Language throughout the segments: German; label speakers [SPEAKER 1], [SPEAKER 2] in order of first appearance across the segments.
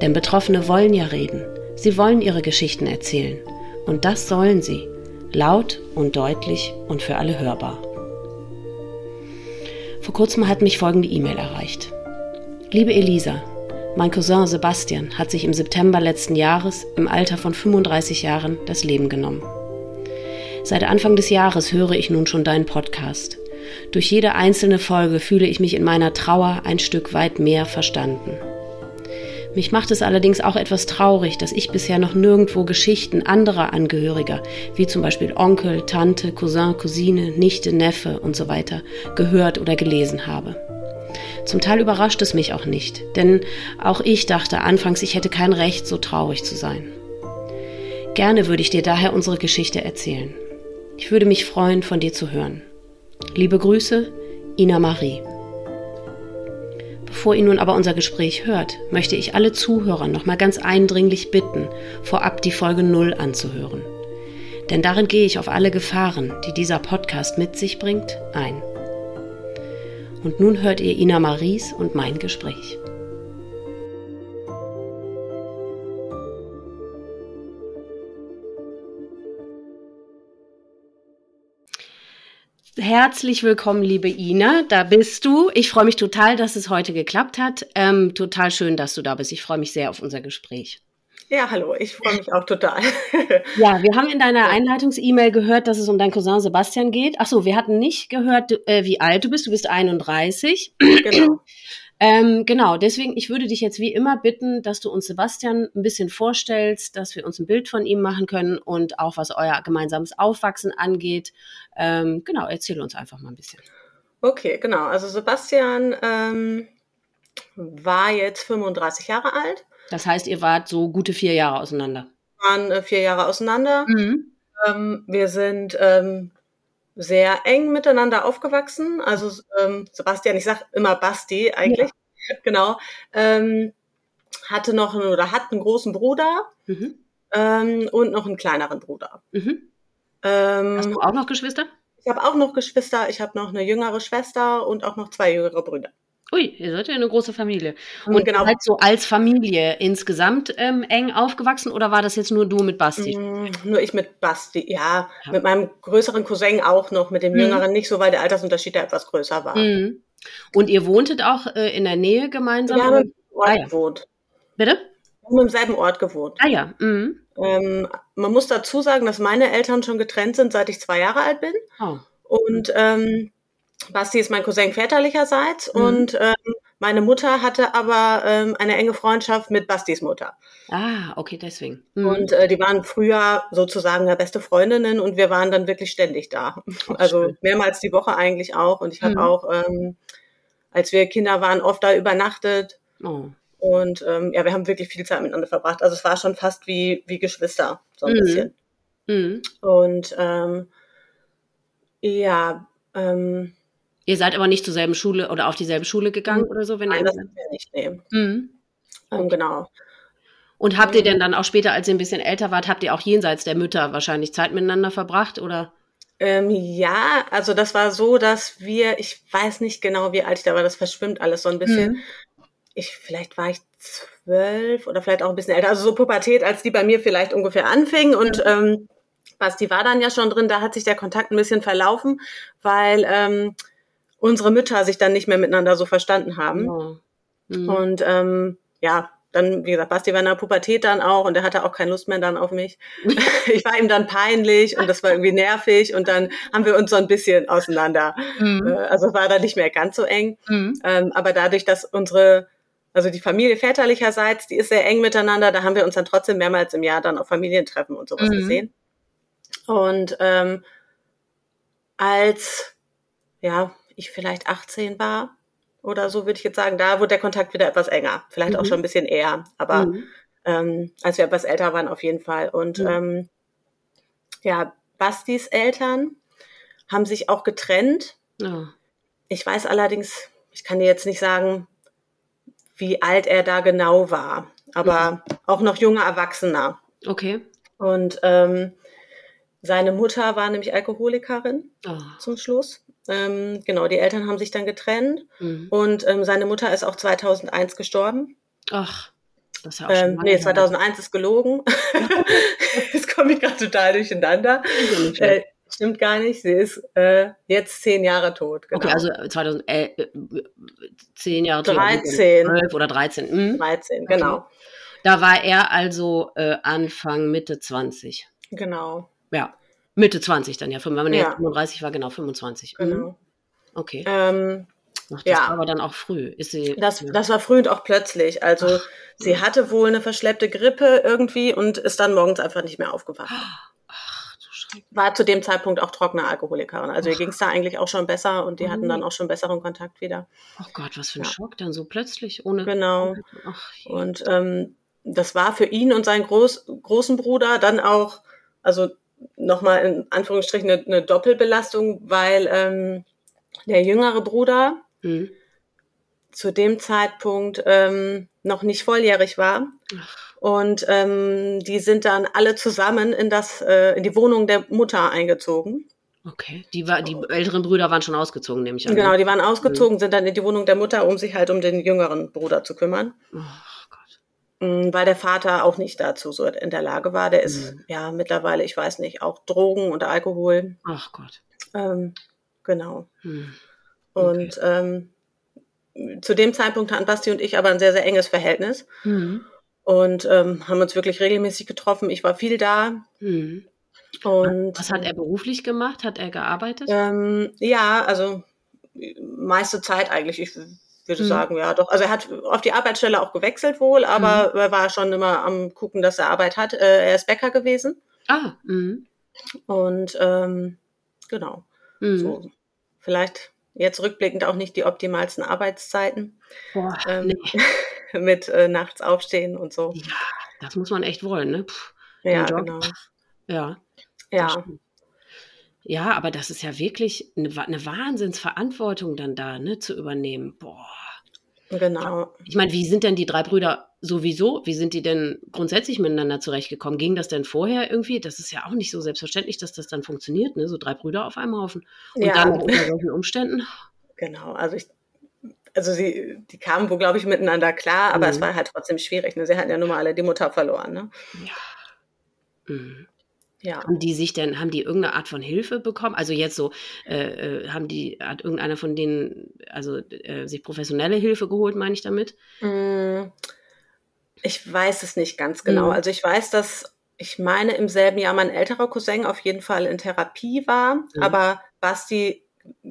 [SPEAKER 1] Denn Betroffene wollen ja reden. Sie wollen ihre Geschichten erzählen. Und das sollen sie. Laut und deutlich und für alle hörbar. Vor kurzem hat mich folgende E-Mail erreicht. Liebe Elisa, mein Cousin Sebastian hat sich im September letzten Jahres im Alter von 35 Jahren das Leben genommen. Seit Anfang des Jahres höre ich nun schon deinen Podcast. Durch jede einzelne Folge fühle ich mich in meiner Trauer ein Stück weit mehr verstanden. Mich macht es allerdings auch etwas traurig, dass ich bisher noch nirgendwo Geschichten anderer Angehöriger, wie zum Beispiel Onkel, Tante, Cousin, Cousine, Nichte, Neffe und so weiter, gehört oder gelesen habe. Zum Teil überrascht es mich auch nicht, denn auch ich dachte anfangs, ich hätte kein Recht, so traurig zu sein. Gerne würde ich dir daher unsere Geschichte erzählen. Ich würde mich freuen, von dir zu hören. Liebe Grüße, Ina Marie. Bevor ihr nun aber unser Gespräch hört, möchte ich alle Zuhörer nochmal ganz eindringlich bitten, vorab die Folge 0 anzuhören. Denn darin gehe ich auf alle Gefahren, die dieser Podcast mit sich bringt, ein. Und nun hört ihr Ina Maries und mein Gespräch. Herzlich willkommen, liebe Ina. Da bist du. Ich freue mich total, dass es heute geklappt hat. Ähm, total schön, dass du da bist. Ich freue mich sehr auf unser Gespräch.
[SPEAKER 2] Ja, hallo, ich freue mich auch total.
[SPEAKER 1] ja, wir haben in deiner Einleitungs-E-Mail gehört, dass es um deinen Cousin Sebastian geht. Ach so, wir hatten nicht gehört, äh, wie alt du bist. Du bist 31. Genau. Ähm, genau, deswegen, ich würde dich jetzt wie immer bitten, dass du uns Sebastian ein bisschen vorstellst, dass wir uns ein Bild von ihm machen können und auch was euer gemeinsames Aufwachsen angeht. Ähm, genau, erzähl uns einfach mal ein bisschen.
[SPEAKER 2] Okay, genau. Also Sebastian ähm, war jetzt 35 Jahre alt.
[SPEAKER 1] Das heißt, ihr wart so gute vier Jahre auseinander.
[SPEAKER 2] Wir waren äh, vier Jahre auseinander. Mhm. Ähm, wir sind ähm, sehr eng miteinander aufgewachsen. Also ähm, Sebastian, ich sage immer Basti eigentlich, ja. genau, ähm, hatte noch einen, oder hat einen großen Bruder mhm. und noch einen kleineren Bruder. Mhm.
[SPEAKER 1] Ähm, Hast du auch noch Geschwister?
[SPEAKER 2] Ich habe auch noch Geschwister. Ich habe noch eine jüngere Schwester und auch noch zwei jüngere Brüder.
[SPEAKER 1] Ui, ihr seid ja eine große Familie. Und genau. halt so als Familie insgesamt ähm, eng aufgewachsen oder war das jetzt nur du mit Basti? Mm,
[SPEAKER 2] nur ich mit Basti, ja, ja. Mit meinem größeren Cousin auch noch, mit dem mhm. jüngeren nicht so, weil der Altersunterschied ja etwas größer war. Mhm.
[SPEAKER 1] Und ihr wohntet auch äh, in der Nähe gemeinsam?
[SPEAKER 2] Wir haben im Ort ah, ja. gewohnt.
[SPEAKER 1] Bitte?
[SPEAKER 2] Haben im selben Ort gewohnt.
[SPEAKER 1] Ah ja. Mhm.
[SPEAKER 2] Ähm, man muss dazu sagen, dass meine Eltern schon getrennt sind, seit ich zwei Jahre alt bin. Oh. Und ähm, Basti ist mein Cousin väterlicherseits mhm. und ähm, meine Mutter hatte aber ähm, eine enge Freundschaft mit Bastis Mutter.
[SPEAKER 1] Ah, okay, deswegen.
[SPEAKER 2] Mhm. Und äh, die waren früher sozusagen ja beste Freundinnen und wir waren dann wirklich ständig da. Oh, also schön. mehrmals die Woche eigentlich auch. Und ich habe mhm. auch, ähm, als wir Kinder waren, oft da übernachtet. Oh. Und ähm, ja, wir haben wirklich viel Zeit miteinander verbracht. Also es war schon fast wie, wie Geschwister, so ein mhm. bisschen. Mhm. Und ähm, ja, ähm,
[SPEAKER 1] Ihr seid aber nicht zur selben Schule oder auf dieselbe Schule gegangen mhm. oder so?
[SPEAKER 2] Wenn Nein, das sind wir nicht, nee. Mhm. Um, genau.
[SPEAKER 1] Und habt ihr denn dann auch später, als ihr ein bisschen älter wart, habt ihr auch jenseits der Mütter wahrscheinlich Zeit miteinander verbracht oder?
[SPEAKER 2] Ähm, ja, also das war so, dass wir, ich weiß nicht genau, wie alt ich da war, das verschwimmt alles so ein bisschen. Mhm. Ich, vielleicht war ich zwölf oder vielleicht auch ein bisschen älter, also so Pubertät, als die bei mir vielleicht ungefähr anfing und ähm, Basti war dann ja schon drin, da hat sich der Kontakt ein bisschen verlaufen, weil ähm, unsere Mütter sich dann nicht mehr miteinander so verstanden haben. Oh. Mhm. Und ähm, ja, dann, wie gesagt, Basti war in der Pubertät dann auch und er hatte auch keine Lust mehr dann auf mich. ich war ihm dann peinlich und das war irgendwie nervig und dann haben wir uns so ein bisschen auseinander. Mhm. Äh, also war da nicht mehr ganz so eng. Mhm. Ähm, aber dadurch, dass unsere, also die Familie väterlicherseits, die ist sehr eng miteinander, da haben wir uns dann trotzdem mehrmals im Jahr dann auf Familientreffen und sowas mhm. gesehen. Und ähm, als, ja, ich vielleicht 18 war oder so, würde ich jetzt sagen, da wurde der Kontakt wieder etwas enger. Vielleicht mhm. auch schon ein bisschen eher. Aber mhm. ähm, als wir etwas älter waren auf jeden Fall. Und ähm, ja, Bastis Eltern haben sich auch getrennt. Oh. Ich weiß allerdings, ich kann dir jetzt nicht sagen, wie alt er da genau war, aber mhm. auch noch junger Erwachsener.
[SPEAKER 1] Okay.
[SPEAKER 2] Und ähm, seine Mutter war nämlich Alkoholikerin oh. zum Schluss. Ähm, genau, die Eltern haben sich dann getrennt mhm. und ähm, seine Mutter ist auch 2001 gestorben.
[SPEAKER 1] Ach.
[SPEAKER 2] Das ist ja auch ähm, nee, 2001 ist gelogen. Jetzt komme ich gerade total durcheinander. Äh, stimmt gar nicht. Sie ist äh, jetzt zehn Jahre tot.
[SPEAKER 1] Genau. Okay, also 2010 äh, Jahre
[SPEAKER 2] 13.
[SPEAKER 1] tot. 12 oder 13.
[SPEAKER 2] Mhm. 13, genau. Okay.
[SPEAKER 1] Da war er also äh, Anfang, Mitte 20.
[SPEAKER 2] Genau.
[SPEAKER 1] Ja, Mitte 20 dann ja. Wenn man ja. jetzt 35 war, genau 25.
[SPEAKER 2] Mhm. Genau.
[SPEAKER 1] Okay.
[SPEAKER 2] Ähm,
[SPEAKER 1] Ach, das ja. war aber dann auch früh. Ist sie,
[SPEAKER 2] das, ja. das war früh und auch plötzlich. Also Ach, sie hatte wohl eine verschleppte Grippe irgendwie und ist dann morgens einfach nicht mehr aufgewacht. Ach, War zu dem Zeitpunkt auch trockene Alkoholikerin. Also ihr ging es da eigentlich auch schon besser und die mhm. hatten dann auch schon besseren Kontakt wieder.
[SPEAKER 1] Oh Gott, was für ein Schock dann so plötzlich ohne.
[SPEAKER 2] Genau. Ach, und ähm, das war für ihn und seinen Groß, großen Bruder dann auch, also nochmal in Anführungsstrichen eine, eine Doppelbelastung, weil ähm, der jüngere Bruder mhm. zu dem Zeitpunkt ähm, noch nicht volljährig war. Und ähm, die sind dann alle zusammen in das äh, in die Wohnung der Mutter eingezogen.
[SPEAKER 1] Okay, die war die älteren Brüder waren schon ausgezogen, nehme ich an.
[SPEAKER 2] Genau, ne? die waren ausgezogen, mhm. sind dann in die Wohnung der Mutter, um sich halt um den jüngeren Bruder zu kümmern. Oh Gott. Weil der Vater auch nicht dazu so in der Lage war. Der ist mhm. ja mittlerweile, ich weiß nicht, auch Drogen und Alkohol.
[SPEAKER 1] Ach Gott.
[SPEAKER 2] Ähm, genau. Mhm. Und okay. ähm, zu dem Zeitpunkt hatten Basti und ich aber ein sehr, sehr enges Verhältnis. Mhm. Und ähm, haben uns wirklich regelmäßig getroffen. Ich war viel da. Mhm.
[SPEAKER 1] Und, Was hat er beruflich gemacht? Hat er gearbeitet?
[SPEAKER 2] Ähm, ja, also meiste Zeit eigentlich. Ich würde mhm. sagen, ja, doch. Also er hat auf die Arbeitsstelle auch gewechselt wohl, aber mhm. er war schon immer am gucken, dass er Arbeit hat. Äh, er ist Bäcker gewesen.
[SPEAKER 1] Ah. Mhm.
[SPEAKER 2] Und ähm, genau. Mhm. So. Vielleicht jetzt rückblickend auch nicht die optimalsten Arbeitszeiten.
[SPEAKER 1] Boah, ähm, nee.
[SPEAKER 2] mit äh, nachts aufstehen und so.
[SPEAKER 1] Ja, das muss man echt wollen, ne? Puh,
[SPEAKER 2] ja, genau.
[SPEAKER 1] Ja.
[SPEAKER 2] Ja.
[SPEAKER 1] Ja, aber das ist ja wirklich eine, eine Wahnsinnsverantwortung dann da, ne, zu übernehmen. Boah.
[SPEAKER 2] Genau.
[SPEAKER 1] Ich meine, wie sind denn die drei Brüder sowieso? Wie sind die denn grundsätzlich miteinander zurechtgekommen? Ging das denn vorher irgendwie? Das ist ja auch nicht so selbstverständlich, dass das dann funktioniert, ne? So drei Brüder auf einem Haufen. Und ja. dann unter solchen Umständen.
[SPEAKER 2] Genau, also ich, also sie, die kamen wohl, glaube ich, miteinander klar, aber mhm. es war halt trotzdem schwierig. Ne? Sie hatten ja nun mal alle die Mutter verloren, ne?
[SPEAKER 1] Ja. Mhm. Ja. Haben die sich denn, haben die irgendeine Art von Hilfe bekommen? Also jetzt so, äh, äh, haben die, hat irgendeiner von denen, also äh, sich professionelle Hilfe geholt, meine ich damit?
[SPEAKER 2] Mm, ich weiß es nicht ganz genau. Mhm. Also ich weiß, dass ich meine, im selben Jahr mein älterer Cousin auf jeden Fall in Therapie war, mhm. aber Basti,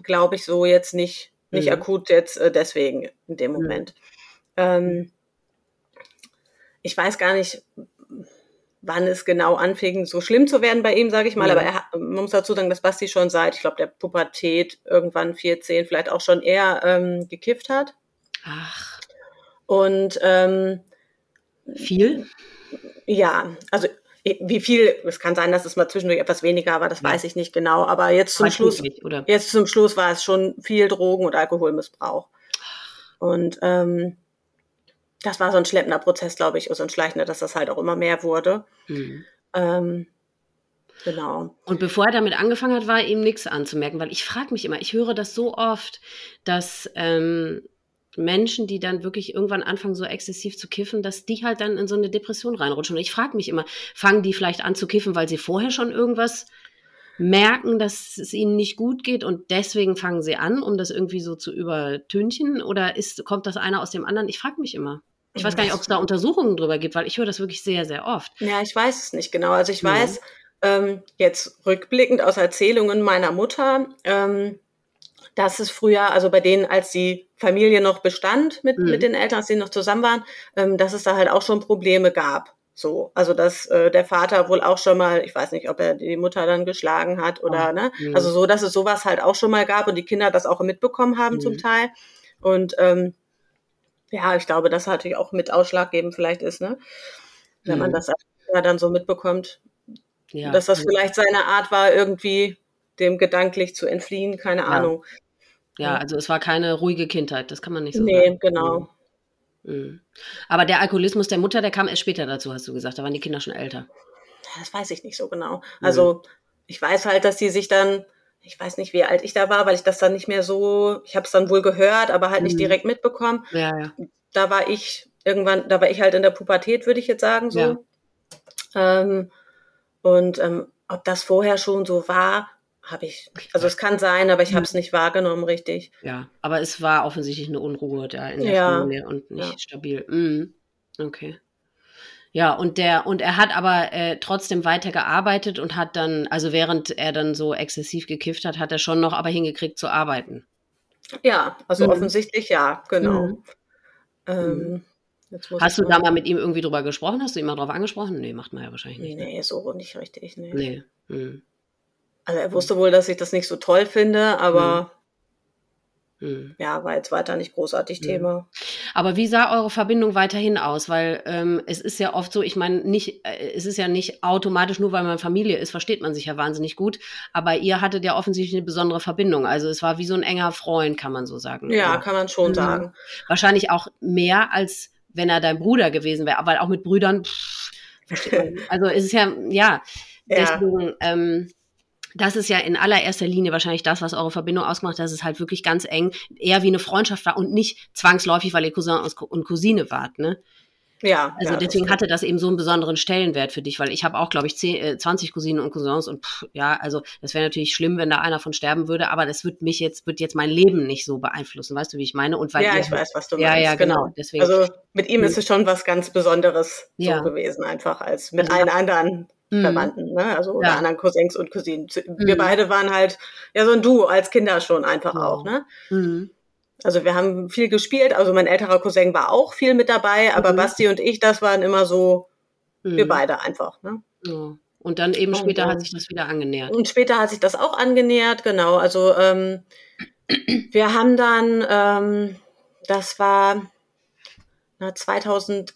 [SPEAKER 2] glaube ich, so jetzt nicht, nicht mhm. akut jetzt äh, deswegen in dem mhm. Moment. Ähm, ich weiß gar nicht, wann es genau anfing, so schlimm zu werden bei ihm, sage ich mal. Ja. Aber er, man muss dazu sagen, dass Basti schon seit, ich glaube, der Pubertät irgendwann 14, vielleicht auch schon eher ähm, gekifft hat.
[SPEAKER 1] Ach.
[SPEAKER 2] Und ähm,
[SPEAKER 1] viel?
[SPEAKER 2] Ja, also wie viel, es kann sein, dass es mal zwischendurch etwas weniger war, das ja. weiß ich nicht genau. Aber jetzt zum Schluss, nicht, jetzt zum Schluss war es schon viel Drogen- und Alkoholmissbrauch. Und ähm, das war so ein schleppender Prozess, glaube ich, so ein schleichender, dass das halt auch immer mehr wurde. Mhm. Ähm, genau.
[SPEAKER 1] Und bevor er damit angefangen hat, war ihm nichts anzumerken, weil ich frage mich immer, ich höre das so oft, dass ähm, Menschen, die dann wirklich irgendwann anfangen, so exzessiv zu kiffen, dass die halt dann in so eine Depression reinrutschen. Und ich frage mich immer, fangen die vielleicht an zu kiffen, weil sie vorher schon irgendwas merken, dass es ihnen nicht gut geht und deswegen fangen sie an, um das irgendwie so zu übertünchen? Oder ist, kommt das einer aus dem anderen? Ich frage mich immer. Ich weiß gar nicht, ob es da Untersuchungen drüber gibt, weil ich höre das wirklich sehr, sehr oft.
[SPEAKER 2] Ja, ich weiß es nicht genau. Also ich weiß ja. ähm, jetzt rückblickend aus Erzählungen meiner Mutter, ähm, dass es früher, also bei denen, als die Familie noch bestand mit, mhm. mit den Eltern, als sie noch zusammen waren, ähm, dass es da halt auch schon Probleme gab. So, also dass äh, der Vater wohl auch schon mal, ich weiß nicht, ob er die Mutter dann geschlagen hat oder, oh, ne? Mhm. Also so, dass es sowas halt auch schon mal gab und die Kinder das auch mitbekommen haben mhm. zum Teil. Und ähm, ja, ich glaube, das natürlich auch mit ausschlaggebend vielleicht ist, ne? wenn mhm. man das dann so mitbekommt, ja. dass das vielleicht seine Art war, irgendwie dem gedanklich zu entfliehen, keine ja. Ahnung.
[SPEAKER 1] Ja, also es war keine ruhige Kindheit, das kann man nicht so
[SPEAKER 2] nee, sagen. Nee, genau.
[SPEAKER 1] Mhm. Aber der Alkoholismus der Mutter, der kam erst später dazu, hast du gesagt. Da waren die Kinder schon älter.
[SPEAKER 2] Das weiß ich nicht so genau. Also ich weiß halt, dass die sich dann, ich weiß nicht, wie alt ich da war, weil ich das dann nicht mehr so, ich habe es dann wohl gehört, aber halt nicht mhm. direkt mitbekommen. Ja, ja. Da war ich irgendwann, da war ich halt in der Pubertät, würde ich jetzt sagen, so. Ja. Ähm, und ähm, ob das vorher schon so war, habe ich, also es kann sein, aber ich habe es nicht wahrgenommen, richtig.
[SPEAKER 1] Ja, aber es war offensichtlich eine Unruhe da in der ja. Familie und nicht ja. stabil. Mhm. Okay. Ja, und der, und er hat aber äh, trotzdem weiter gearbeitet und hat dann, also während er dann so exzessiv gekifft hat, hat er schon noch aber hingekriegt zu arbeiten.
[SPEAKER 2] Ja, also mhm. offensichtlich ja, genau. Mhm.
[SPEAKER 1] Ähm, Hast du da mal mit ihm irgendwie drüber gesprochen? Hast du ihn mal drauf angesprochen? Nee, macht man ja wahrscheinlich nicht.
[SPEAKER 2] Ne? Nee, so nicht richtig. Nee. nee. Mhm. Also er wusste wohl, dass ich das nicht so toll finde, aber mhm. ja, war jetzt weiter nicht großartig mhm. Thema.
[SPEAKER 1] Aber wie sah eure Verbindung weiterhin aus? Weil ähm, es ist ja oft so, ich meine, nicht, äh, es ist ja nicht automatisch nur, weil man Familie ist, versteht man sich ja wahnsinnig gut. Aber ihr hattet ja offensichtlich eine besondere Verbindung. Also es war wie so ein enger Freund, kann man so sagen.
[SPEAKER 2] Ja, oder? kann man schon mhm. sagen.
[SPEAKER 1] Wahrscheinlich auch mehr als wenn er dein Bruder gewesen wäre, weil auch mit Brüdern, pff, also es ist ja, ja, deswegen, ja. Ähm, das ist ja in allererster Linie wahrscheinlich das, was eure Verbindung ausmacht, dass es halt wirklich ganz eng, eher wie eine Freundschaft war und nicht zwangsläufig, weil ihr Cousin und Cousine wart, ne?
[SPEAKER 2] Ja.
[SPEAKER 1] Also ja, deswegen das hatte das eben so einen besonderen Stellenwert für dich, weil ich habe auch, glaube ich, 10, äh, 20 Cousinen und Cousins und pff, ja, also das wäre natürlich schlimm, wenn da einer von sterben würde, aber das wird mich jetzt, wird jetzt mein Leben nicht so beeinflussen, weißt du, wie ich meine? Und weil
[SPEAKER 2] ja,
[SPEAKER 1] ihr,
[SPEAKER 2] ich weiß, was du
[SPEAKER 1] ja,
[SPEAKER 2] meinst.
[SPEAKER 1] Ja, ja, genau. genau.
[SPEAKER 2] Deswegen, also mit ihm ist es schon was ganz Besonderes ja. so gewesen, einfach als mit ja. allen anderen. Verwandten, ne? also oder anderen Cousins und Cousinen. Wir mhm. beide waren halt ja so ein Duo als Kinder schon einfach wow. auch, ne? Mhm. Also wir haben viel gespielt, also mein älterer Cousin war auch viel mit dabei, aber mhm. Basti und ich, das waren immer so wir mhm. beide einfach, ne?
[SPEAKER 1] Ja. Und dann eben später und, hat sich das wieder angenähert.
[SPEAKER 2] Und später hat sich das auch angenähert, genau. Also ähm, wir haben dann, ähm, das war na, 2011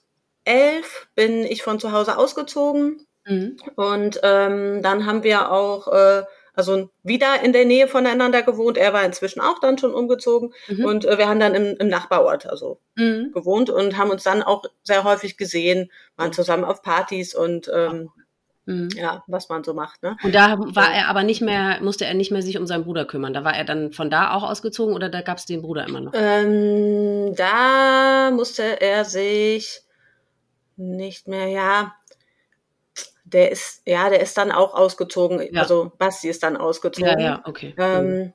[SPEAKER 2] bin ich von zu Hause ausgezogen Mhm. Und ähm, dann haben wir auch äh, also wieder in der Nähe voneinander gewohnt. Er war inzwischen auch dann schon umgezogen mhm. und äh, wir haben dann im, im Nachbarort also mhm. gewohnt und haben uns dann auch sehr häufig gesehen, waren zusammen auf Partys und ähm, mhm. ja, was man so macht. Ne?
[SPEAKER 1] Und da war er aber nicht mehr, musste er nicht mehr sich um seinen Bruder kümmern. Da war er dann von da auch ausgezogen oder da gab es den Bruder immer noch?
[SPEAKER 2] Ähm, da musste er sich nicht mehr, ja, der ist, ja, der ist dann auch ausgezogen. Ja. Also Basti ist dann ausgezogen.
[SPEAKER 1] Ja, ja, okay. Ähm.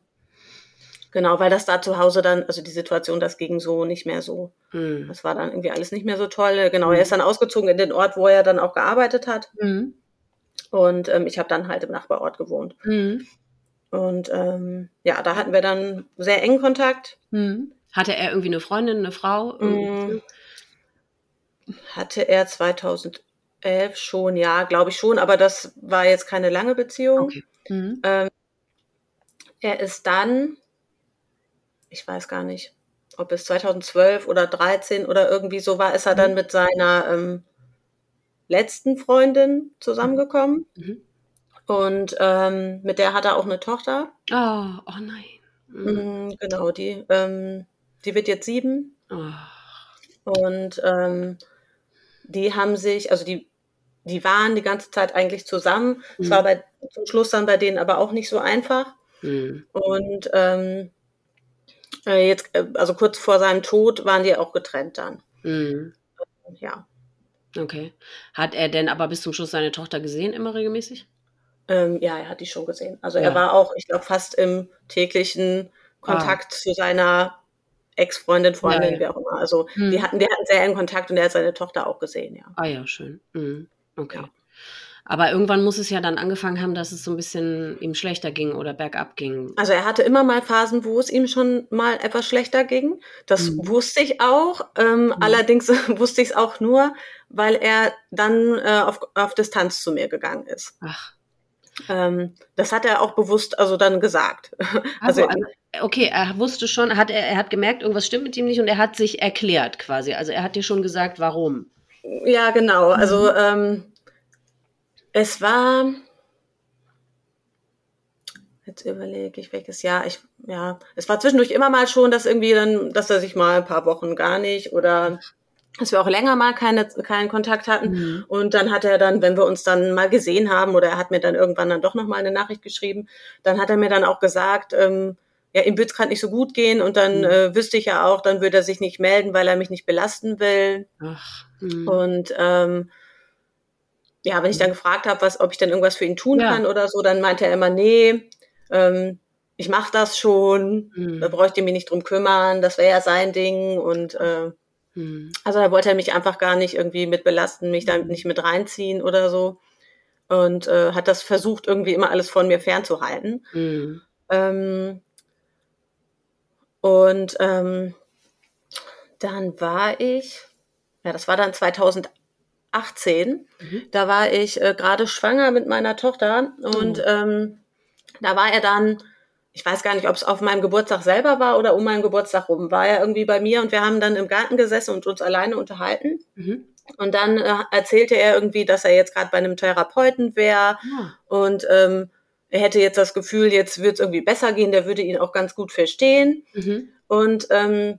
[SPEAKER 2] Genau, weil das da zu Hause dann, also die Situation, das ging so nicht mehr so. Mhm. Das war dann irgendwie alles nicht mehr so toll. Genau, mhm. er ist dann ausgezogen in den Ort, wo er dann auch gearbeitet hat. Mhm. Und ähm, ich habe dann halt im Nachbarort gewohnt. Mhm. Und ähm, ja, da hatten wir dann sehr engen Kontakt.
[SPEAKER 1] Mhm. Hatte er irgendwie eine Freundin, eine Frau?
[SPEAKER 2] Hatte er 2000 Elf schon, ja, glaube ich schon, aber das war jetzt keine lange Beziehung. Okay. Mhm. Ähm, er ist dann, ich weiß gar nicht, ob es 2012 oder 13 oder irgendwie so war, ist er mhm. dann mit seiner ähm, letzten Freundin zusammengekommen. Mhm. Und ähm, mit der hat er auch eine Tochter.
[SPEAKER 1] Oh, oh nein.
[SPEAKER 2] Mhm. Genau, die, ähm, die wird jetzt sieben. Oh. Und ähm, die haben sich, also die, die waren die ganze Zeit eigentlich zusammen. Es mhm. war bei, zum Schluss dann bei denen aber auch nicht so einfach. Mhm. Und ähm, äh, jetzt, äh, also kurz vor seinem Tod waren die auch getrennt dann. Mhm. Ja.
[SPEAKER 1] Okay. Hat er denn aber bis zum Schluss seine Tochter gesehen, immer regelmäßig?
[SPEAKER 2] Ähm, ja, er hat die schon gesehen. Also ja. er war auch, ich glaube, fast im täglichen Kontakt ah. zu seiner Ex-Freundin, Freundin, ja, ja. wie auch immer. Also hm. die hatten, die hatten sehr engen Kontakt und er hat seine Tochter auch gesehen, ja.
[SPEAKER 1] Ah ja, schön. Mhm. Okay. Ja. Aber irgendwann muss es ja dann angefangen haben, dass es so ein bisschen ihm schlechter ging oder bergab ging.
[SPEAKER 2] Also er hatte immer mal Phasen, wo es ihm schon mal etwas schlechter ging. Das mhm. wusste ich auch. Ähm, mhm. Allerdings wusste ich es auch nur, weil er dann äh, auf, auf Distanz zu mir gegangen ist. Ach. Ähm, das hat er auch bewusst also dann gesagt.
[SPEAKER 1] Also, also, okay, er wusste schon, hat er, er hat gemerkt, irgendwas stimmt mit ihm nicht und er hat sich erklärt quasi. Also er hat dir schon gesagt, warum.
[SPEAKER 2] Ja, genau. Also ähm, es war, jetzt überlege ich, welches Jahr. Ich, ja, es war zwischendurch immer mal schon, dass irgendwie dann, dass er sich mal ein paar Wochen gar nicht oder dass wir auch länger mal keine, keinen Kontakt hatten. Mhm. Und dann hat er dann, wenn wir uns dann mal gesehen haben, oder er hat mir dann irgendwann dann doch nochmal eine Nachricht geschrieben, dann hat er mir dann auch gesagt, ähm, ja, ihm wird es gerade nicht so gut gehen und dann mhm. äh, wüsste ich ja auch, dann würde er sich nicht melden, weil er mich nicht belasten will. Ach, mhm. und ähm, ja, wenn ich dann gefragt habe, was, ob ich denn irgendwas für ihn tun ja. kann oder so, dann meinte er immer, nee, ähm, ich mache das schon, mhm. da bräuchte ich mich nicht drum kümmern, das wäre ja sein Ding und äh, mhm. also da wollte er mich einfach gar nicht irgendwie mit belasten, mich da nicht mit reinziehen oder so und äh, hat das versucht irgendwie immer alles von mir fernzuhalten. Mhm. Ähm, und ähm, dann war ich, ja, das war dann 2018, mhm. da war ich äh, gerade schwanger mit meiner Tochter und mhm. ähm, da war er dann, ich weiß gar nicht, ob es auf meinem Geburtstag selber war oder um meinen Geburtstag rum, war er irgendwie bei mir und wir haben dann im Garten gesessen und uns alleine unterhalten. Mhm. Und dann äh, erzählte er irgendwie, dass er jetzt gerade bei einem Therapeuten wäre ja. und ähm, er hätte jetzt das Gefühl, jetzt wird es irgendwie besser gehen, der würde ihn auch ganz gut verstehen. Mhm. Und ähm,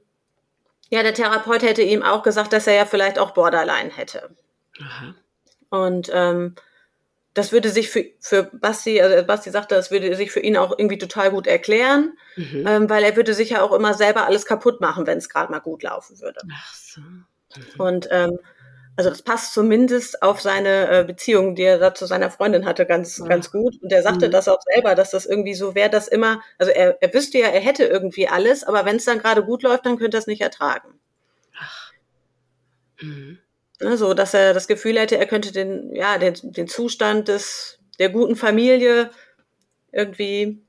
[SPEAKER 2] ja, der Therapeut hätte ihm auch gesagt, dass er ja vielleicht auch Borderline hätte. Aha. Und ähm, das würde sich für, für Basti, also Basti sagte, das würde sich für ihn auch irgendwie total gut erklären, mhm. ähm, weil er würde sich ja auch immer selber alles kaputt machen, wenn es gerade mal gut laufen würde. Ach so. Mhm. Und ähm, also das passt zumindest auf seine äh, Beziehung, die er da zu seiner Freundin hatte, ganz, ja. ganz gut. Und er sagte mhm. das auch selber, dass das irgendwie so wäre, dass immer, also er, er wüsste ja, er hätte irgendwie alles, aber wenn es dann gerade gut läuft, dann könnte er es nicht ertragen. Ach. Mhm. Ne, so, dass er das Gefühl hätte, er könnte den, ja, den, den Zustand des, der guten Familie irgendwie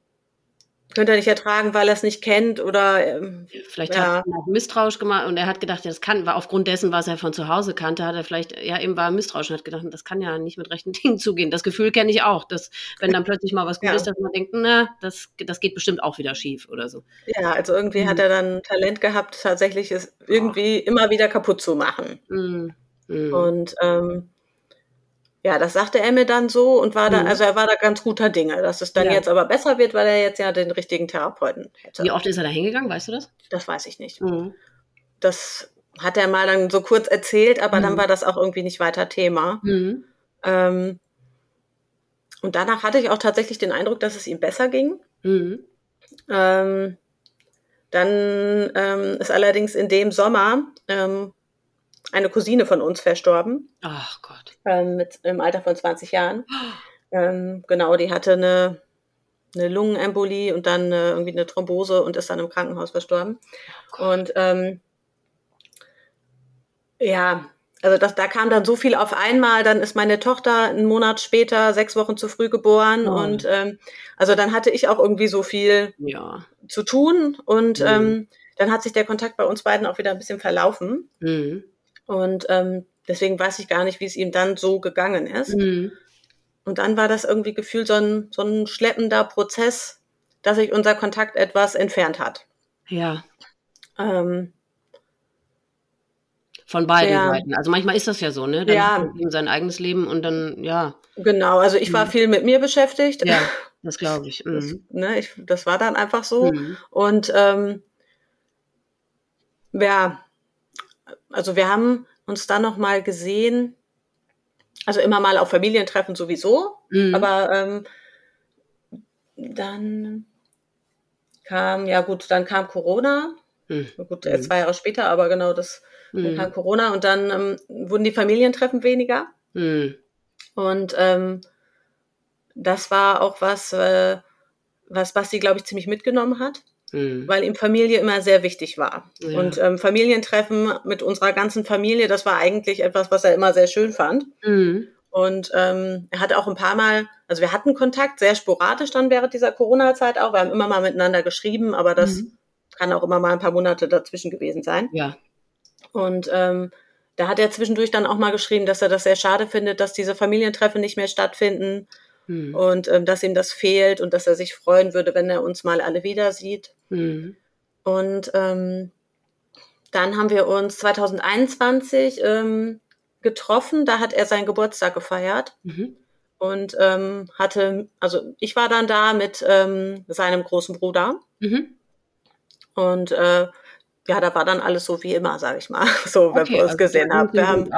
[SPEAKER 2] könnte er nicht ertragen, weil er es nicht kennt oder ähm,
[SPEAKER 1] vielleicht ja. hat er misstrauisch gemacht und er hat gedacht, das kann, war aufgrund dessen, was er von zu Hause kannte, hat er vielleicht, ja, eben war misstrauisch und hat gedacht, das kann ja nicht mit rechten Dingen zugehen. Das Gefühl kenne ich auch, dass wenn dann plötzlich mal was gut ja. ist, dass man denkt, na, das, das geht bestimmt auch wieder schief oder so.
[SPEAKER 2] Ja, also irgendwie mhm. hat er dann Talent gehabt, tatsächlich es irgendwie oh. immer wieder kaputt zu machen. Mhm. Mhm. Und ähm, ja, das sagte er mir dann so und war da, mhm. also er war da ganz guter Dinge, dass es dann ja. jetzt aber besser wird, weil er jetzt ja den richtigen Therapeuten hätte.
[SPEAKER 1] Wie oft ist er da hingegangen, weißt du das?
[SPEAKER 2] Das weiß ich nicht. Mhm. Das hat er mal dann so kurz erzählt, aber mhm. dann war das auch irgendwie nicht weiter Thema. Mhm. Ähm, und danach hatte ich auch tatsächlich den Eindruck, dass es ihm besser ging. Mhm. Ähm, dann ähm, ist allerdings in dem Sommer ähm, eine Cousine von uns verstorben.
[SPEAKER 1] Ach Gott.
[SPEAKER 2] Ähm, mit, Im Alter von 20 Jahren. Ähm, genau, die hatte eine, eine Lungenembolie und dann äh, irgendwie eine Thrombose und ist dann im Krankenhaus verstorben. Oh und ähm, ja, also das, da kam dann so viel auf einmal. Dann ist meine Tochter einen Monat später, sechs Wochen zu früh geboren. Oh. Und ähm, also dann hatte ich auch irgendwie so viel ja. zu tun. Und mhm. ähm, dann hat sich der Kontakt bei uns beiden auch wieder ein bisschen verlaufen. Mhm. Und ähm, deswegen weiß ich gar nicht, wie es ihm dann so gegangen ist. Mhm. Und dann war das irgendwie gefühlt so ein, so ein schleppender Prozess, dass sich unser Kontakt etwas entfernt hat.
[SPEAKER 1] Ja. Ähm, Von beiden ja. Seiten. Also manchmal ist das ja so, ne? Dann ja. sein eigenes Leben und dann, ja.
[SPEAKER 2] Genau, also ich war mhm. viel mit mir beschäftigt.
[SPEAKER 1] Ja, das glaube ich.
[SPEAKER 2] Mhm. Das, ne, ich. Das war dann einfach so. Mhm. Und ähm, ja, also wir haben uns dann noch mal gesehen, also immer mal auf Familientreffen sowieso, mhm. aber ähm, dann kam, ja gut, dann kam Corona. Mhm. Gut, äh, zwei Jahre später, aber genau das, mhm. kam Corona und dann ähm, wurden die Familientreffen weniger. Mhm. Und ähm, das war auch was, äh, was Basti, glaube ich, ziemlich mitgenommen hat mhm. weil ihm Familie immer sehr wichtig war. Ja. Und ähm, Familientreffen mit unserer ganzen Familie, das war eigentlich etwas, was er immer sehr schön fand. Mhm. Und ähm, er hatte auch ein paar Mal, also wir hatten Kontakt, sehr sporadisch dann während dieser Corona-Zeit auch. Wir haben immer mal miteinander geschrieben, aber das mhm. kann auch immer mal ein paar Monate dazwischen gewesen sein.
[SPEAKER 1] Ja.
[SPEAKER 2] Und ähm, da hat er zwischendurch dann auch mal geschrieben, dass er das sehr schade findet, dass diese Familientreffen nicht mehr stattfinden hm. und ähm, dass ihm das fehlt und dass er sich freuen würde, wenn er uns mal alle wieder sieht. Hm. Und ähm, dann haben wir uns 2021 ähm, getroffen, da hat er seinen Geburtstag gefeiert. Mhm. Und ähm, hatte, also ich war dann da mit ähm, seinem großen Bruder. Mhm. Und äh, ja, da war dann alles so wie immer, sage ich mal, so, wenn okay, wir uns also gesehen haben. Wir haben,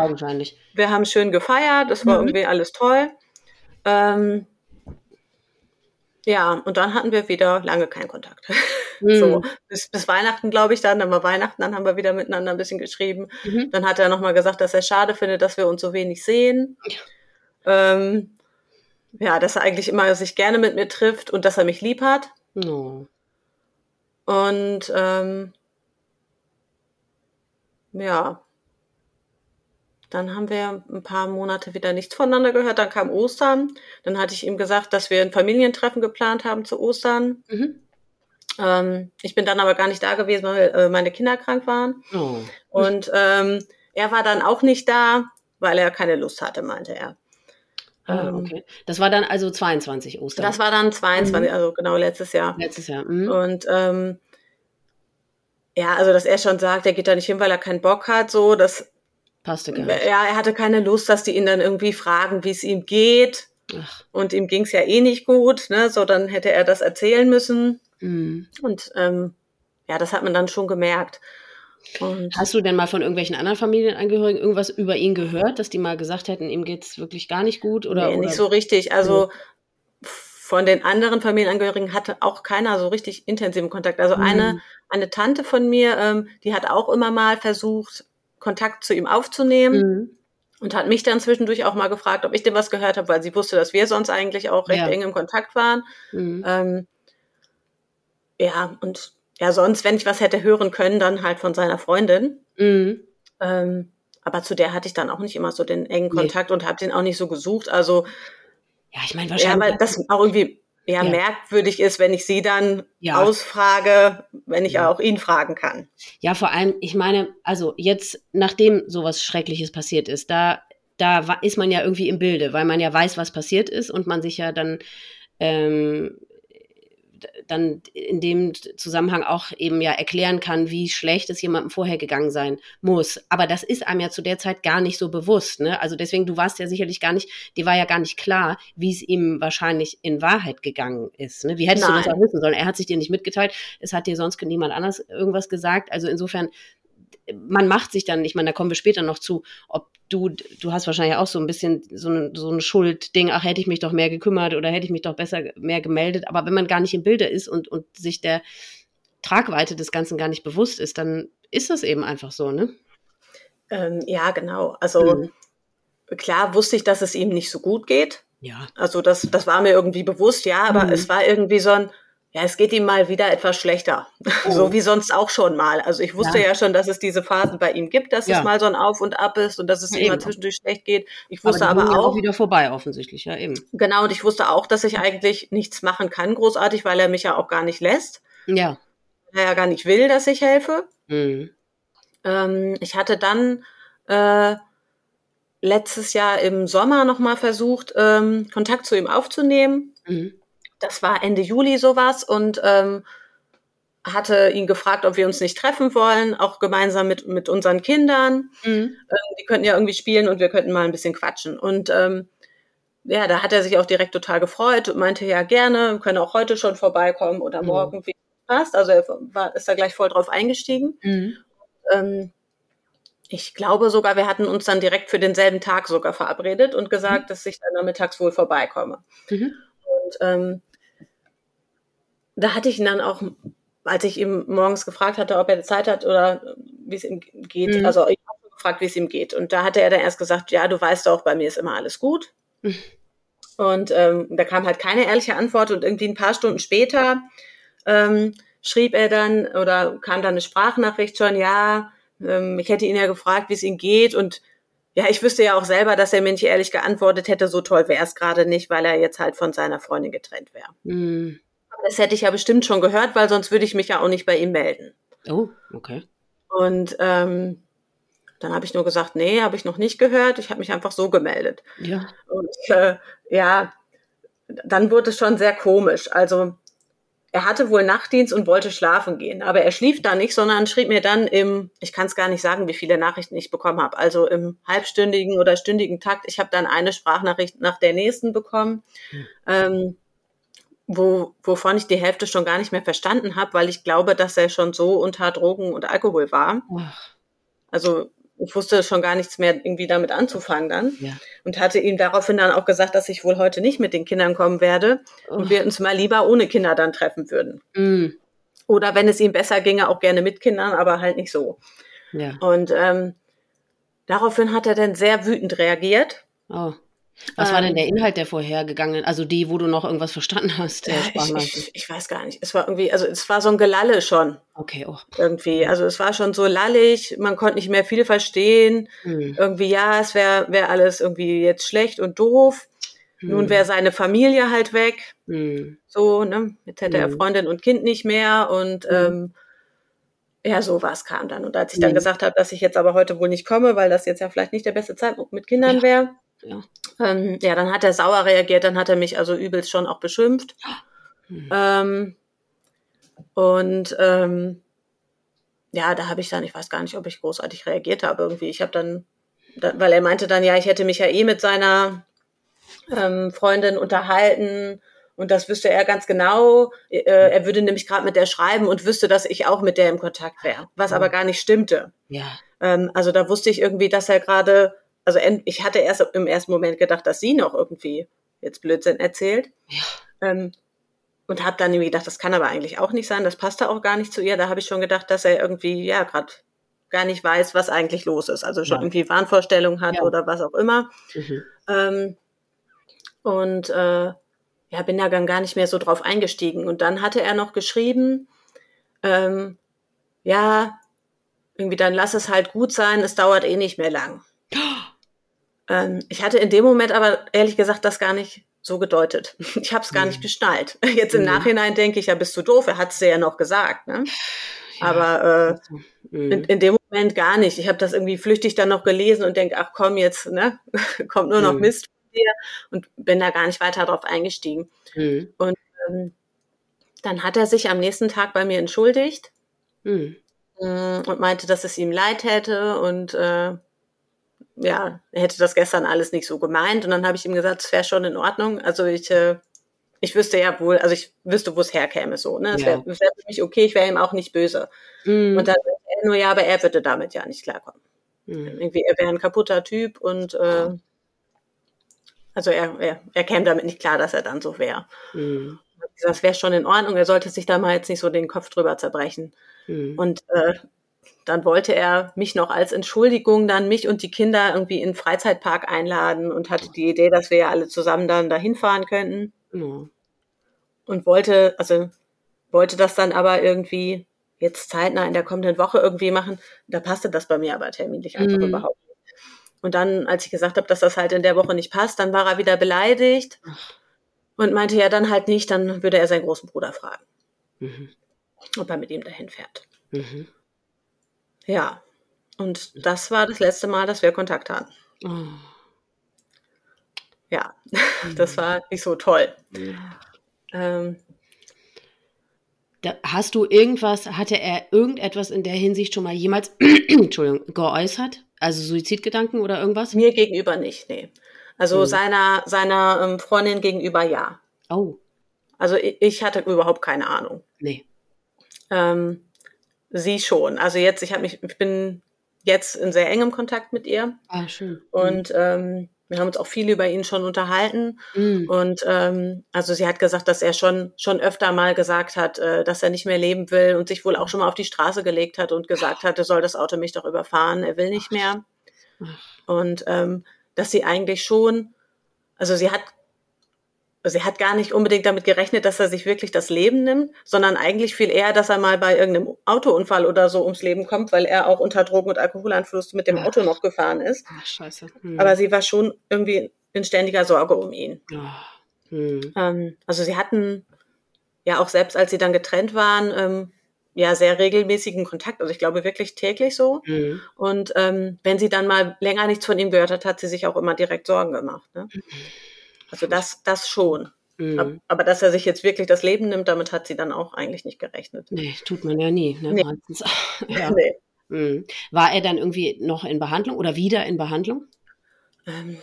[SPEAKER 2] wir haben schön gefeiert, das war mhm. irgendwie alles toll. Ähm, ja, und dann hatten wir wieder lange keinen Kontakt. Mhm. So, bis, bis Weihnachten, glaube ich, dann, dann war Weihnachten, dann haben wir wieder miteinander ein bisschen geschrieben. Mhm. Dann hat er nochmal gesagt, dass er schade findet, dass wir uns so wenig sehen. Ja. Ähm, ja, dass er eigentlich immer sich gerne mit mir trifft und dass er mich lieb hat. Oh. Und ähm, ja, dann haben wir ein paar Monate wieder nichts voneinander gehört. Dann kam Ostern. Dann hatte ich ihm gesagt, dass wir ein Familientreffen geplant haben zu Ostern. Mhm. Ähm, ich bin dann aber gar nicht da gewesen, weil äh, meine Kinder krank waren. Oh. Und ähm, er war dann auch nicht da, weil er keine Lust hatte, meinte er.
[SPEAKER 1] Ah, ähm, okay. Das war dann also 22 Ostern.
[SPEAKER 2] Das war dann 22, mhm. also genau letztes Jahr.
[SPEAKER 1] Letztes Jahr. Mhm.
[SPEAKER 2] Und ähm, ja, also dass er schon sagt, er geht da nicht hin, weil er keinen Bock hat, so, das
[SPEAKER 1] Passte gar nicht.
[SPEAKER 2] Ja, er hatte keine Lust, dass die ihn dann irgendwie fragen, wie es ihm geht. Ach. Und ihm ging es ja eh nicht gut, ne? So, dann hätte er das erzählen müssen. Mhm. Und ähm, ja, das hat man dann schon gemerkt.
[SPEAKER 1] Und Hast du denn mal von irgendwelchen anderen Familienangehörigen irgendwas über ihn gehört, dass die mal gesagt hätten, ihm geht es wirklich gar nicht gut? Oder,
[SPEAKER 2] nee,
[SPEAKER 1] oder?
[SPEAKER 2] nicht so richtig. Also mhm. von den anderen Familienangehörigen hatte auch keiner so richtig intensiven Kontakt. Also mhm. eine, eine Tante von mir, ähm, die hat auch immer mal versucht, Kontakt zu ihm aufzunehmen. Mhm. Und hat mich dann zwischendurch auch mal gefragt, ob ich dem was gehört habe, weil sie wusste, dass wir sonst eigentlich auch recht ja. eng im Kontakt waren. Mhm. Ähm, ja, und ja, sonst, wenn ich was hätte hören können, dann halt von seiner Freundin. Mhm. Ähm, aber zu der hatte ich dann auch nicht immer so den engen Kontakt nee. und habe den auch nicht so gesucht. Also
[SPEAKER 1] ja, ich meine wahrscheinlich.
[SPEAKER 2] Ja, weil das auch irgendwie ja, ja, merkwürdig ist, wenn ich sie dann ja. ausfrage, wenn ich ja. auch ihn fragen kann.
[SPEAKER 1] Ja, vor allem, ich meine, also jetzt, nachdem sowas Schreckliches passiert ist, da, da ist man ja irgendwie im Bilde, weil man ja weiß, was passiert ist und man sich ja dann ähm, dann in dem Zusammenhang auch eben ja erklären kann, wie schlecht es jemandem vorher gegangen sein muss. Aber das ist einem ja zu der Zeit gar nicht so bewusst. Ne? Also deswegen, du warst ja sicherlich gar nicht, dir war ja gar nicht klar, wie es ihm wahrscheinlich in Wahrheit gegangen ist. Ne? Wie hättest Nein. du das auch wissen sollen? Er hat sich dir nicht mitgeteilt, es hat dir sonst niemand anders irgendwas gesagt. Also insofern man macht sich dann, ich meine, da kommen wir später noch zu, ob du, du hast wahrscheinlich auch so ein bisschen so ein, so ein Schuldding, ach, hätte ich mich doch mehr gekümmert oder hätte ich mich doch besser mehr gemeldet. Aber wenn man gar nicht im Bilde ist und, und sich der Tragweite des Ganzen gar nicht bewusst ist, dann ist das eben einfach so, ne?
[SPEAKER 2] Ähm, ja, genau. Also mhm. klar wusste ich, dass es ihm nicht so gut geht.
[SPEAKER 1] Ja.
[SPEAKER 2] Also das, das war mir irgendwie bewusst, ja, aber mhm. es war irgendwie so ein, ja, es geht ihm mal wieder etwas schlechter. Oh. So wie sonst auch schon mal. Also ich wusste ja. ja. schon, dass es diese Phasen bei ihm gibt, dass ja. es mal so ein Auf und Ab ist und dass es ja, ihm mal zwischendurch schlecht geht. Ich wusste aber, aber auch.
[SPEAKER 1] wieder vorbei, offensichtlich, ja, eben.
[SPEAKER 2] Genau, und ich wusste auch, dass ich eigentlich nichts machen kann, großartig, weil er mich ja auch gar nicht lässt.
[SPEAKER 1] Ja.
[SPEAKER 2] Weil er ja gar nicht will, dass ich helfe. Mhm. Ähm, ich hatte dann äh, letztes Jahr im Sommer nochmal versucht, ähm, Kontakt zu ihm aufzunehmen. Mhm das war Ende Juli sowas und ähm, hatte ihn gefragt, ob wir uns nicht treffen wollen, auch gemeinsam mit, mit unseren Kindern. Mhm. Ähm, die könnten ja irgendwie spielen und wir könnten mal ein bisschen quatschen. Und ähm, ja, da hat er sich auch direkt total gefreut und meinte, ja, gerne, können auch heute schon vorbeikommen oder mhm. morgen, wie passt. Also er war, ist da gleich voll drauf eingestiegen. Mhm. Ähm, ich glaube sogar, wir hatten uns dann direkt für denselben Tag sogar verabredet und gesagt, mhm. dass ich dann mittags wohl vorbeikomme. Mhm. Und ähm, da hatte ich ihn dann auch, als ich ihm morgens gefragt hatte, ob er Zeit hat oder wie es ihm geht, mhm. also ich habe gefragt, wie es ihm geht. Und da hatte er dann erst gesagt, ja, du weißt doch, bei mir ist immer alles gut. Mhm. Und ähm, da kam halt keine ehrliche Antwort und irgendwie ein paar Stunden später ähm, schrieb er dann oder kam dann eine Sprachnachricht schon, ja, ähm, ich hätte ihn ja gefragt, wie es ihm geht und ja, ich wüsste ja auch selber, dass er mir nicht ehrlich geantwortet hätte, so toll wäre es gerade nicht, weil er jetzt halt von seiner Freundin getrennt wäre. Mhm. Das hätte ich ja bestimmt schon gehört, weil sonst würde ich mich ja auch nicht bei ihm melden.
[SPEAKER 1] Oh, okay.
[SPEAKER 2] Und ähm, dann habe ich nur gesagt, nee, habe ich noch nicht gehört. Ich habe mich einfach so gemeldet.
[SPEAKER 1] Ja.
[SPEAKER 2] Und äh, ja, dann wurde es schon sehr komisch. Also er hatte wohl Nachtdienst und wollte schlafen gehen, aber er schlief da nicht, sondern schrieb mir dann im, ich kann es gar nicht sagen, wie viele Nachrichten ich bekommen habe, also im halbstündigen oder stündigen Takt. Ich habe dann eine Sprachnachricht nach der nächsten bekommen, mhm. ähm, wo, wovon ich die Hälfte schon gar nicht mehr verstanden habe, weil ich glaube, dass er schon so unter Drogen und Alkohol war. Ach. Also ich wusste schon gar nichts mehr irgendwie damit anzufangen dann. Ja. Und hatte ihm daraufhin dann auch gesagt, dass ich wohl heute nicht mit den Kindern kommen werde oh. und wir uns mal lieber ohne Kinder dann treffen würden. Mm. Oder wenn es ihm besser ginge, auch gerne mit Kindern, aber halt nicht so. Ja. Und ähm, daraufhin hat er dann sehr wütend reagiert.
[SPEAKER 1] Oh. Was ähm, war denn ähm. der Inhalt der vorhergegangenen, also die, wo du noch irgendwas verstanden hast? Der
[SPEAKER 2] ich, ich, ich, weiß gar nicht. Es war irgendwie, also es war so ein Gelalle schon.
[SPEAKER 1] Okay, oh.
[SPEAKER 2] Irgendwie. Also es war schon so lallig, man konnte nicht mehr viel verstehen. Hm. Irgendwie, ja, es wäre wär alles irgendwie jetzt schlecht und doof. Hm. Nun wäre seine Familie halt weg. Hm. So, ne? Jetzt hätte er hm. Freundin und Kind nicht mehr und hm. ähm, ja, sowas kam dann. Und als ich dann hm. gesagt habe, dass ich jetzt aber heute wohl nicht komme, weil das jetzt ja vielleicht nicht der beste Zeitpunkt mit Kindern ja. wäre, ja. Ähm, ja, dann hat er sauer reagiert, dann hat er mich also übelst schon auch beschimpft. Hm. Ähm, und ähm, ja, da habe ich dann, ich weiß gar nicht, ob ich großartig reagiert habe irgendwie. Ich habe dann, da, weil er meinte dann, ja, ich hätte mich ja eh mit seiner ähm, Freundin unterhalten und das wüsste er ganz genau. Äh, er würde nämlich gerade mit der schreiben und wüsste, dass ich auch mit der im Kontakt wäre, was aber gar nicht stimmte. Ja. Ähm, also da wusste ich irgendwie, dass er gerade also ich hatte erst im ersten Moment gedacht, dass sie noch irgendwie jetzt Blödsinn erzählt. Ja. Ähm, und habe dann irgendwie gedacht, das kann aber eigentlich auch nicht sein, das passte auch gar nicht zu ihr. Da habe ich schon gedacht, dass er irgendwie, ja, gerade gar nicht weiß, was eigentlich los ist. Also schon ja. irgendwie Wahnvorstellungen hat ja. oder was auch immer. Mhm. Ähm, und äh, ja, bin da dann gar nicht mehr so drauf eingestiegen. Und dann hatte er noch geschrieben, ähm, ja, irgendwie dann lass es halt gut sein, es dauert eh nicht mehr lang. Ähm, ich hatte in dem Moment aber ehrlich gesagt das gar nicht so gedeutet. Ich habe es gar mhm. nicht geschnallt. Jetzt im mhm. Nachhinein denke ich, ja, bist du doof, er hat es ja noch gesagt. Ne? Ja. Aber äh, mhm. in, in, dem Moment gar nicht. Ich habe das irgendwie flüchtig dann noch gelesen und denke, ach komm, jetzt ne? kommt nur noch mhm. Mist von dir und bin da gar nicht weiter drauf eingestiegen. Mhm. Und ähm, dann hat er sich am nächsten Tag bei mir entschuldigt mm, und meinte, dass es ihm leid hätte und äh, ja, er hätte das gestern alles nicht so gemeint. Und dann habe ich ihm gesagt, es wäre schon in Ordnung. Also ich, äh, ich wüsste ja wohl, also ich wüsste, wo es herkäme so. Ne? Es wäre wär für mich okay, ich wäre ihm auch nicht böse. Mm. Und dann er nur, ja, aber er würde damit ja nicht klarkommen. Mm. Irgendwie, er wäre ein kaputter Typ und äh, also er, er, er käme damit nicht klar, dass er dann so wäre. Mm. Das wäre schon in Ordnung, er sollte sich da mal jetzt nicht so den Kopf drüber zerbrechen. Mm. Und äh, dann wollte er mich noch als Entschuldigung dann mich und die Kinder irgendwie in den Freizeitpark einladen und hatte die Idee, dass wir ja alle zusammen dann dahin fahren könnten. Ja. Und wollte, also wollte das dann aber irgendwie jetzt zeitnah in der kommenden Woche irgendwie machen. Da passte das bei mir aber terminlich einfach mhm. überhaupt nicht. Und dann, als ich gesagt habe, dass das halt in der Woche nicht passt, dann war er wieder beleidigt und meinte ja dann halt nicht, dann würde er seinen großen Bruder fragen, mhm. ob er mit ihm dahin fährt. Mhm. Ja, und das war das letzte Mal, dass wir Kontakt hatten. Oh. Ja, das war nicht so toll. Ja. Ähm,
[SPEAKER 1] da, hast du irgendwas, hatte er irgendetwas in der Hinsicht schon mal jemals Entschuldigung, geäußert? Also Suizidgedanken oder irgendwas?
[SPEAKER 2] Mir gegenüber nicht, nee. Also hm. seiner, seiner ähm, Freundin gegenüber ja.
[SPEAKER 1] Oh.
[SPEAKER 2] Also ich, ich hatte überhaupt keine Ahnung.
[SPEAKER 1] Nee.
[SPEAKER 2] Ähm, sie schon. Also jetzt, ich habe mich, ich bin jetzt in sehr engem Kontakt mit ihr.
[SPEAKER 1] Ah, schön.
[SPEAKER 2] Und ähm, wir haben uns auch viel über ihn schon unterhalten. Mhm. Und ähm, also sie hat gesagt, dass er schon schon öfter mal gesagt hat, äh, dass er nicht mehr leben will und sich wohl auch schon mal auf die Straße gelegt hat und gesagt hatte, soll das Auto mich doch überfahren, er will nicht mehr. Und ähm, dass sie eigentlich schon, also sie hat also er hat gar nicht unbedingt damit gerechnet, dass er sich wirklich das Leben nimmt, sondern eigentlich viel eher, dass er mal bei irgendeinem Autounfall oder so ums Leben kommt, weil er auch unter Drogen- und Alkoholeinfluss mit dem Auto noch gefahren ist.
[SPEAKER 1] Ach, scheiße. Hm.
[SPEAKER 2] Aber sie war schon irgendwie in ständiger Sorge um ihn. Hm. Ähm, also sie hatten ja auch selbst, als sie dann getrennt waren, ähm, ja sehr regelmäßigen Kontakt. Also ich glaube wirklich täglich so. Mhm. Und ähm, wenn sie dann mal länger nichts von ihm gehört hat, hat sie sich auch immer direkt Sorgen gemacht. Ne? Mhm. Also das, das schon. Mhm. Aber dass er sich jetzt wirklich das Leben nimmt, damit hat sie dann auch eigentlich nicht gerechnet.
[SPEAKER 1] Nee, tut man ja nie, ne? Nee. ja. nee. Mhm. War er dann irgendwie noch in Behandlung oder wieder in Behandlung?
[SPEAKER 2] Ähm,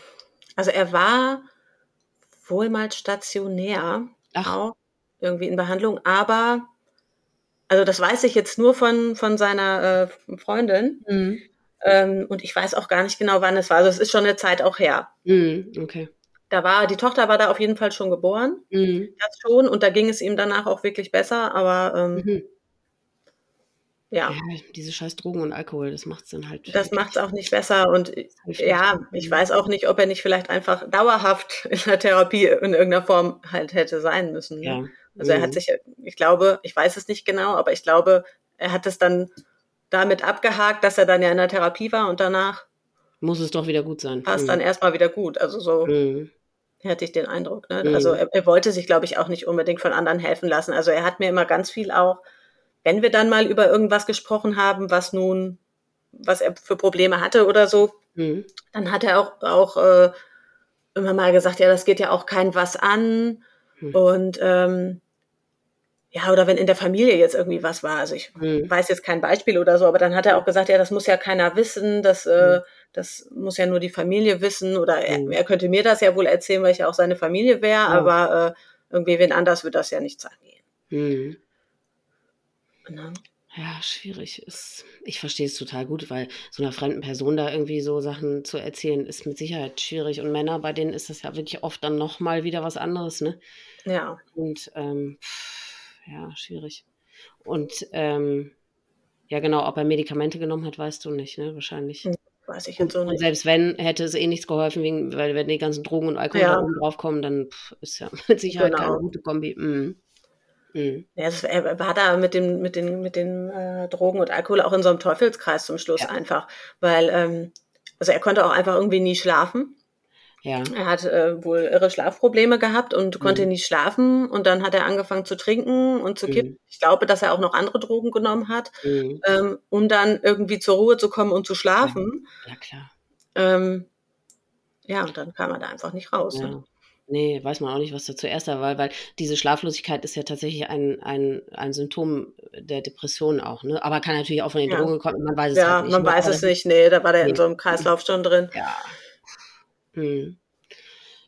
[SPEAKER 2] also er war wohl mal stationär, Ach. auch irgendwie in Behandlung, aber also das weiß ich jetzt nur von, von seiner äh, Freundin. Mhm. Ähm, und ich weiß auch gar nicht genau, wann es war. Also es ist schon eine Zeit auch her.
[SPEAKER 1] Mhm, okay.
[SPEAKER 2] Da war, die Tochter war da auf jeden Fall schon geboren. Mhm. Das schon. Und da ging es ihm danach auch wirklich besser, aber ähm, mhm. ja. ja.
[SPEAKER 1] Diese scheiß Drogen und Alkohol, das macht es dann halt.
[SPEAKER 2] Das macht es auch nicht besser. Und ja, ich weiß auch nicht, ob er nicht vielleicht einfach dauerhaft in der Therapie in irgendeiner Form halt hätte sein müssen. Ne? Ja. Also er hat mhm. sich, ich glaube, ich weiß es nicht genau, aber ich glaube, er hat es dann damit abgehakt, dass er dann ja in der Therapie war und danach
[SPEAKER 1] muss es doch wieder gut sein.
[SPEAKER 2] Passt mhm. dann erstmal wieder gut. Also so mhm. Hatte ich den Eindruck. Ne? Mhm. Also er, er, wollte sich, glaube ich, auch nicht unbedingt von anderen helfen lassen. Also er hat mir immer ganz viel auch, wenn wir dann mal über irgendwas gesprochen haben, was nun, was er für Probleme hatte oder so, mhm. dann hat er auch, auch äh, immer mal gesagt, ja, das geht ja auch kein was an. Mhm. Und ähm, ja, oder wenn in der Familie jetzt irgendwie was war, also ich mhm. weiß jetzt kein Beispiel oder so, aber dann hat er auch gesagt, ja, das muss ja keiner wissen, das, äh, mhm. das muss ja nur die Familie wissen oder er, mhm. er, könnte mir das ja wohl erzählen, weil ich ja auch seine Familie wäre, aber äh, irgendwie wen anders wird das ja nichts angehen.
[SPEAKER 1] Mhm. Ne? Ja, schwierig. Ist, ich verstehe es total gut, weil so einer fremden Person da irgendwie so Sachen zu erzählen, ist mit Sicherheit schwierig. Und Männer, bei denen ist das ja wirklich oft dann nochmal wieder was anderes, ne?
[SPEAKER 2] Ja.
[SPEAKER 1] Und ähm, pff ja, schwierig. Und ähm, ja, genau, ob er Medikamente genommen hat, weißt du nicht, ne? Wahrscheinlich. Hm,
[SPEAKER 2] weiß ich jetzt so nicht. Und
[SPEAKER 1] selbst wenn, hätte es eh nichts geholfen, wegen, weil wenn die ganzen Drogen und Alkohol ja. da oben drauf kommen, dann pff, ist ja mit Sicherheit genau. keine gute Kombi. Mhm.
[SPEAKER 2] Mhm. Ja, das, er war da mit, dem, mit den, mit den äh, Drogen und Alkohol auch in so einem Teufelskreis zum Schluss ja. einfach. Weil, ähm, also er konnte auch einfach irgendwie nie schlafen.
[SPEAKER 1] Ja.
[SPEAKER 2] Er hat äh, wohl irre Schlafprobleme gehabt und mhm. konnte nicht schlafen. Und dann hat er angefangen zu trinken und zu kippen. Mhm. Ich glaube, dass er auch noch andere Drogen genommen hat, mhm. ähm, um dann irgendwie zur Ruhe zu kommen und zu schlafen.
[SPEAKER 1] Ja, klar.
[SPEAKER 2] Ähm, ja, und dann kam er da einfach nicht raus. Ja. Ne?
[SPEAKER 1] Nee, weiß man auch nicht, was da zuerst war, weil, weil diese Schlaflosigkeit ist ja tatsächlich ein, ein, ein Symptom der Depression auch, ne? Aber kann natürlich auch von den ja. Drogen kommen, man weiß es ja, halt nicht.
[SPEAKER 2] Ja, man ne? weiß es nicht, nee, da war der nee. in so einem Kreislauf schon drin.
[SPEAKER 1] Ja, hm.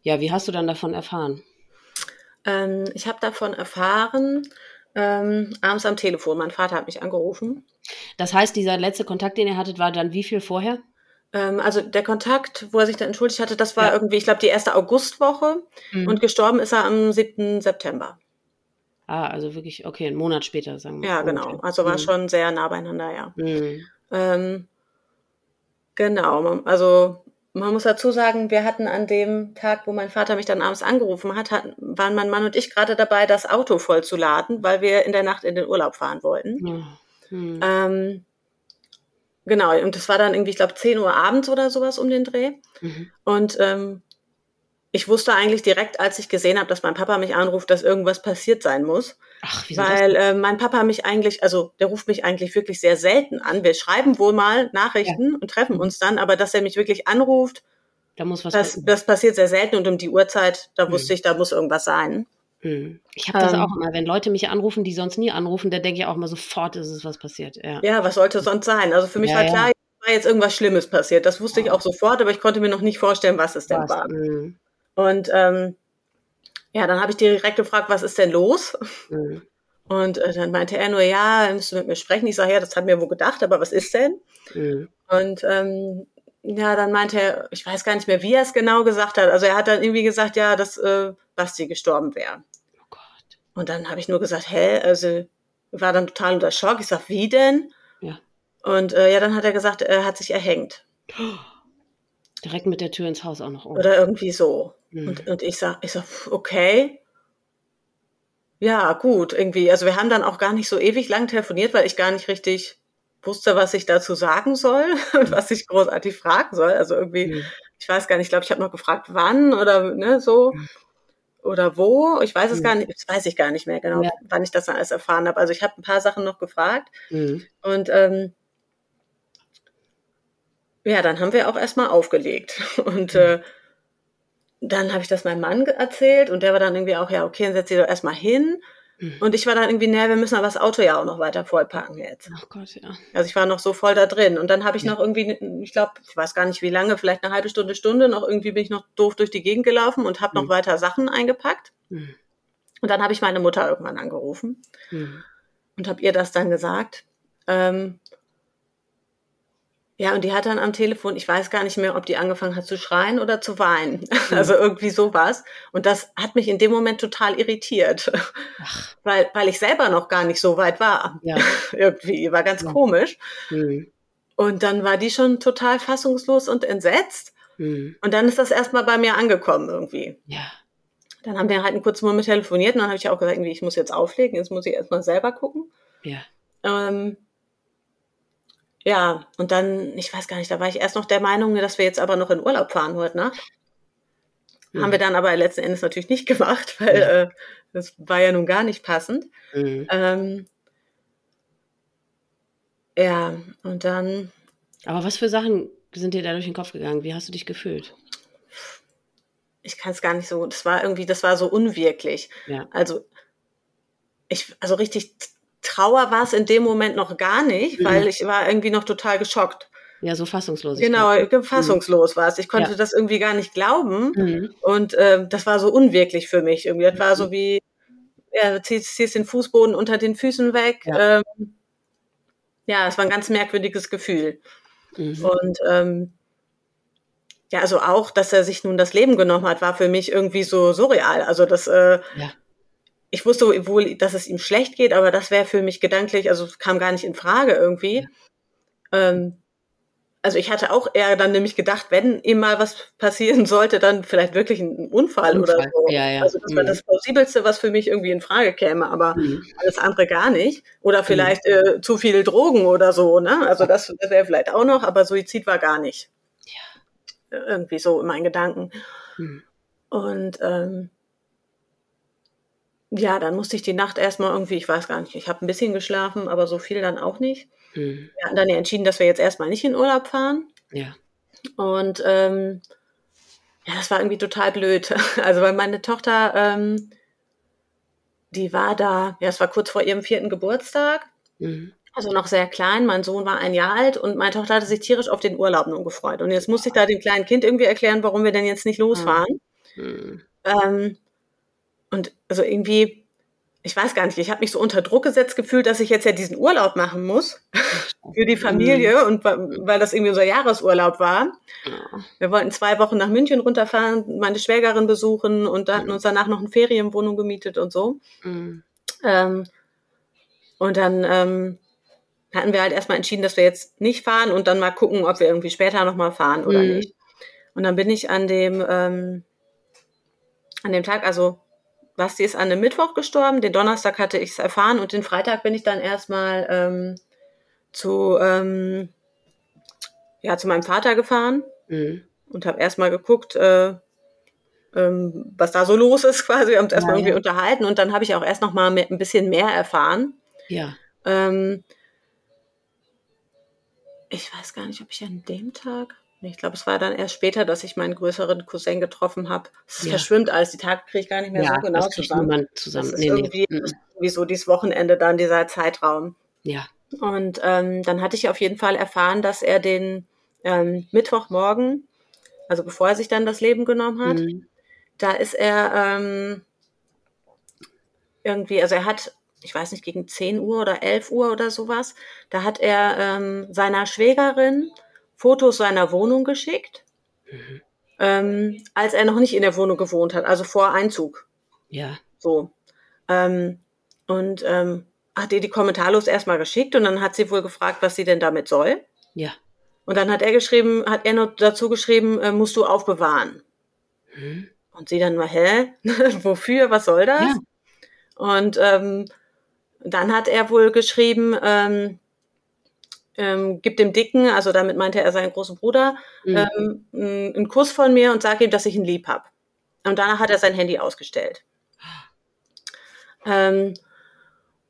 [SPEAKER 1] Ja, wie hast du dann davon erfahren?
[SPEAKER 2] Ähm, ich habe davon erfahren, ähm, abends am Telefon. Mein Vater hat mich angerufen.
[SPEAKER 1] Das heißt, dieser letzte Kontakt, den ihr hattet, war dann wie viel vorher?
[SPEAKER 2] Ähm, also der Kontakt, wo er sich dann entschuldigt hatte, das war ja. irgendwie, ich glaube, die erste Augustwoche mhm. und gestorben ist er am 7. September.
[SPEAKER 1] Ah, also wirklich, okay, einen Monat später, sagen wir.
[SPEAKER 2] Ja, genau. Also war mhm. schon sehr nah beieinander, ja. Mhm. Ähm, genau, also man muss dazu sagen, wir hatten an dem Tag, wo mein Vater mich dann abends angerufen hat, hatten, waren mein Mann und ich gerade dabei, das Auto voll zu laden, weil wir in der Nacht in den Urlaub fahren wollten. Ja. Hm. Ähm, genau, und das war dann irgendwie, ich glaube, 10 Uhr abends oder sowas um den Dreh. Mhm. Und ähm, ich wusste eigentlich direkt, als ich gesehen habe, dass mein Papa mich anruft, dass irgendwas passiert sein muss. Ach, wieso Weil äh, mein Papa mich eigentlich, also der ruft mich eigentlich wirklich sehr selten an. Wir schreiben wohl mal Nachrichten ja. und treffen uns dann, aber dass er mich wirklich anruft,
[SPEAKER 1] da muss was
[SPEAKER 2] das, das passiert sehr selten und um die Uhrzeit, da mhm. wusste ich, da muss irgendwas sein.
[SPEAKER 1] Mhm. Ich habe das ähm, auch immer, wenn Leute mich anrufen, die sonst nie anrufen, da denke ich auch mal sofort, ist es was passiert. Ja,
[SPEAKER 2] ja was sollte sonst sein? Also für mich ja, war klar, war jetzt irgendwas Schlimmes passiert. Das wusste ich auch sofort, aber ich konnte mir noch nicht vorstellen, was es denn was? war. Mhm. Und ähm, ja, dann habe ich direkt gefragt, was ist denn los? Mhm. Und äh, dann meinte er nur, ja, er müsste mit mir sprechen. Ich sage, ja, das hat mir wohl gedacht, aber was ist denn? Mhm. Und ähm, ja, dann meinte er, ich weiß gar nicht mehr, wie er es genau gesagt hat. Also er hat dann irgendwie gesagt, ja, dass äh, Basti gestorben wäre. Oh Gott. Und dann habe ich nur gesagt, hä, also war dann total unter Schock. Ich sag, wie denn?
[SPEAKER 1] Ja.
[SPEAKER 2] Und äh, ja, dann hat er gesagt, er hat sich erhängt.
[SPEAKER 1] Direkt mit der Tür ins Haus auch noch.
[SPEAKER 2] Um. Oder irgendwie so. Mhm. Und, und ich sag, ich sag, okay. Ja, gut, irgendwie. Also wir haben dann auch gar nicht so ewig lang telefoniert, weil ich gar nicht richtig wusste, was ich dazu sagen soll und mhm. was ich großartig fragen soll. Also irgendwie, mhm. ich weiß gar nicht, ich glaube, ich habe noch gefragt, wann oder ne, so. Mhm. Oder wo? Ich weiß es mhm. gar nicht, das weiß ich gar nicht mehr genau, ja. wann ich das dann alles erfahren habe. Also ich habe ein paar Sachen noch gefragt. Mhm. Und ähm, ja, dann haben wir auch erstmal aufgelegt. Und äh, dann habe ich das meinem Mann erzählt und der war dann irgendwie auch, ja, okay, dann setz dich doch erstmal hin. Mhm. Und ich war dann irgendwie, naja, wir müssen aber das Auto ja auch noch weiter vollpacken jetzt.
[SPEAKER 1] Ach Gott, ja.
[SPEAKER 2] Also ich war noch so voll da drin. Und dann habe ich ja. noch irgendwie, ich glaube, ich weiß gar nicht wie lange, vielleicht eine halbe Stunde, Stunde, noch irgendwie bin ich noch doof durch die Gegend gelaufen und habe mhm. noch weiter Sachen eingepackt. Mhm. Und dann habe ich meine Mutter irgendwann angerufen mhm. und habe ihr das dann gesagt. Ähm, ja, und die hat dann am Telefon, ich weiß gar nicht mehr, ob die angefangen hat zu schreien oder zu weinen. Mhm. Also irgendwie sowas. Und das hat mich in dem Moment total irritiert, Ach. weil, weil ich selber noch gar nicht so weit war. Ja. irgendwie, war ganz ja. komisch. Mhm. Und dann war die schon total fassungslos und entsetzt. Mhm. Und dann ist das erstmal bei mir angekommen irgendwie.
[SPEAKER 1] Ja.
[SPEAKER 2] Dann haben wir halt einen kurzen Moment telefoniert und dann habe ich auch gesagt, irgendwie, ich muss jetzt auflegen, jetzt muss ich erstmal selber gucken.
[SPEAKER 1] Ja.
[SPEAKER 2] Ähm, ja, und dann, ich weiß gar nicht, da war ich erst noch der Meinung, dass wir jetzt aber noch in Urlaub fahren heute Nacht. Mhm. Haben wir dann aber letzten Endes natürlich nicht gemacht, weil mhm. äh, das war ja nun gar nicht passend. Mhm. Ähm, ja, und dann.
[SPEAKER 1] Aber was für Sachen sind dir da durch den Kopf gegangen? Wie hast du dich gefühlt?
[SPEAKER 2] Ich kann es gar nicht so. Das war irgendwie, das war so unwirklich.
[SPEAKER 1] Ja.
[SPEAKER 2] Also ich, also richtig Trauer war es in dem Moment noch gar nicht, mhm. weil ich war irgendwie noch total geschockt.
[SPEAKER 1] Ja, so fassungslos.
[SPEAKER 2] Genau, fassungslos mhm. war es. Ich konnte ja. das irgendwie gar nicht glauben. Mhm. Und äh, das war so unwirklich für mich. Irgendwie, das war so mhm. wie, ja, ziehst, ziehst den Fußboden unter den Füßen weg. Ja, ähm, ja es war ein ganz merkwürdiges Gefühl. Mhm. Und ähm, ja, also auch, dass er sich nun das Leben genommen hat, war für mich irgendwie so surreal. Also das, äh, ja ich wusste wohl, dass es ihm schlecht geht, aber das wäre für mich gedanklich, also kam gar nicht in Frage irgendwie. Ähm, also ich hatte auch eher dann nämlich gedacht, wenn ihm mal was passieren sollte, dann vielleicht wirklich ein Unfall, Unfall. oder so.
[SPEAKER 1] Ja, ja.
[SPEAKER 2] Also das mhm. war das Plausibelste, was für mich irgendwie in Frage käme, aber mhm. alles andere gar nicht. Oder mhm. vielleicht mhm. äh, zu viel Drogen oder so, ne? Also das, das wäre vielleicht auch noch, aber Suizid war gar nicht.
[SPEAKER 1] Ja.
[SPEAKER 2] Irgendwie so in meinen Gedanken. Mhm. Und ähm, ja, dann musste ich die Nacht erstmal irgendwie, ich weiß gar nicht, ich habe ein bisschen geschlafen, aber so viel dann auch nicht. Mhm. Wir hatten dann ja entschieden, dass wir jetzt erstmal nicht in Urlaub fahren.
[SPEAKER 1] Ja.
[SPEAKER 2] Und ähm, ja, das war irgendwie total blöd. Also weil meine Tochter, ähm, die war da, ja, es war kurz vor ihrem vierten Geburtstag. Mhm. Also noch sehr klein. Mein Sohn war ein Jahr alt und meine Tochter hatte sich tierisch auf den Urlaub nun gefreut. Und jetzt musste ich da dem kleinen Kind irgendwie erklären, warum wir denn jetzt nicht losfahren. Mhm. Ähm, und also irgendwie, ich weiß gar nicht, ich habe mich so unter Druck gesetzt gefühlt, dass ich jetzt ja diesen Urlaub machen muss für die Familie und weil das irgendwie unser Jahresurlaub war. Wir wollten zwei Wochen nach München runterfahren, meine Schwägerin besuchen und da hatten uns danach noch eine Ferienwohnung gemietet und so. Mhm. Ähm, und dann ähm, hatten wir halt erstmal entschieden, dass wir jetzt nicht fahren und dann mal gucken, ob wir irgendwie später nochmal fahren oder mhm. nicht. Und dann bin ich an dem, ähm, an dem Tag, also Basti ist an einem Mittwoch gestorben, den Donnerstag hatte ich es erfahren und den Freitag bin ich dann erstmal ähm, zu, ähm, ja, zu meinem Vater gefahren mhm. und habe erstmal geguckt, äh, ähm, was da so los ist quasi. Wir haben uns erstmal ja, irgendwie ja. unterhalten und dann habe ich auch erst noch mal ein bisschen mehr erfahren.
[SPEAKER 1] Ja.
[SPEAKER 2] Ähm, ich weiß gar nicht, ob ich an dem Tag ich glaube, es war dann erst später, dass ich meinen größeren Cousin getroffen habe. Es ja. verschwimmt alles, die Tage kriege ich gar nicht mehr ja, so genau zusammen.
[SPEAKER 1] zusammen.
[SPEAKER 2] Das ist nee, irgendwie, nee. irgendwie so dieses Wochenende dann, dieser Zeitraum.
[SPEAKER 1] Ja.
[SPEAKER 2] Und ähm, dann hatte ich auf jeden Fall erfahren, dass er den ähm, Mittwochmorgen, also bevor er sich dann das Leben genommen hat, mhm. da ist er ähm, irgendwie, also er hat, ich weiß nicht, gegen 10 Uhr oder 11 Uhr oder sowas, da hat er ähm, seiner Schwägerin Fotos seiner Wohnung geschickt, mhm. ähm, als er noch nicht in der Wohnung gewohnt hat, also vor Einzug.
[SPEAKER 1] Ja.
[SPEAKER 2] So. Ähm, und ähm, hat ihr die kommentarlos erstmal geschickt und dann hat sie wohl gefragt, was sie denn damit soll.
[SPEAKER 1] Ja.
[SPEAKER 2] Und dann hat er geschrieben, hat er noch dazu geschrieben, äh, musst du aufbewahren. Mhm. Und sie dann mal, hä? Wofür? Was soll das? Ja. Und ähm, dann hat er wohl geschrieben, ähm, ähm, gib dem Dicken, also damit meinte er seinen großen Bruder, mhm. ähm, einen Kuss von mir und sag ihm, dass ich ihn lieb hab. Und danach hat er sein Handy ausgestellt. Ähm,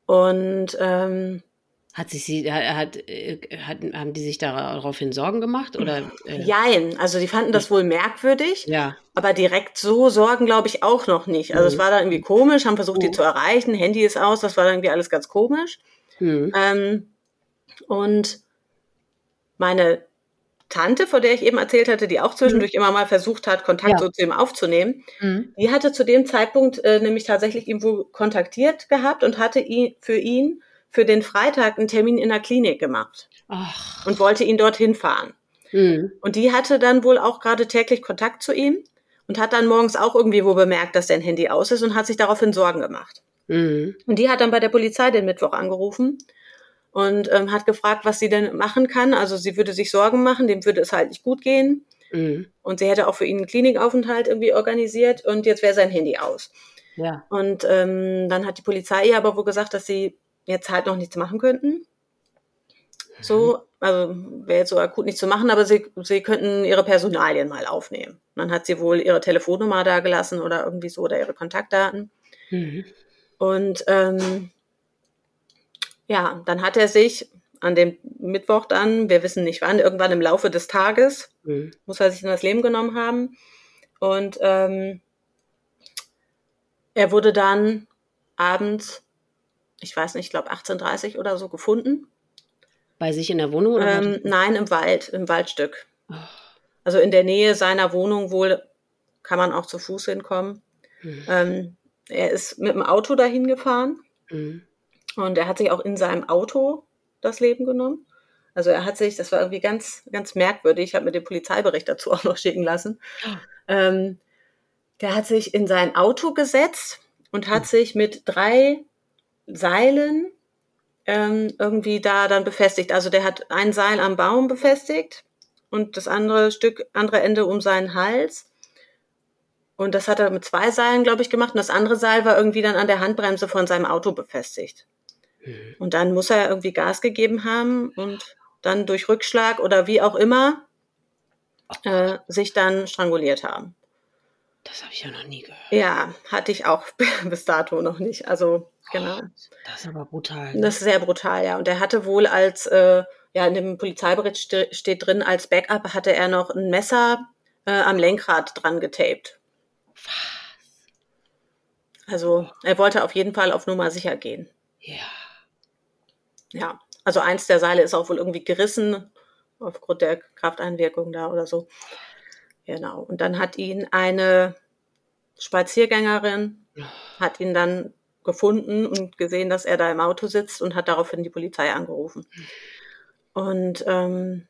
[SPEAKER 2] und ähm,
[SPEAKER 1] Hat sich sie, hat, äh, hat, haben die sich daraufhin Sorgen gemacht oder?
[SPEAKER 2] Äh? Jein, also die fanden das wohl merkwürdig.
[SPEAKER 1] Ja.
[SPEAKER 2] Aber direkt so Sorgen glaube ich auch noch nicht. Also mhm. es war dann irgendwie komisch, haben versucht, mhm. die zu erreichen. Handy ist aus, das war dann irgendwie alles ganz komisch. Mhm. Ähm, und meine Tante, vor der ich eben erzählt hatte, die auch zwischendurch mhm. immer mal versucht hat, Kontakt ja. so zu ihm aufzunehmen, mhm. die hatte zu dem Zeitpunkt äh, nämlich tatsächlich ihn wohl kontaktiert gehabt und hatte ihn für ihn für den Freitag einen Termin in der Klinik gemacht Ach. und wollte ihn dorthin fahren. Mhm. Und die hatte dann wohl auch gerade täglich Kontakt zu ihm und hat dann morgens auch irgendwie wo bemerkt, dass sein Handy aus ist und hat sich daraufhin Sorgen gemacht. Mhm. Und die hat dann bei der Polizei den Mittwoch angerufen und ähm, hat gefragt, was sie denn machen kann. Also sie würde sich Sorgen machen, dem würde es halt nicht gut gehen. Mhm. Und sie hätte auch für ihn einen Klinikaufenthalt irgendwie organisiert und jetzt wäre sein Handy aus.
[SPEAKER 1] Ja.
[SPEAKER 2] Und ähm, dann hat die Polizei ihr aber wohl gesagt, dass sie jetzt halt noch nichts machen könnten. So, also wäre jetzt so akut nicht zu machen, aber sie, sie könnten ihre Personalien mal aufnehmen. Dann hat sie wohl ihre Telefonnummer da gelassen oder irgendwie so oder ihre Kontaktdaten. Mhm. Und ähm, ja, dann hat er sich an dem Mittwoch dann, wir wissen nicht wann, irgendwann im Laufe des Tages, mhm. muss er sich in das Leben genommen haben. Und ähm, er wurde dann abends ich weiß nicht, ich glaube 1830 oder so gefunden.
[SPEAKER 1] Bei sich in der Wohnung? Oder
[SPEAKER 2] ähm, nein, im Wald, im Waldstück. Oh. Also in der Nähe seiner Wohnung wohl kann man auch zu Fuß hinkommen. Mhm. Ähm, er ist mit dem Auto dahin gefahren mhm. Und er hat sich auch in seinem Auto das Leben genommen. Also er hat sich, das war irgendwie ganz, ganz merkwürdig, ich habe mir den Polizeibericht dazu auch noch schicken lassen. Ähm, der hat sich in sein Auto gesetzt und hat sich mit drei Seilen ähm, irgendwie da dann befestigt. Also der hat ein Seil am Baum befestigt und das andere Stück, andere Ende um seinen Hals. Und das hat er mit zwei Seilen, glaube ich, gemacht. Und das andere Seil war irgendwie dann an der Handbremse von seinem Auto befestigt. Mhm. Und dann muss er irgendwie Gas gegeben haben und dann durch Rückschlag oder wie auch immer äh, sich dann stranguliert haben.
[SPEAKER 1] Das habe ich ja noch nie gehört.
[SPEAKER 2] Ja, hatte ich auch bis dato noch nicht. Also, genau. Oh,
[SPEAKER 1] das ist aber brutal.
[SPEAKER 2] Das ist sehr brutal, ja. Und er hatte wohl als, äh, ja, in dem Polizeibericht ste steht drin, als Backup hatte er noch ein Messer äh, am Lenkrad dran getaped. Was? Also, er wollte auf jeden Fall auf Nummer sicher gehen.
[SPEAKER 1] Ja.
[SPEAKER 2] Ja. Also, eins der Seile ist auch wohl irgendwie gerissen, aufgrund der Krafteinwirkung da oder so. Genau. Und dann hat ihn eine Spaziergängerin, hat ihn dann gefunden und gesehen, dass er da im Auto sitzt und hat daraufhin die Polizei angerufen. Und ähm,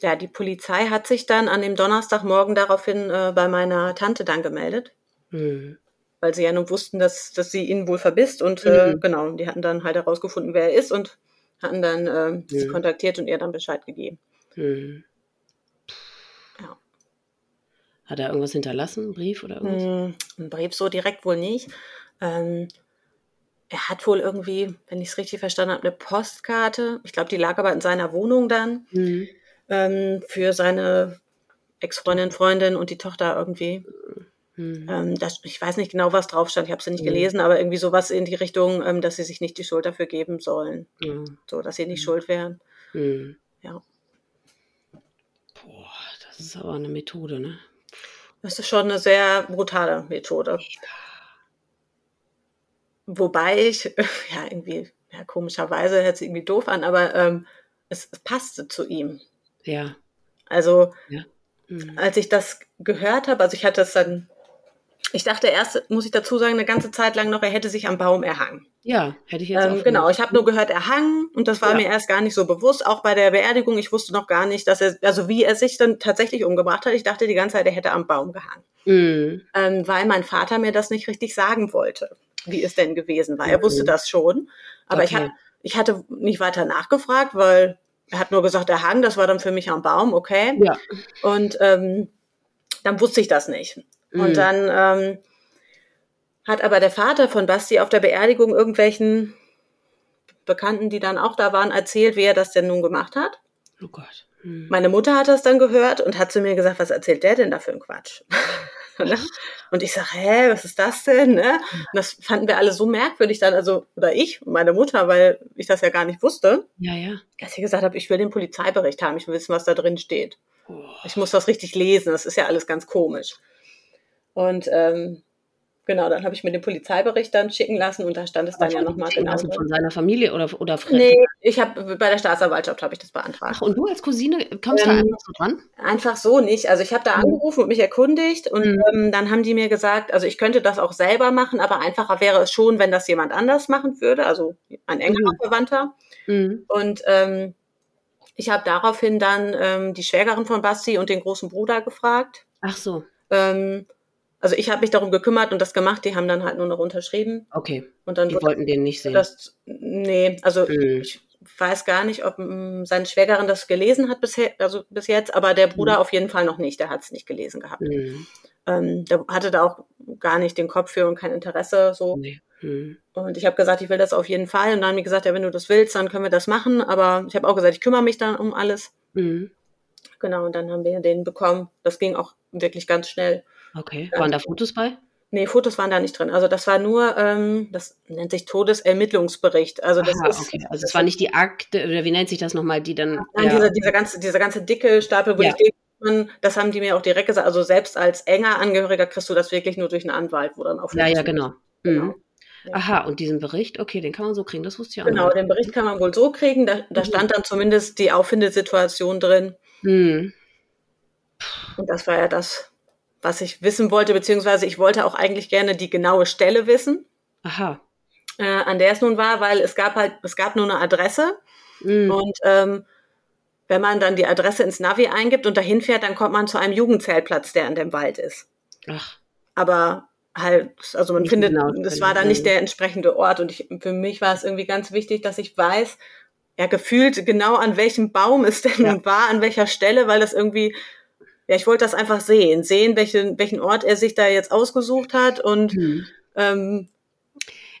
[SPEAKER 2] ja, die Polizei hat sich dann an dem Donnerstagmorgen daraufhin äh, bei meiner Tante dann gemeldet. Mhm. Weil sie ja nun wussten, dass, dass sie ihn wohl verbisst und äh, mhm. genau, die hatten dann halt herausgefunden, wer er ist und hatten dann äh, mhm. sie kontaktiert und ihr dann Bescheid gegeben. Mhm.
[SPEAKER 1] Hat er irgendwas hinterlassen, einen Brief oder irgendwas?
[SPEAKER 2] Hm, ein Brief so direkt wohl nicht. Ähm, er hat wohl irgendwie, wenn ich es richtig verstanden habe, eine Postkarte. Ich glaube, die lag aber in seiner Wohnung dann mhm. ähm, für seine Ex-Freundin, Freundin und die Tochter irgendwie. Mhm. Ähm, das, ich weiß nicht genau, was drauf stand. Ich habe sie nicht mhm. gelesen, aber irgendwie sowas in die Richtung, ähm, dass sie sich nicht die Schuld dafür geben sollen. So, dass sie nicht mhm. schuld wären. Mhm. Ja.
[SPEAKER 1] Boah, das ist aber eine Methode, ne?
[SPEAKER 2] Das ist schon eine sehr brutale Methode. Wobei ich, ja, irgendwie, ja, komischerweise hört sich irgendwie doof an, aber ähm, es, es, passte zu ihm.
[SPEAKER 1] Ja.
[SPEAKER 2] Also, ja. Mhm. als ich das gehört habe, also ich hatte es dann ich dachte erst, muss ich dazu sagen, eine ganze Zeit lang noch, er hätte sich am Baum erhangen.
[SPEAKER 1] Ja, hätte ich jetzt ähm,
[SPEAKER 2] auch. Genau, ich habe nur gehört, erhangen und das war ja. mir erst gar nicht so bewusst. Auch bei der Beerdigung, ich wusste noch gar nicht, dass er, also wie er sich dann tatsächlich umgebracht hat. Ich dachte die ganze Zeit, er hätte am Baum gehangen. Mhm. Ähm, weil mein Vater mir das nicht richtig sagen wollte, wie es denn gewesen war. Er mhm. wusste das schon, aber okay. ich, hab, ich hatte nicht weiter nachgefragt, weil er hat nur gesagt, er hang, das war dann für mich am Baum, okay.
[SPEAKER 1] Ja.
[SPEAKER 2] Und ähm, dann wusste ich das nicht. Und mhm. dann ähm, hat aber der Vater von Basti auf der Beerdigung irgendwelchen Bekannten, die dann auch da waren, erzählt, wie er das denn nun gemacht hat.
[SPEAKER 1] Oh Gott. Mhm.
[SPEAKER 2] Meine Mutter hat das dann gehört und hat zu mir gesagt, was erzählt der denn da für einen Quatsch? Ne? Und ich sage, hä, was ist das denn? Ne? Und das fanden wir alle so merkwürdig dann, also, oder ich und meine Mutter, weil ich das ja gar nicht wusste.
[SPEAKER 1] Ja, ja.
[SPEAKER 2] Dass ich gesagt habe, ich will den Polizeibericht haben, ich will wissen, was da drin steht. Oh. Ich muss das richtig lesen, das ist ja alles ganz komisch. Und ähm, Genau, dann habe ich mir den Polizeibericht dann schicken lassen und da stand es dann ja nochmal genau.
[SPEAKER 1] Lassen von seiner Familie oder, oder
[SPEAKER 2] Fremden? Nee, ich habe bei der Staatsanwaltschaft habe ich das beantragt.
[SPEAKER 1] Ach, und du als Cousine kommst ähm, da einfach so dran?
[SPEAKER 2] Einfach so nicht. Also ich habe da mhm. angerufen und mich erkundigt und mhm. ähm, dann haben die mir gesagt, also ich könnte das auch selber machen, aber einfacher wäre es schon, wenn das jemand anders machen würde, also ein engerer mhm. Verwandter. Mhm. Und ähm, ich habe daraufhin dann ähm, die Schwägerin von Basti und den großen Bruder gefragt.
[SPEAKER 1] Ach so.
[SPEAKER 2] Ähm, also ich habe mich darum gekümmert und das gemacht, die haben dann halt nur noch unterschrieben.
[SPEAKER 1] Okay.
[SPEAKER 2] Und dann
[SPEAKER 1] die wollten den nicht sehen.
[SPEAKER 2] Das, nee, also hm. ich weiß gar nicht, ob m, seine Schwägerin das gelesen hat bisher, also bis jetzt, aber der Bruder hm. auf jeden Fall noch nicht, der hat es nicht gelesen gehabt. Hm. Ähm, der hatte da auch gar nicht den Kopf für und kein Interesse so. Nee. Hm. Und ich habe gesagt, ich will das auf jeden Fall. Und dann haben die gesagt, ja, wenn du das willst, dann können wir das machen. Aber ich habe auch gesagt, ich kümmere mich dann um alles. Hm. Genau, und dann haben wir den bekommen. Das ging auch wirklich ganz schnell.
[SPEAKER 1] Okay. Waren da Fotos bei?
[SPEAKER 2] Nee, Fotos waren da nicht drin. Also das war nur, ähm, das nennt sich Todesermittlungsbericht. Also das
[SPEAKER 1] Aha, ist, okay. Also es war nicht die Akte, oder wie nennt sich das nochmal, die dann.
[SPEAKER 2] Nein, ja. dieser, dieser, ganze, dieser ganze dicke Stapel, wo ja. ich das haben die mir auch direkt gesagt. Also selbst als enger Angehöriger kriegst du das wirklich nur durch einen Anwalt, wo dann auf
[SPEAKER 1] Ja, ja, genau. genau. Mhm. Aha, und diesen Bericht, okay, den kann man so kriegen, das wusste ich auch
[SPEAKER 2] Genau, nicht. den Bericht kann man wohl so kriegen. Da, da mhm. stand dann zumindest die Auffindesituation drin. Mhm. Und das war ja das, was ich wissen wollte, beziehungsweise ich wollte auch eigentlich gerne die genaue Stelle wissen.
[SPEAKER 1] Aha.
[SPEAKER 2] Äh, an der es nun war, weil es gab halt, es gab nur eine Adresse mhm. und ähm, wenn man dann die Adresse ins Navi eingibt und dahin fährt, dann kommt man zu einem Jugendzeltplatz, der an dem Wald ist.
[SPEAKER 1] Ach.
[SPEAKER 2] Aber halt, also man nicht findet, genau, das war dann nicht der entsprechende Ort und ich, für mich war es irgendwie ganz wichtig, dass ich weiß, ja, gefühlt genau an welchem Baum es denn ja. war, an welcher Stelle, weil das irgendwie ja, ich wollte das einfach sehen, sehen, welchen, welchen Ort er sich da jetzt ausgesucht hat und hm. ähm,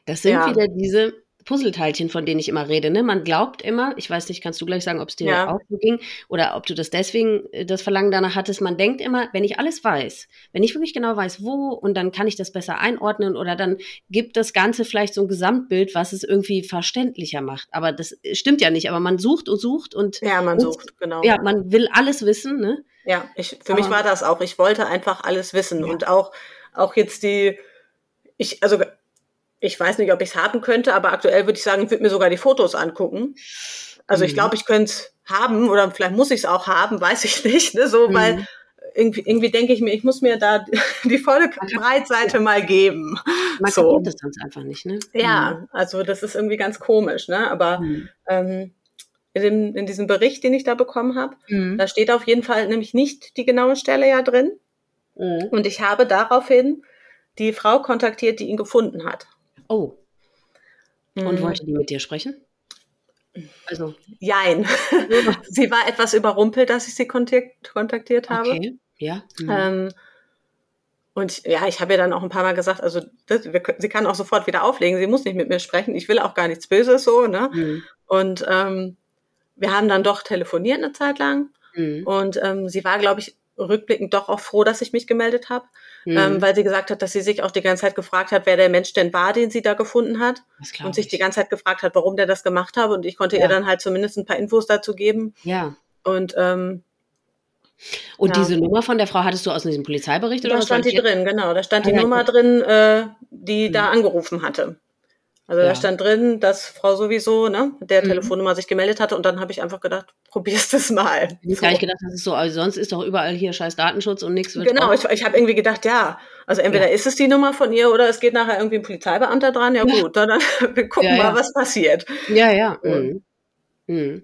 [SPEAKER 1] das sind ja. wieder diese Puzzleteilchen, von denen ich immer rede. Ne? Man glaubt immer, ich weiß nicht, kannst du gleich sagen, ob es dir ja. auch so ging oder ob du das deswegen äh, das Verlangen danach hattest. Man denkt immer, wenn ich alles weiß, wenn ich wirklich genau weiß, wo und dann kann ich das besser einordnen oder dann gibt das Ganze vielleicht so ein Gesamtbild, was es irgendwie verständlicher macht. Aber das stimmt ja nicht. Aber man sucht und sucht und
[SPEAKER 2] ja, man und, sucht genau.
[SPEAKER 1] Ja, man will alles wissen. Ne?
[SPEAKER 2] Ja, ich, für Aber, mich war das auch. Ich wollte einfach alles wissen ja. und auch, auch jetzt die, ich, also, ich weiß nicht, ob ich es haben könnte, aber aktuell würde ich sagen, ich würde mir sogar die Fotos angucken. Also, mhm. ich glaube, ich könnte es haben oder vielleicht muss ich es auch haben, weiß ich nicht, ne, so, mhm. weil, irgendwie, irgendwie denke ich mir, ich muss mir da die volle Breitseite mal geben.
[SPEAKER 1] Man so. das sonst einfach nicht, ne?
[SPEAKER 2] Ja, mhm. also das ist irgendwie ganz komisch, ne? Aber mhm. ähm, in, dem, in diesem Bericht, den ich da bekommen habe. Mhm. Da steht auf jeden Fall nämlich nicht die genaue Stelle ja drin. Mhm. Und ich habe daraufhin die Frau kontaktiert, die ihn gefunden hat.
[SPEAKER 1] Oh. Und mhm. wollte die mit dir sprechen?
[SPEAKER 2] Also. Jein. sie war etwas überrumpelt, dass ich sie kontaktiert habe. Okay,
[SPEAKER 1] ja.
[SPEAKER 2] Mhm. Ähm, und ja, ich habe ihr dann auch ein paar Mal gesagt, also das, wir, sie kann auch sofort wieder auflegen, sie muss nicht mit mir sprechen, ich will auch gar nichts Böses so, ne? Mhm. Und ähm, wir haben dann doch telefoniert eine Zeit lang mhm. und ähm, sie war, glaube ich, rückblickend doch auch froh, dass ich mich gemeldet habe, mhm. ähm, weil sie gesagt hat, dass sie sich auch die ganze Zeit gefragt hat, wer der Mensch denn war, den sie da gefunden hat und sich die ganze Zeit gefragt hat, warum der das gemacht hat und ich konnte ja. ihr dann halt zumindest ein paar Infos dazu geben.
[SPEAKER 1] Ja.
[SPEAKER 2] Und ähm,
[SPEAKER 1] und ja. diese Nummer von der Frau hattest du aus diesem Polizeibericht oder
[SPEAKER 2] da stand die drin, genau. Da stand ah, die Nummer drin, äh, die mhm. da angerufen hatte. Also ja. da stand drin, dass Frau sowieso, ne, mit der mhm. Telefonnummer sich gemeldet hatte und dann habe ich einfach gedacht, probierst es mal.
[SPEAKER 1] Ich so. gar nicht gedacht, das ist so, also sonst ist doch überall hier scheiß Datenschutz und nichts wird.
[SPEAKER 2] Genau, drauf. ich, ich habe irgendwie gedacht, ja, also entweder ja. ist es die Nummer von ihr oder es geht nachher irgendwie ein Polizeibeamter dran. Ja, gut, dann, dann wir gucken ja, mal, was passiert.
[SPEAKER 1] Ja, ja. Mhm. Mhm.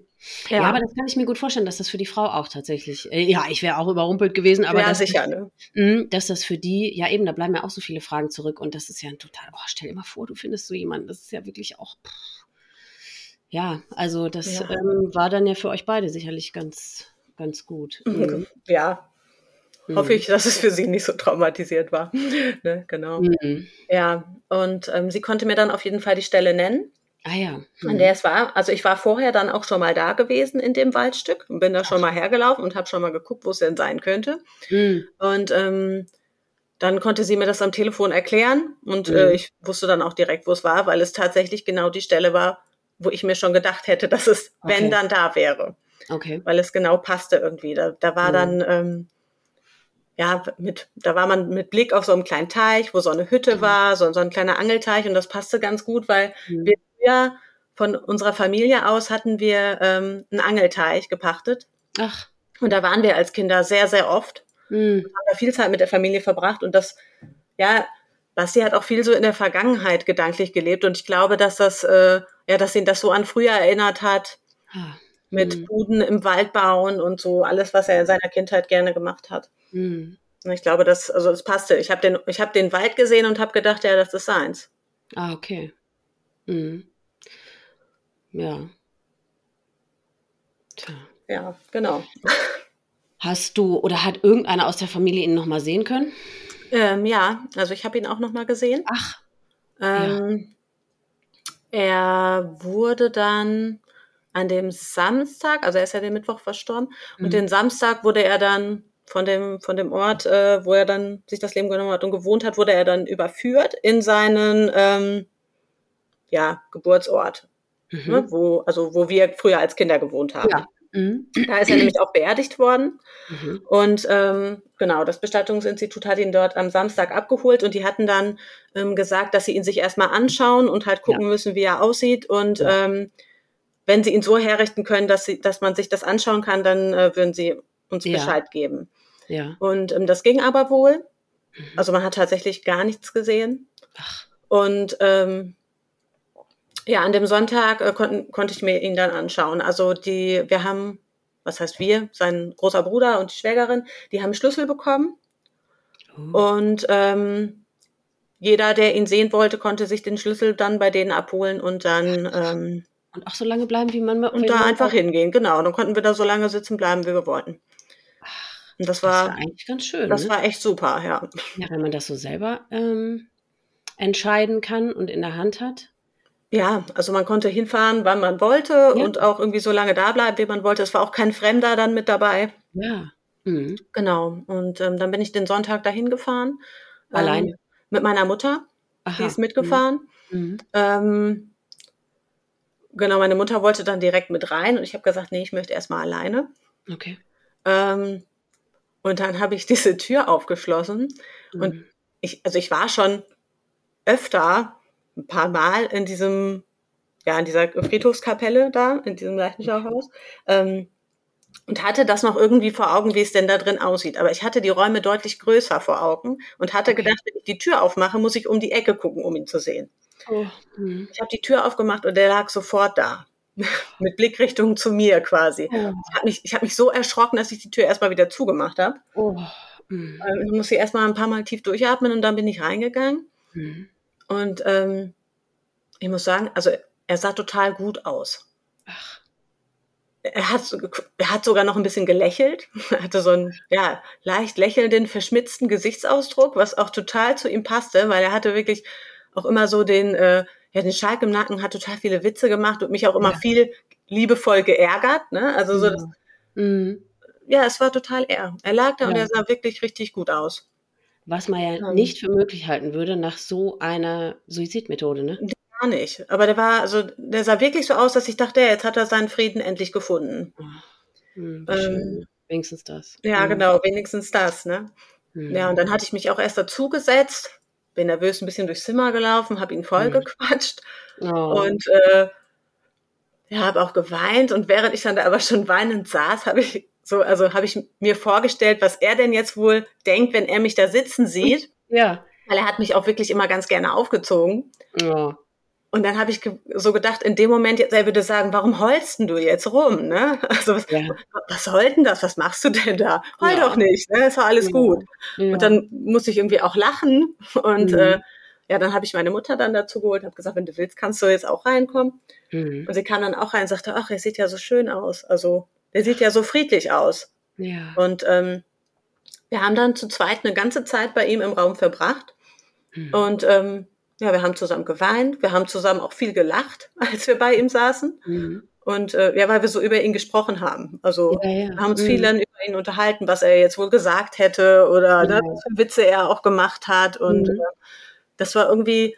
[SPEAKER 1] Ja. ja. aber das kann ich mir gut vorstellen, dass das für die Frau auch tatsächlich, äh, ja, ich wäre auch überrumpelt gewesen, aber
[SPEAKER 2] ja,
[SPEAKER 1] dass,
[SPEAKER 2] sicher, ne?
[SPEAKER 1] mh, dass das für die, ja eben, da bleiben ja auch so viele Fragen zurück und das ist ja ein total, oh, stell dir mal vor, du findest so jemanden, das ist ja wirklich auch, pff, ja, also das ja. Ähm, war dann ja für euch beide sicherlich ganz, ganz gut.
[SPEAKER 2] Mhm. Ja, mhm. hoffe ich, dass es für sie nicht so traumatisiert war. ne, genau. Mhm. Ja, und ähm, sie konnte mir dann auf jeden Fall die Stelle nennen.
[SPEAKER 1] Ah ja.
[SPEAKER 2] Mhm. An der es war. Also ich war vorher dann auch schon mal da gewesen in dem Waldstück und bin da schon mal hergelaufen und habe schon mal geguckt, wo es denn sein könnte. Mhm. Und ähm, dann konnte sie mir das am Telefon erklären und
[SPEAKER 1] Mhm.
[SPEAKER 2] äh, ich wusste dann auch direkt, wo es war, weil es tatsächlich genau die Stelle war, wo ich mir schon gedacht hätte, dass es, wenn
[SPEAKER 1] Okay.
[SPEAKER 2] dann da wäre,
[SPEAKER 1] Okay.
[SPEAKER 2] weil es genau passte irgendwie. Da, da war
[SPEAKER 1] Mhm.
[SPEAKER 2] dann, ähm, ja, mit, da war man mit Blick auf so einem kleinen Teich, wo so eine Hütte
[SPEAKER 1] Mhm.
[SPEAKER 2] war, so, so ein kleiner Angelteich und das passte ganz gut, weil
[SPEAKER 1] Mhm.
[SPEAKER 2] wir früher von unserer Familie aus hatten wir ähm, einen Angelteich gepachtet
[SPEAKER 1] Ach.
[SPEAKER 2] und da waren wir als Kinder sehr, sehr oft
[SPEAKER 1] Mhm.
[SPEAKER 2] haben da viel Zeit mit der Familie verbracht und das, ja, Basti hat auch viel so in der Vergangenheit gedanklich gelebt und ich glaube, dass das, äh, ja, dass ihn das so an früher erinnert hat,
[SPEAKER 1] Ah.
[SPEAKER 2] mit
[SPEAKER 1] Mhm.
[SPEAKER 2] Buden im Wald bauen und so alles, was er in seiner Kindheit gerne gemacht hat.
[SPEAKER 1] Mhm.
[SPEAKER 2] Ich glaube, das, also es passte. Ich habe den, ich habe den Wald gesehen und habe gedacht, ja, das ist seins.
[SPEAKER 1] Ah, okay. Mhm. Ja. Tja.
[SPEAKER 2] Ja, genau.
[SPEAKER 1] Hast du oder hat irgendeiner aus der Familie ihn noch mal sehen können?
[SPEAKER 2] Ähm, ja, also ich habe ihn auch noch mal gesehen.
[SPEAKER 1] Ach.
[SPEAKER 2] Ähm, Er wurde dann an dem Samstag, also er ist ja den Mittwoch verstorben,
[SPEAKER 1] Mhm.
[SPEAKER 2] und den Samstag wurde er dann von dem, von dem Ort, äh, wo er dann sich das Leben genommen hat und gewohnt hat, wurde er dann überführt in seinen ähm, ja, Geburtsort,
[SPEAKER 1] Mhm.
[SPEAKER 2] ne, wo, also wo wir früher als Kinder gewohnt haben.
[SPEAKER 1] Ja. Mhm.
[SPEAKER 2] Da ist er nämlich auch beerdigt worden.
[SPEAKER 1] Mhm.
[SPEAKER 2] Und ähm, genau, das Bestattungsinstitut hat ihn dort am Samstag abgeholt und die hatten dann ähm, gesagt, dass sie ihn sich erstmal anschauen und halt gucken müssen, wie er aussieht. Und
[SPEAKER 1] Ja.
[SPEAKER 2] ähm, wenn sie ihn so herrichten können, dass, sie, dass man sich das anschauen kann, dann äh, würden sie uns
[SPEAKER 1] Ja.
[SPEAKER 2] Bescheid geben.
[SPEAKER 1] Ja.
[SPEAKER 2] Und ähm, das ging aber wohl.
[SPEAKER 1] Mhm.
[SPEAKER 2] Also man hat tatsächlich gar nichts gesehen.
[SPEAKER 1] Ach.
[SPEAKER 2] Und ähm, ja, an dem Sonntag äh, konnten, konnte ich mir ihn dann anschauen. Also die, wir haben, was heißt wir, sein großer Bruder und die Schwägerin, die haben Schlüssel bekommen.
[SPEAKER 1] Oh.
[SPEAKER 2] Und ähm, jeder, der ihn sehen wollte, konnte sich den Schlüssel dann bei denen abholen und dann ähm,
[SPEAKER 1] Und auch so lange bleiben, wie man
[SPEAKER 2] und da einfach hingehen. Genau, dann konnten wir da so lange sitzen bleiben, wie wir wollten. Und das
[SPEAKER 1] Das war
[SPEAKER 2] war,
[SPEAKER 1] eigentlich ganz schön.
[SPEAKER 2] das
[SPEAKER 1] ne?
[SPEAKER 2] war echt super, ja.
[SPEAKER 1] ja, wenn man das so selber ähm, entscheiden kann und in der Hand hat.
[SPEAKER 2] Ja, also man konnte hinfahren, wann man wollte
[SPEAKER 1] Ja.
[SPEAKER 2] und auch irgendwie so lange da bleiben, wie man wollte. Es war auch kein Fremder dann mit dabei.
[SPEAKER 1] Ja. Mhm.
[SPEAKER 2] Genau. Und ähm, dann bin ich den Sonntag dahin gefahren.
[SPEAKER 1] Alleine?
[SPEAKER 2] Ähm, mit meiner Mutter. Die
[SPEAKER 1] Aha.
[SPEAKER 2] ist mitgefahren.
[SPEAKER 1] Mhm.
[SPEAKER 2] Ähm, genau, meine Mutter wollte dann direkt mit rein und ich habe gesagt, nee, ich möchte erstmal alleine.
[SPEAKER 1] Okay.
[SPEAKER 2] Ähm, und dann habe ich diese Tür aufgeschlossen. Und
[SPEAKER 1] Mhm.
[SPEAKER 2] ich, also ich war schon öfter, ein paar Mal in diesem, ja, in dieser Friedhofskapelle da, in diesem Leichenschauhaus. Ähm, und hatte das noch irgendwie vor Augen, wie es denn da drin aussieht. Aber ich hatte die Räume deutlich größer vor Augen und hatte
[SPEAKER 1] Okay.
[SPEAKER 2] gedacht, wenn ich die Tür aufmache, muss ich um die Ecke gucken, um ihn zu sehen.
[SPEAKER 1] Oh. Mhm.
[SPEAKER 2] Ich habe die Tür aufgemacht und der lag sofort da. Mit Blickrichtung zu mir quasi.
[SPEAKER 1] Oh.
[SPEAKER 2] Ich habe mich, ich hab mich so erschrocken, dass ich die Tür erstmal wieder zugemacht habe.
[SPEAKER 1] Oh. Mhm.
[SPEAKER 2] Ähm, Ich musste erstmal ein paar Mal tief durchatmen und dann bin ich reingegangen.
[SPEAKER 1] Mhm.
[SPEAKER 2] Und ähm, ich muss sagen, also er sah total gut aus.
[SPEAKER 1] Ach.
[SPEAKER 2] Er hat, er hat sogar noch ein bisschen gelächelt. Er hatte so einen ja, leicht lächelnden, verschmitzten Gesichtsausdruck, was auch total zu ihm passte, weil er hatte wirklich auch immer so den, äh, ja, den Schalk im Nacken, hat total viele Witze gemacht und mich auch immer
[SPEAKER 1] Ja.
[SPEAKER 2] viel liebevoll geärgert. Ne? Also so, das,
[SPEAKER 1] Mhm.
[SPEAKER 2] ja, es war total er. Er lag da und
[SPEAKER 1] Ja.
[SPEAKER 2] er sah wirklich richtig gut aus.
[SPEAKER 1] Was man ja
[SPEAKER 2] Ähm.
[SPEAKER 1] nicht für möglich halten würde nach so einer Suizidmethode, ne?
[SPEAKER 2] Gar nicht. Aber der war, also der sah wirklich so aus, dass ich dachte, jetzt hat er seinen Frieden endlich gefunden.
[SPEAKER 1] Mhm, wie
[SPEAKER 2] Ähm,
[SPEAKER 1] schön. Wenigstens das.
[SPEAKER 2] Ja,
[SPEAKER 1] Mhm.
[SPEAKER 2] genau, wenigstens das, ne?
[SPEAKER 1] Mhm.
[SPEAKER 2] Ja, und dann hatte ich mich auch erst dazugesetzt, bin nervös ein bisschen durchs Zimmer gelaufen, habe ihn voll
[SPEAKER 1] Mhm.
[SPEAKER 2] gequatscht
[SPEAKER 1] Oh.
[SPEAKER 2] und äh, ja, habe auch geweint. Und während ich dann da aber schon weinend saß, habe ich so, also habe ich mir vorgestellt, was er denn jetzt wohl denkt, wenn er mich da sitzen sieht.
[SPEAKER 1] ja.
[SPEAKER 2] Weil er hat mich auch wirklich immer ganz gerne aufgezogen.
[SPEAKER 1] Oh.
[SPEAKER 2] Und dann habe ich ge so gedacht, in dem Moment, jetzt, er würde sagen, warum heulst denn du jetzt rum? Ne? Also was,
[SPEAKER 1] Ja.
[SPEAKER 2] was soll denn das? Was machst du denn da? Heul
[SPEAKER 1] Ja.
[SPEAKER 2] doch nicht, ne? ist doch alles
[SPEAKER 1] Ja.
[SPEAKER 2] gut.
[SPEAKER 1] Ja.
[SPEAKER 2] Und dann musste ich irgendwie auch lachen. Und
[SPEAKER 1] Mhm.
[SPEAKER 2] äh, ja, dann habe ich meine Mutter dann dazu geholt und habe gesagt, wenn du willst, kannst du jetzt auch reinkommen.
[SPEAKER 1] Mhm.
[SPEAKER 2] Und sie kam dann auch rein und sagte, ach, er sieht ja so schön aus. Also, der sieht ja so friedlich aus.
[SPEAKER 1] Ja.
[SPEAKER 2] Und ähm, wir haben dann zu zweit eine ganze Zeit bei ihm im Raum verbracht.
[SPEAKER 1] Mhm.
[SPEAKER 2] Und ähm, ja, wir haben zusammen geweint, wir haben zusammen auch viel gelacht, als wir bei ihm saßen.
[SPEAKER 1] Mhm.
[SPEAKER 2] Und äh, ja, weil wir so über ihn gesprochen haben. Also ja, ja. haben uns mhm. viel dann über ihn unterhalten, was er jetzt wohl gesagt hätte oder ne, was für Witze er auch gemacht hat. Und mhm. äh, das war irgendwie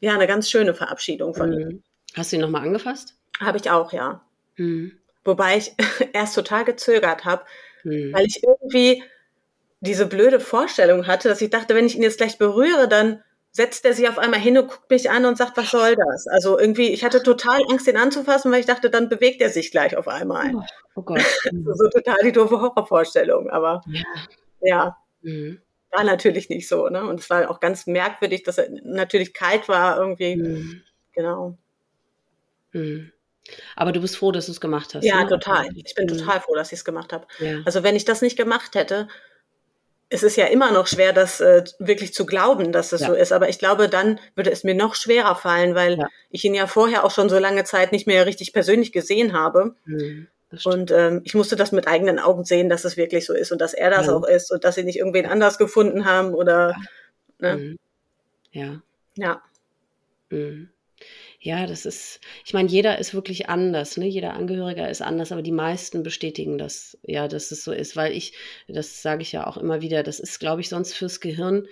[SPEAKER 2] ja eine ganz schöne Verabschiedung von mhm. ihm.
[SPEAKER 1] Hast du ihn nochmal angefasst?
[SPEAKER 2] Habe ich auch, ja. Mhm. Wobei ich erst total gezögert habe, mhm. weil ich irgendwie diese blöde Vorstellung hatte, dass ich dachte, wenn ich ihn jetzt gleich berühre, dann setzt er sich auf einmal hin und guckt mich an und sagt, was soll das? Also irgendwie, ich hatte total Angst, ihn anzufassen, weil ich dachte, dann bewegt er sich gleich auf einmal. Oh, oh Gott. so total die doofe Horrorvorstellung, aber ja. ja. Mhm. War natürlich nicht so, ne? Und es war auch ganz merkwürdig, dass er natürlich kalt war irgendwie. Mhm. Genau.
[SPEAKER 1] Mhm. Aber du bist froh, dass du es gemacht hast.
[SPEAKER 2] Ja, ne? total. Ich bin mhm. total froh, dass ich es gemacht habe. Ja. Also wenn ich das nicht gemacht hätte, es ist ja immer noch schwer, das äh, wirklich zu glauben, dass es ja. so ist. Aber ich glaube, dann würde es mir noch schwerer fallen, weil ja. ich ihn ja vorher auch schon so lange Zeit nicht mehr richtig persönlich gesehen habe. Mhm, und ähm, ich musste das mit eigenen Augen sehen, dass es wirklich so ist und dass er das auch ist und dass sie nicht irgendwen anders gefunden haben oder.
[SPEAKER 1] Ne? Mhm. Ja. Ja. Mhm. Ja, das ist, ich meine, jeder ist wirklich anders, ne? Jeder Angehöriger ist anders, aber die meisten bestätigen das, ja, dass es so ist, weil ich, das sage ich ja auch immer wieder, das ist, glaube ich, sonst fürs Gehirn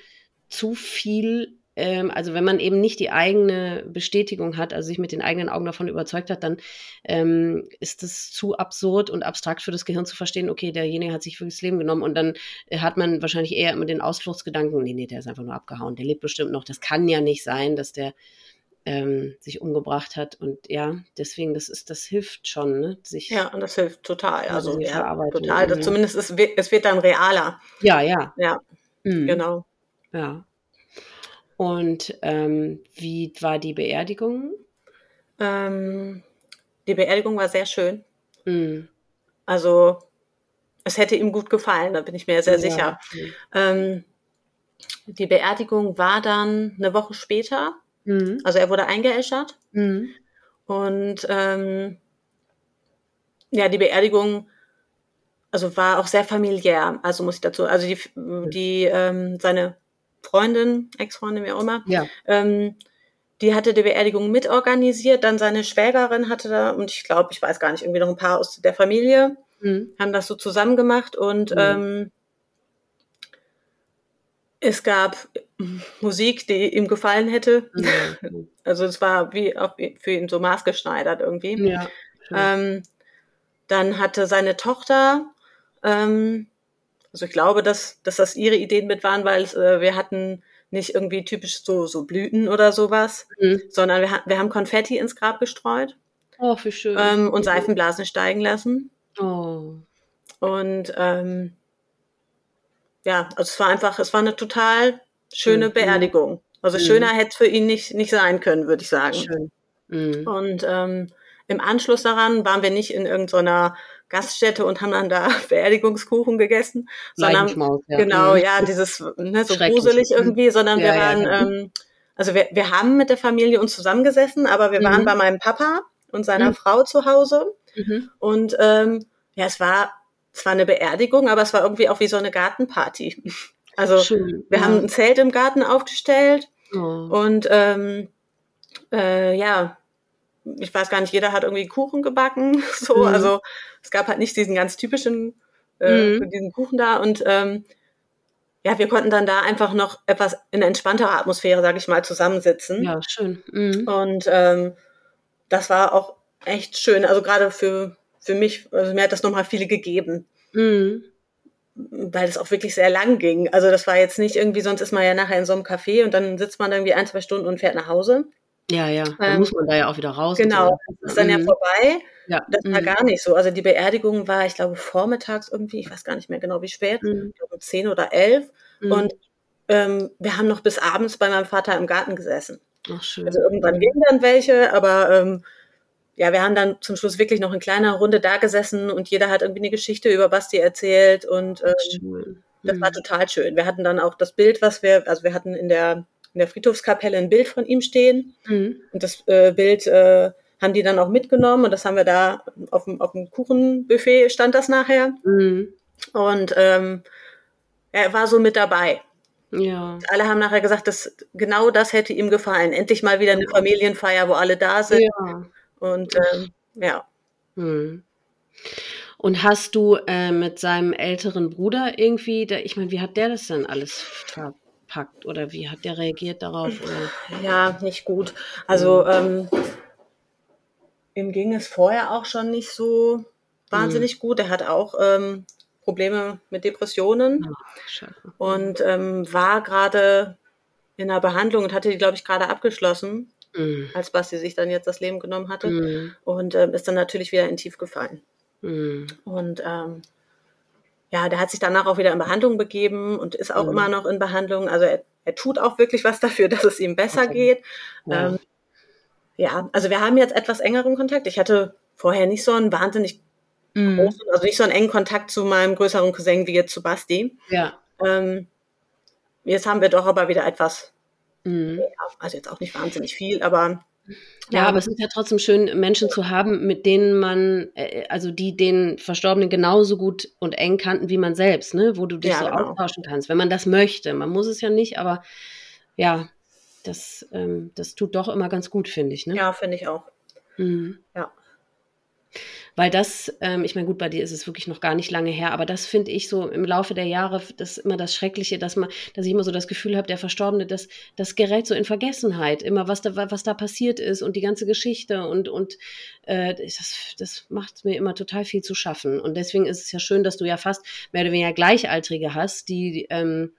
[SPEAKER 1] zu viel ähm, also wenn man eben nicht die eigene Bestätigung hat, also sich mit den eigenen Augen davon überzeugt hat, dann ähm, ist es zu absurd und abstrakt für das Gehirn zu verstehen, okay, derjenige hat sich das Leben genommen und dann hat man wahrscheinlich eher immer den Ausfluchtsgedanken, nee, nee, der ist einfach nur abgehauen, der lebt bestimmt noch. Das kann ja nicht sein, dass der ähm, sich umgebracht hat. Und ja, deswegen, das ist, das hilft schon, ne?
[SPEAKER 2] Sich ja, und das hilft total. Also, ja, total. Das, zumindest es wird, es wird dann realer.
[SPEAKER 1] Ja, ja.
[SPEAKER 2] Ja, mhm. genau.
[SPEAKER 1] Ja. Und ähm, wie war die Beerdigung?
[SPEAKER 2] Ähm, die Beerdigung war sehr schön. Mhm. Also es hätte ihm gut gefallen, da bin ich mir sehr ja. sicher. Mhm. Ähm, die Beerdigung war dann eine Woche später. Mhm. Also er wurde eingeäschert. Mhm. Und ähm, ja, die Beerdigung also war auch sehr familiär. Also muss ich dazu, also die, die ähm, seine Freundin, Ex-Freundin, wie auch immer, ja. ähm, die hatte die Beerdigung mitorganisiert. Dann seine Schwägerin hatte da, und ich glaube, ich weiß gar nicht, irgendwie noch ein paar aus der Familie, mhm. haben das so zusammen gemacht und mhm. ähm, es gab Musik, die ihm gefallen hätte. Mhm. Also es war wie auch für ihn so maßgeschneidert irgendwie. Ja, ähm, dann hatte seine Tochter, ähm, also ich glaube, dass, dass das ihre Ideen mit waren, weil äh, wir hatten nicht irgendwie typisch so, so Blüten oder sowas, mhm. sondern wir, wir haben Konfetti ins Grab gestreut.
[SPEAKER 1] Oh, wie schön.
[SPEAKER 2] Ähm, und Seifenblasen steigen lassen. Oh. Und ähm, ja, also es war einfach, es war eine total schöne mhm. Beerdigung. Also mhm. schöner hätte es für ihn nicht, nicht sein können, würde ich sagen. Schön. Mhm. Und ähm, im Anschluss daran waren wir nicht in irgendeiner Gaststätte und haben dann da Beerdigungskuchen gegessen, sondern ja. genau, mhm. ja, dieses ne, so gruselig mhm. irgendwie, sondern ja, wir waren, ja. ähm, also wir, wir haben mit der Familie uns zusammengesessen, aber wir mhm. waren bei meinem Papa und seiner mhm. Frau zu Hause mhm. und ähm, ja, es war zwar eine Beerdigung, aber es war irgendwie auch wie so eine Gartenparty. Also Schön, wir ja. haben ein Zelt im Garten aufgestellt oh. und ähm, äh, ja, ich weiß gar nicht, jeder hat irgendwie Kuchen gebacken. So, mhm. also es gab halt nicht diesen ganz typischen äh, mhm. diesen Kuchen da und ähm, ja, wir konnten dann da einfach noch etwas in entspannterer Atmosphäre, sage ich mal, zusammensitzen.
[SPEAKER 1] Ja, schön. Mhm.
[SPEAKER 2] Und ähm, das war auch echt schön. Also gerade für für mich, also mir hat das nochmal viele gegeben. Mhm. Weil es auch wirklich sehr lang ging. Also das war jetzt nicht irgendwie, sonst ist man ja nachher in so einem Café und dann sitzt man irgendwie ein, zwei Stunden und fährt nach Hause.
[SPEAKER 1] Ja, ja. Dann ähm, muss man da ja auch wieder raus.
[SPEAKER 2] Genau, das ist dann mhm. ja vorbei. Ja. Das war mhm. gar nicht so. Also die Beerdigung war, ich glaube, vormittags irgendwie, ich weiß gar nicht mehr genau, wie spät, mhm. um zehn oder elf. Mhm. Und ähm, wir haben noch bis abends bei meinem Vater im Garten gesessen. Ach, schön. Also irgendwann gingen dann welche, aber ähm, ja, wir haben dann zum Schluss wirklich noch in kleiner Runde da gesessen und jeder hat irgendwie eine Geschichte über Basti erzählt und ähm, das war mhm. total schön. Wir hatten dann auch das Bild, was wir, also wir hatten in der, in der Friedhofskapelle ein Bild von ihm stehen mhm. und das äh, Bild äh, haben die dann auch mitgenommen und das haben wir da auf dem, auf dem Kuchenbuffet stand das nachher mhm. und ähm, er war so mit dabei. Ja. Alle haben nachher gesagt, dass genau das hätte ihm gefallen. Endlich mal wieder eine Familienfeier, wo alle da sind. Ja. Und ähm, ja.
[SPEAKER 1] Hm. Und hast du äh, mit seinem älteren Bruder irgendwie, da, ich meine, wie hat der das dann alles verpackt oder wie hat der reagiert darauf? Oder?
[SPEAKER 2] Ja, nicht gut. Also ähm, ihm ging es vorher auch schon nicht so wahnsinnig mhm. gut. Er hat auch ähm, Probleme mit Depressionen oh, und ähm, war gerade in einer Behandlung und hatte die, glaube ich, gerade abgeschlossen, mhm. als Basti sich dann jetzt das Leben genommen hatte mhm. und ähm, ist dann natürlich wieder in Tief gefallen. Mhm. Und ähm, ja, der hat sich danach auch wieder in Behandlung begeben und ist auch mhm. immer noch in Behandlung. Also er, er, tut auch wirklich was dafür, dass es ihm besser okay. geht. Ja. Ähm, ja, also wir haben jetzt etwas engeren Kontakt. Ich hatte vorher nicht so einen wahnsinnig mhm. großen, also nicht so einen engen Kontakt zu meinem größeren Cousin wie jetzt zu Basti.
[SPEAKER 1] Ja.
[SPEAKER 2] Ähm, jetzt haben wir doch aber wieder etwas, mhm. also jetzt auch nicht wahnsinnig viel, aber
[SPEAKER 1] ja, aber es ist ja trotzdem schön, Menschen zu haben, mit denen man, äh, also die den Verstorbenen genauso gut und eng kannten wie man selbst, ne? wo du dich ja, so genau. austauschen kannst, wenn man das möchte. Man muss es ja nicht, aber ja, das, ähm, das tut doch immer ganz gut, finde ich. Ne?
[SPEAKER 2] Ja, finde ich auch. Mhm. Ja.
[SPEAKER 1] Weil das, ähm, ich meine, gut, bei dir ist es wirklich noch gar nicht lange her, aber das finde ich so im Laufe der Jahre, das ist immer das Schreckliche, dass man, dass ich immer so das Gefühl habe, der Verstorbene, das, das gerät so in Vergessenheit, immer was da, was da passiert ist und die ganze Geschichte und, und äh, das, das macht mir immer total viel zu schaffen. Und deswegen ist es ja schön, dass du ja fast mehr oder weniger Gleichaltrige hast, die, ähm,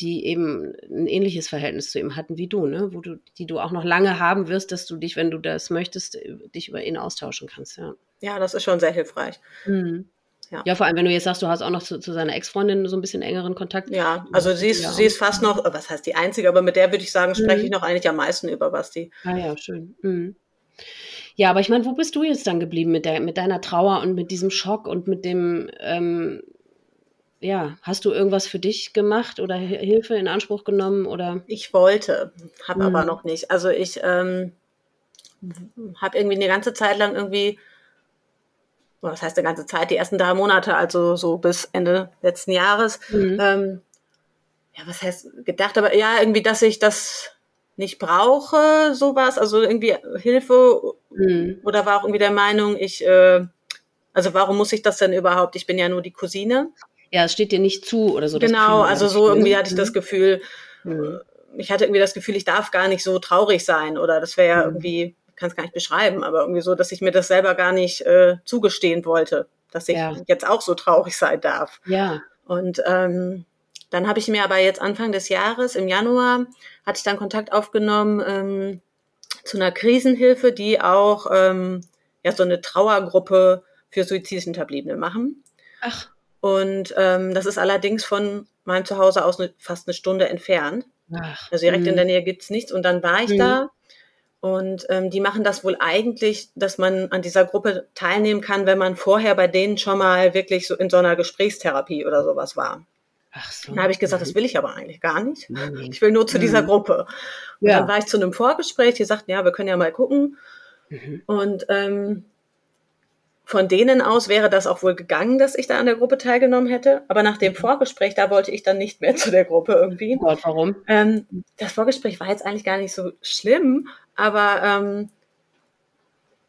[SPEAKER 1] die eben ein ähnliches Verhältnis zu ihm hatten wie du, ne? Wo du, die du auch noch lange haben wirst, dass du dich, wenn du das möchtest, dich über ihn austauschen kannst, ja.
[SPEAKER 2] Ja, das ist schon sehr hilfreich. Mhm.
[SPEAKER 1] Ja. ja, vor allem, wenn du jetzt sagst, du hast auch noch zu, zu seiner Ex-Freundin so ein bisschen engeren Kontakt.
[SPEAKER 2] Ja, also sie ist, ja. sie ist fast noch, was heißt die einzige, aber mit der würde ich sagen, spreche mhm. ich noch eigentlich am meisten über Basti.
[SPEAKER 1] Ah ja, schön. Mhm. Ja, aber ich meine, wo bist du jetzt dann geblieben mit, der, mit deiner Trauer und mit diesem Schock und mit dem, ähm, ja, hast du irgendwas für dich gemacht oder Hilfe in Anspruch genommen oder?
[SPEAKER 2] Ich wollte, habe aber mhm. noch nicht. Also ich ähm, habe irgendwie eine ganze Zeit lang irgendwie was heißt eine ganze Zeit, die ersten drei Monate, also so bis Ende letzten Jahres, mhm. ähm, ja, was heißt gedacht, aber ja, irgendwie, dass ich das nicht brauche, sowas, also irgendwie Hilfe mhm. oder war auch irgendwie der Meinung, ich, äh, also warum muss ich das denn überhaupt? Ich bin ja nur die Cousine.
[SPEAKER 1] Ja, es steht dir nicht zu oder so.
[SPEAKER 2] Genau, also so irgendwie hatte ich das mhm. Gefühl, mhm. ich hatte irgendwie das Gefühl, ich darf gar nicht so traurig sein oder das wäre ja mhm. irgendwie kann es gar nicht beschreiben, aber irgendwie so, dass ich mir das selber gar nicht äh, zugestehen wollte, dass ich ja. jetzt auch so traurig sein darf.
[SPEAKER 1] Ja.
[SPEAKER 2] Und ähm, dann habe ich mir aber jetzt Anfang des Jahres, im Januar, hatte ich dann Kontakt aufgenommen ähm, zu einer Krisenhilfe, die auch ähm, ja so eine Trauergruppe für Suizidhinterbliebene machen.
[SPEAKER 1] Ach.
[SPEAKER 2] Und ähm, das ist allerdings von meinem Zuhause aus eine, fast eine Stunde entfernt. Ach. Also direkt mh. in der Nähe gibt's nichts. Und dann war ich mh. da und ähm, die machen das wohl eigentlich, dass man an dieser Gruppe teilnehmen kann, wenn man vorher bei denen schon mal wirklich so in so einer Gesprächstherapie oder sowas war. Ach so. Dann habe ich gesagt, das will ich aber eigentlich gar nicht. Mhm. Ich will nur zu dieser mhm. Gruppe. Und ja. dann war ich zu einem Vorgespräch, die sagten, ja, wir können ja mal gucken. Mhm. Und ähm, von denen aus wäre das auch wohl gegangen, dass ich da an der Gruppe teilgenommen hätte. Aber nach dem mhm. Vorgespräch, da wollte ich dann nicht mehr zu der Gruppe irgendwie.
[SPEAKER 1] Warum?
[SPEAKER 2] Ähm, das Vorgespräch war jetzt eigentlich gar nicht so schlimm, aber ähm,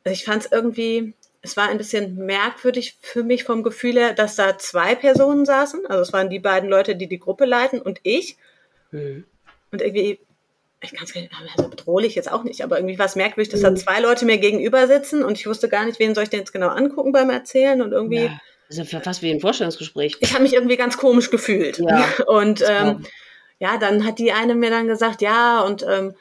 [SPEAKER 2] also ich fand es irgendwie, es war ein bisschen merkwürdig für mich vom Gefühl her, dass da zwei Personen saßen. Also es waren die beiden Leute, die die Gruppe leiten und ich. Mhm. Und irgendwie ich kann es also bedrohlich jetzt auch nicht, aber irgendwie war es merkwürdig, dass da mhm. zwei Leute mir gegenüber sitzen und ich wusste gar nicht, wen soll ich denn jetzt genau angucken beim Erzählen und irgendwie. Ja,
[SPEAKER 1] das ist ja fast wie ein Vorstellungsgespräch.
[SPEAKER 2] Ich habe mich irgendwie ganz komisch gefühlt. Ja, und ähm, ja, dann hat die eine mir dann gesagt, ja, und ähm,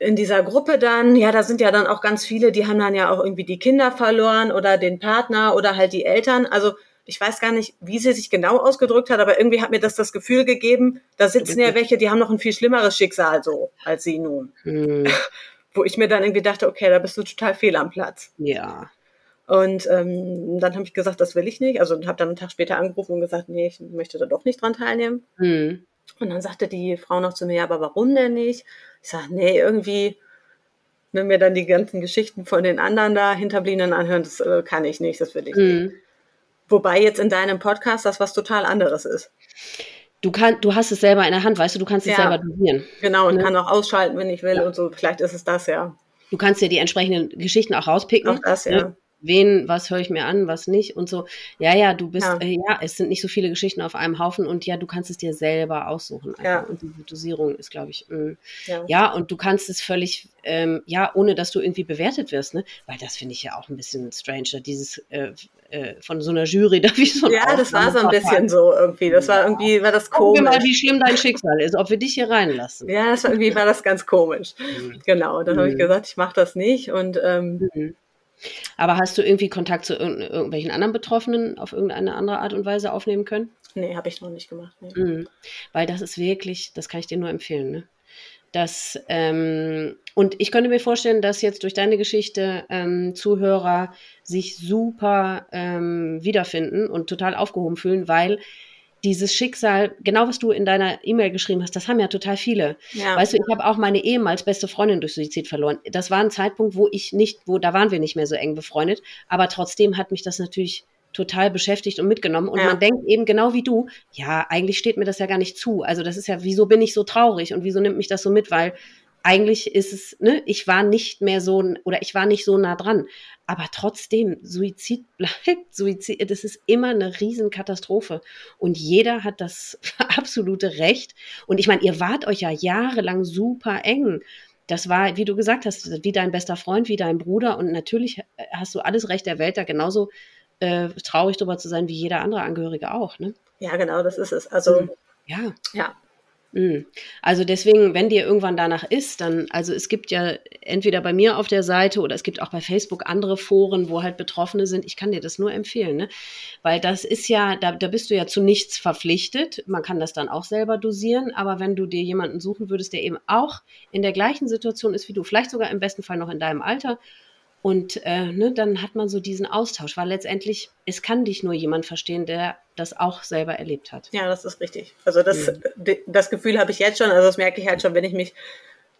[SPEAKER 2] in dieser Gruppe dann, ja, da sind ja dann auch ganz viele, die haben dann ja auch irgendwie die Kinder verloren oder den Partner oder halt die Eltern. Also ich weiß gar nicht, wie sie sich genau ausgedrückt hat, aber irgendwie hat mir das das Gefühl gegeben, da sitzen ja welche, die haben noch ein viel schlimmeres Schicksal so als sie nun. Hm. Wo ich mir dann irgendwie dachte, okay, da bist du total fehl am Platz.
[SPEAKER 1] Ja.
[SPEAKER 2] Und ähm, dann habe ich gesagt, das will ich nicht. Also habe dann einen Tag später angerufen und gesagt, nee, ich möchte da doch nicht dran teilnehmen. Hm. Und dann sagte die Frau noch zu mir, ja, aber warum denn nicht? Ich sage, nee, irgendwie wenn mir dann die ganzen Geschichten von den anderen da Hinterbliebenen anhören, das äh, kann ich nicht, das will ich hm. nicht. Wobei jetzt in deinem Podcast das was total anderes ist.
[SPEAKER 1] Du, kann, du hast es selber in der Hand, weißt du, du kannst es ja, selber dosieren.
[SPEAKER 2] Genau, und ne? kann auch ausschalten, wenn ich will ja. und so. Vielleicht ist es das, ja.
[SPEAKER 1] Du kannst dir die entsprechenden Geschichten auch rauspicken.
[SPEAKER 2] Auch das,
[SPEAKER 1] ne? Wen, was höre ich mir an, was nicht und so. Ja, ja, du bist,
[SPEAKER 2] Ja.
[SPEAKER 1] äh, ja, es sind nicht so viele Geschichten auf einem Haufen und ja, du kannst es dir selber aussuchen.
[SPEAKER 2] Ja.
[SPEAKER 1] Und diese Dosierung ist, glaube ich, mh.
[SPEAKER 2] Ja.
[SPEAKER 1] ja, und du kannst es völlig, ähm, ja, ohne dass du irgendwie bewertet wirst, ne? Weil das finde ich ja auch ein bisschen strange, dieses äh, äh, von so einer Jury, da wie so ein
[SPEAKER 2] Ja, das war so ein bisschen so irgendwie. Das war irgendwie, war das
[SPEAKER 1] Gucken wir mal,
[SPEAKER 2] komisch.
[SPEAKER 1] wie schlimm dein Schicksal ist, ob wir dich hier reinlassen.
[SPEAKER 2] Ja, das war irgendwie war das ganz komisch.
[SPEAKER 1] Mhm.
[SPEAKER 2] Genau, dann habe ich
[SPEAKER 1] Mhm.
[SPEAKER 2] gesagt, ich mache das nicht und ähm,
[SPEAKER 1] Mhm. Aber hast du irgendwie Kontakt zu irgend- irgendwelchen anderen Betroffenen auf irgendeine andere Art und Weise aufnehmen können?
[SPEAKER 2] nee, habe ich noch nicht gemacht. Nee.
[SPEAKER 1] Mhm. Weil das ist wirklich, das kann ich dir nur empfehlen, ne? Das, ähm, und ich könnte mir vorstellen, dass jetzt durch deine Geschichte ähm, Zuhörer sich super ähm, wiederfinden und total aufgehoben fühlen, weil dieses Schicksal, genau was du in deiner E-Mail geschrieben hast, das haben ja total viele.
[SPEAKER 2] Ja.
[SPEAKER 1] Weißt du, ich habe auch meine ehemals beste Freundin durch Suizid verloren. Das war ein Zeitpunkt, wo ich nicht, wo da waren wir nicht mehr so eng befreundet, aber trotzdem hat mich das natürlich total beschäftigt und mitgenommen. Und
[SPEAKER 2] Ja.
[SPEAKER 1] man denkt eben genau wie du, ja, eigentlich steht mir das ja gar nicht zu. Also das ist ja, wieso bin ich so traurig und wieso nimmt mich das so mit? Weil eigentlich ist es, ne, ich war nicht mehr so oder ich war nicht so nah dran. Aber trotzdem, Suizid bleibt Suizid, das ist immer eine Riesenkatastrophe. Und jeder hat das absolute Recht. Und ich meine, ihr wart euch ja jahrelang super eng. Das war, wie du gesagt hast, wie dein bester Freund, wie dein Bruder. Und natürlich hast du alles Recht der Welt, da genauso äh, traurig drüber zu sein wie jeder andere Angehörige auch. Ne?
[SPEAKER 2] ja, genau, das ist es. Also,
[SPEAKER 1] Mhm. Ja.
[SPEAKER 2] ja.
[SPEAKER 1] Mm. Also deswegen, wenn dir irgendwann danach ist, dann, also es gibt ja entweder bei mir auf der Seite oder es gibt auch bei Facebook andere Foren, wo halt Betroffene sind. Ich kann dir das nur empfehlen, ne? Weil das ist ja, da, da bist du ja zu nichts verpflichtet. Man kann das dann auch selber dosieren, aber wenn du dir jemanden suchen würdest, der eben auch in der gleichen Situation ist wie du, vielleicht sogar im besten Fall noch in deinem Alter, und äh, ne, dann hat man so diesen Austausch, weil letztendlich, es kann dich nur jemand verstehen, der das auch selber erlebt hat.
[SPEAKER 2] Ja, das ist richtig. Also das,
[SPEAKER 1] Mhm.
[SPEAKER 2] das Gefühl habe ich jetzt schon, also das merke ich halt schon, wenn ich mich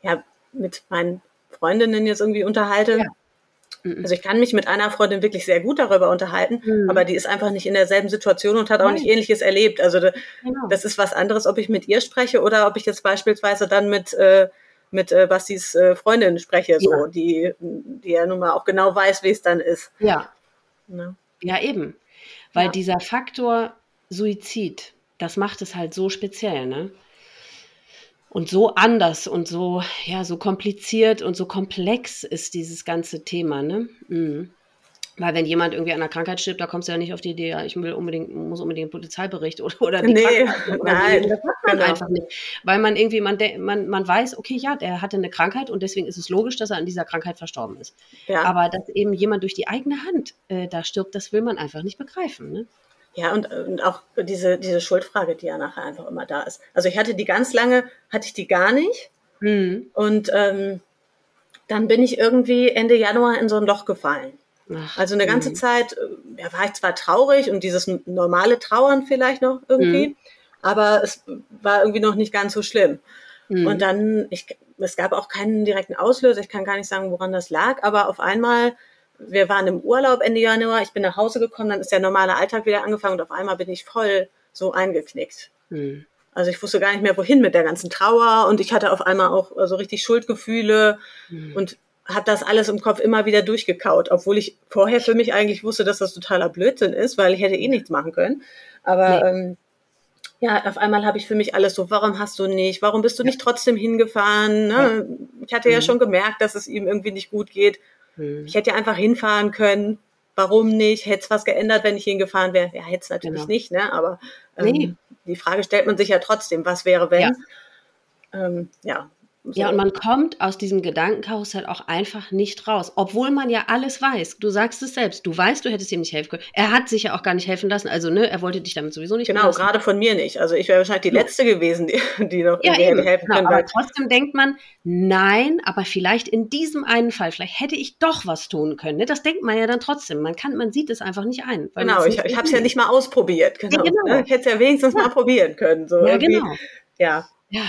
[SPEAKER 2] ja, mit meinen Freundinnen jetzt irgendwie unterhalte.
[SPEAKER 1] Ja. Mhm.
[SPEAKER 2] Also ich kann mich mit einer Freundin wirklich sehr gut darüber unterhalten,
[SPEAKER 1] Mhm.
[SPEAKER 2] aber die ist einfach nicht in derselben Situation und hat auch
[SPEAKER 1] Nein.
[SPEAKER 2] nicht Ähnliches erlebt. Also da,
[SPEAKER 1] Genau.
[SPEAKER 2] das ist was anderes, ob ich mit ihr spreche oder ob ich jetzt beispielsweise dann mit, äh, mit äh, Bastis äh, Freundin spreche, so,
[SPEAKER 1] Ja.
[SPEAKER 2] die, die ja nun mal auch genau weiß, wie es dann ist.
[SPEAKER 1] ja,
[SPEAKER 2] Ne?
[SPEAKER 1] Ja, eben. Weil
[SPEAKER 2] Ja.
[SPEAKER 1] dieser Faktor Suizid, das macht es halt so speziell, ne? Und so anders und so, ja, so kompliziert und so komplex ist dieses ganze Thema, ne? Mhm. Weil wenn jemand irgendwie an einer Krankheit stirbt, da kommst du ja nicht auf die Idee, ja, ich will unbedingt, muss unbedingt einen Polizeibericht oder, oder die
[SPEAKER 2] Nee,
[SPEAKER 1] Krankheit.
[SPEAKER 2] nein,
[SPEAKER 1] das macht man
[SPEAKER 2] genau.
[SPEAKER 1] einfach nicht. Weil man irgendwie, man, man, man weiß, okay, ja, der hatte eine Krankheit und deswegen ist es logisch, dass er an dieser Krankheit verstorben ist.
[SPEAKER 2] Ja.
[SPEAKER 1] Aber dass eben jemand durch die eigene Hand äh, da stirbt, das will man einfach nicht begreifen. Ne?
[SPEAKER 2] Ja, und, und auch diese, diese Schuldfrage, die ja nachher einfach immer da ist. Also ich hatte die ganz lange, hatte ich die gar nicht.
[SPEAKER 1] Hm.
[SPEAKER 2] Und ähm, dann bin ich irgendwie Ende Januar in so ein Loch gefallen.
[SPEAKER 1] Ach,
[SPEAKER 2] Also eine ganze
[SPEAKER 1] hm.
[SPEAKER 2] Zeit äh, ja, war ich zwar traurig und dieses normale Trauern vielleicht noch irgendwie,
[SPEAKER 1] Mhm.
[SPEAKER 2] aber es war irgendwie noch nicht ganz so schlimm.
[SPEAKER 1] Hm.
[SPEAKER 2] Und dann, ich, es gab auch keinen direkten Auslöser, ich kann gar nicht sagen, woran das lag, aber auf einmal, wir waren im Urlaub Ende Januar, ich bin nach Hause gekommen, dann ist der normale Alltag wieder angefangen und auf einmal bin ich voll so eingeknickt.
[SPEAKER 1] Hm.
[SPEAKER 2] Also ich wusste gar nicht mehr, wohin mit der ganzen Trauer und ich hatte auf einmal auch so also richtig Schuldgefühle
[SPEAKER 1] Hm.
[SPEAKER 2] und habe das alles im Kopf immer wieder durchgekaut, obwohl ich vorher für mich eigentlich wusste, dass das totaler Blödsinn ist, weil ich hätte eh nichts machen können. Aber
[SPEAKER 1] Nee.
[SPEAKER 2] ähm, ja, auf einmal habe ich für mich alles so, warum hast du nicht, warum bist du nicht trotzdem hingefahren? Ne? Ich hatte ja
[SPEAKER 1] Mhm.
[SPEAKER 2] schon gemerkt, dass es ihm irgendwie nicht gut geht.
[SPEAKER 1] Hm.
[SPEAKER 2] Ich hätte ja einfach hinfahren können. Warum nicht? Hätte es was geändert, wenn ich hingefahren wäre? Ja, hätte es natürlich
[SPEAKER 1] Genau.
[SPEAKER 2] nicht, ne? Aber ähm,
[SPEAKER 1] Nee.
[SPEAKER 2] die Frage stellt man sich ja trotzdem, was wäre, wenn?
[SPEAKER 1] Ja.
[SPEAKER 2] Ähm, ja.
[SPEAKER 1] Ja,
[SPEAKER 2] so.
[SPEAKER 1] und man kommt aus diesem Gedankenkarussell auch einfach nicht raus, obwohl man ja alles weiß. Du sagst es selbst. Du weißt, du hättest ihm nicht helfen können. Er hat sich ja auch gar nicht helfen lassen. Also, ne, er wollte dich damit sowieso nicht
[SPEAKER 2] Genau, gerade von mir nicht. Also ich wäre wahrscheinlich die
[SPEAKER 1] Ja.
[SPEAKER 2] Letzte gewesen, die, die noch
[SPEAKER 1] Ja, eben.
[SPEAKER 2] helfen
[SPEAKER 1] Genau,
[SPEAKER 2] können.
[SPEAKER 1] aber trotzdem denkt man, nein, aber vielleicht in diesem einen Fall, vielleicht hätte ich doch was tun können. Ne? Das denkt man ja dann trotzdem. Man kann, man sieht es einfach nicht ein.
[SPEAKER 2] Genau, ich,
[SPEAKER 1] nicht
[SPEAKER 2] ich habe es ja nicht mal ausprobiert. Genau.
[SPEAKER 1] genau.
[SPEAKER 2] Ne? Ich hätte es ja wenigstens
[SPEAKER 1] Ja.
[SPEAKER 2] mal probieren können. So
[SPEAKER 1] Ja,
[SPEAKER 2] irgendwie.
[SPEAKER 1] genau.
[SPEAKER 2] Ja,
[SPEAKER 1] Ja.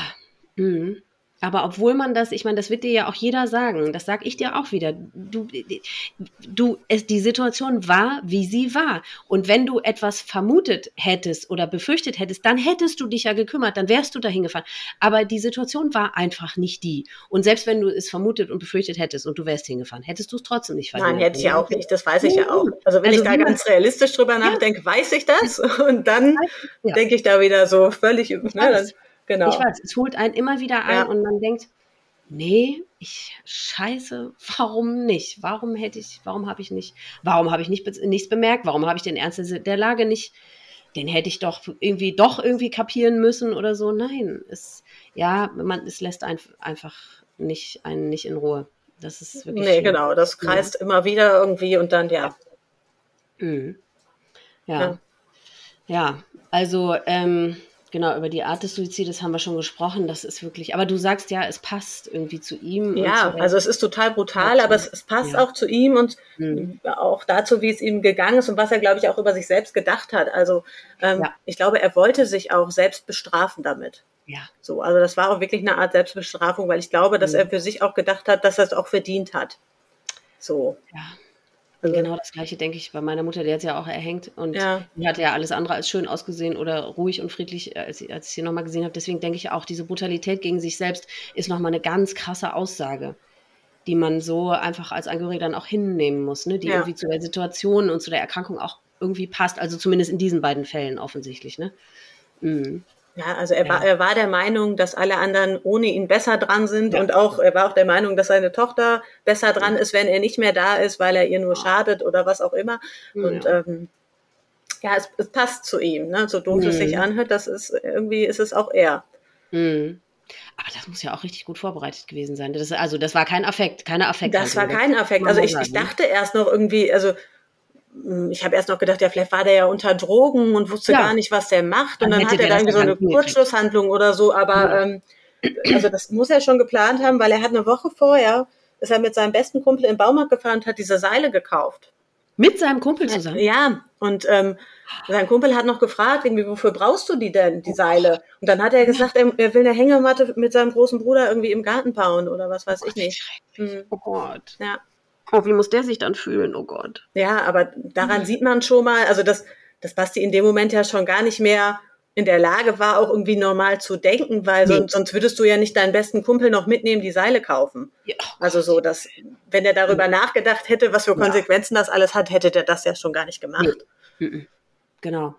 [SPEAKER 1] Mhm. Aber obwohl man das, ich meine, das wird dir ja auch jeder sagen, das sag ich dir auch wieder. Du, du, es, die Situation war, wie sie war. Und wenn du etwas vermutet hättest oder befürchtet hättest, dann hättest du dich ja gekümmert, dann wärst du dahin gefahren. Aber die Situation war einfach nicht die. Und selbst wenn du es vermutet und befürchtet hättest und du wärst hingefahren, hättest du es trotzdem nicht
[SPEAKER 2] verhindert. Nein, hätte ich ja auch nicht, das weiß ich ja auch. Also wenn also ich da ganz realistisch drüber nachdenke, ja. weiß ich das. Und dann ja. denke ich da wieder so völlig, ne,
[SPEAKER 1] Genau. Ich weiß, es holt einen immer wieder ein ja. und man denkt, nee, ich scheiße, warum nicht? Warum hätte ich, warum habe ich nicht, warum habe ich nicht, nichts bemerkt? Warum habe ich den Ernst der Lage nicht? Den hätte ich doch irgendwie doch irgendwie kapieren müssen oder so. Nein, es, ja, man, es lässt ein, einfach nicht einen nicht in Ruhe. Das ist wirklich.
[SPEAKER 2] Nee, schlimm. genau, das kreist ja. immer wieder irgendwie und dann, ja.
[SPEAKER 1] Mhm. Ja. ja. ja. also ähm, Genau, über die Art des Suizides haben wir schon gesprochen. Das ist wirklich, aber du sagst ja, es passt irgendwie zu ihm.
[SPEAKER 2] Ja,
[SPEAKER 1] zu
[SPEAKER 2] also es ist total brutal, aber es, es passt ja. auch zu ihm und mhm. auch dazu, wie es ihm gegangen ist und was er, glaube ich, auch über sich selbst gedacht hat. Also ähm, ja. ich glaube, er wollte sich auch selbst bestrafen damit.
[SPEAKER 1] Ja.
[SPEAKER 2] So, also das war auch wirklich eine Art Selbstbestrafung, weil ich glaube, dass mhm. er für sich auch gedacht hat, dass er es auch verdient hat. So.
[SPEAKER 1] Ja. Also genau das gleiche denke ich bei meiner Mutter, die hat ja auch erhängt und ja. die hat ja alles andere als schön ausgesehen oder ruhig und friedlich, als, als ich sie nochmal gesehen habe. Deswegen denke ich auch, diese Brutalität gegen sich selbst ist nochmal eine ganz krasse Aussage, die man so einfach als Angehöriger dann auch hinnehmen muss, ne? die ja. irgendwie zu der Situation und zu der Erkrankung auch irgendwie passt. Also zumindest in diesen beiden Fällen offensichtlich. Ne?
[SPEAKER 2] Mhm. Ja, also er, ja. War, er war der Meinung, dass alle anderen ohne ihn besser dran sind ja. und auch er war auch der Meinung, dass seine Tochter besser dran ist, wenn er nicht mehr da ist, weil er ihr nur schadet oder was auch immer. Und ähm, ja, es, es, passt zu ihm, ne? so doof mhm. es sich anhört, das ist irgendwie ist es auch er.
[SPEAKER 1] Mhm. Aber das muss ja auch richtig gut vorbereitet gewesen sein. Das, also das war kein Affekt, keine Affekt.
[SPEAKER 2] Das war kein Affekt. Also ich, ich dachte erst noch irgendwie, also ich habe erst noch gedacht, ja, vielleicht war der ja unter Drogen und wusste ja. gar nicht, was der macht. Und dann, dann hat er da irgendwie so eine Kurzschlusshandlung oder so. Aber ähm, also das muss er schon geplant haben, weil er hat eine Woche vorher, ist er mit seinem besten Kumpel im Baumarkt gefahren und hat diese Seile gekauft.
[SPEAKER 1] Mit seinem Kumpel zusammen?
[SPEAKER 2] Ja, und ähm, sein Kumpel hat noch gefragt, irgendwie, wofür brauchst du die denn, die Seile? Und dann hat er gesagt, er, er will eine Hängematte mit seinem großen Bruder irgendwie im Garten bauen oder was weiß oh ich nicht.
[SPEAKER 1] Hm. Oh Gott. Ja. Oh, wie muss der sich dann fühlen? Oh Gott.
[SPEAKER 2] Ja, aber daran mhm. sieht man schon mal, also dass, dass Basti in dem Moment ja schon gar nicht mehr in der Lage war, auch irgendwie normal zu denken, weil nee. sonst, sonst würdest du ja nicht deinen besten Kumpel noch mitnehmen, die Seile kaufen. Ja, also so, dass, wenn er darüber mhm. nachgedacht hätte, was für Konsequenzen ja. das alles hat, hätte der das ja schon gar nicht gemacht.
[SPEAKER 1] Nee. Genau.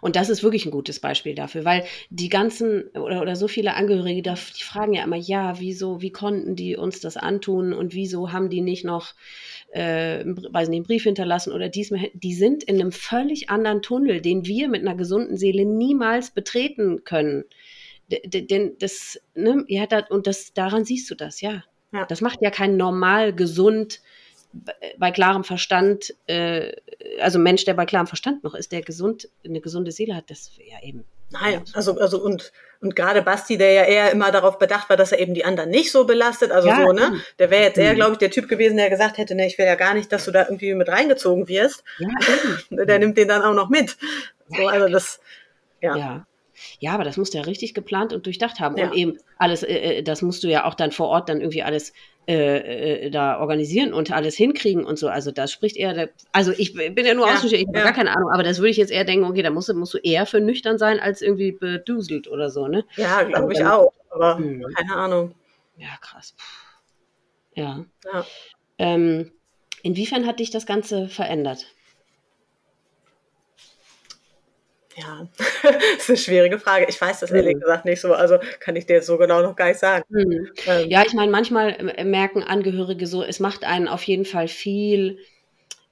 [SPEAKER 1] Und das ist wirklich ein gutes Beispiel dafür, weil die ganzen oder, oder so viele Angehörige, die fragen ja immer, ja, wieso, wie konnten die uns das antun und wieso haben die nicht noch, äh, weiß nicht, einen Brief hinterlassen oder diesmal, die sind in einem völlig anderen Tunnel, den wir mit einer gesunden Seele niemals betreten können. Denn das, ne, ja, das, und das, daran siehst du das, ja. ja. Das macht ja kein normal gesund bei klarem Verstand, äh, also Mensch, der bei klarem Verstand noch ist, der gesund, eine gesunde Seele hat, das ja eben.
[SPEAKER 2] Nein, also, also und, und gerade Basti, der ja eher immer darauf bedacht war, dass er eben die anderen nicht so belastet, also ja, so, ne? Der wäre jetzt eher, mhm. glaube ich, der Typ gewesen, der gesagt hätte, ne, ich will ja gar nicht, dass du da irgendwie mit reingezogen wirst. Ja, der nimmt den dann auch noch mit. So, also das,
[SPEAKER 1] ja. ja. Ja, aber das musst du ja richtig geplant und durchdacht haben. Ja. Und eben alles, äh, äh, das musst du ja auch dann vor Ort dann irgendwie alles äh, äh, da organisieren und alles hinkriegen und so. Also das spricht eher, der, also ich bin ja nur ja, ich habe ja. gar keine Ahnung, aber das würde ich jetzt eher denken, okay, da musst, musst du eher für nüchtern sein, als irgendwie beduselt oder so, ne?
[SPEAKER 2] Ja, glaube ich auch, aber hm. keine Ahnung.
[SPEAKER 1] Ja, krass. Ja. ja. Ähm, inwiefern hat dich das Ganze verändert?
[SPEAKER 2] Ja, das ist eine schwierige Frage. Ich weiß das ehrlich mhm. gesagt nicht so, also kann ich dir jetzt so genau noch gar nicht sagen.
[SPEAKER 1] Mhm. Ähm. Ja, ich meine, manchmal merken Angehörige so, es macht einen auf jeden Fall viel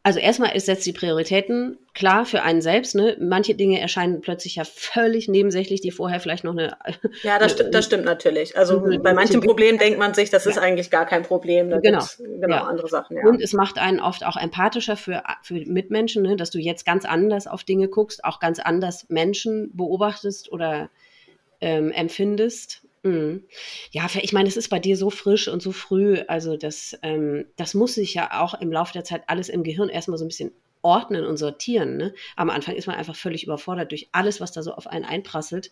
[SPEAKER 1] also erstmal ist setzt die Prioritäten klar für einen selbst. Ne? Manche Dinge erscheinen plötzlich ja völlig nebensächlich, die vorher vielleicht noch eine.
[SPEAKER 2] Ja, das, eine, das stimmt natürlich. Also eine, bei manchen Problemen denkt man sich, das ja. ist eigentlich gar kein Problem. Da
[SPEAKER 1] genau,
[SPEAKER 2] genau ja. andere Sachen.
[SPEAKER 1] Ja. Und es macht einen oft auch empathischer für, für Mitmenschen, ne? dass du jetzt ganz anders auf Dinge guckst, auch ganz anders Menschen beobachtest oder ähm, empfindest. Mhm. Ja, ich meine, es ist bei dir so frisch und so früh, also das, ähm, das muss sich ja auch im Laufe der Zeit alles im Gehirn erstmal so ein bisschen ordnen und sortieren. Ne? Am Anfang ist man einfach völlig überfordert durch alles, was da so auf einen einprasselt.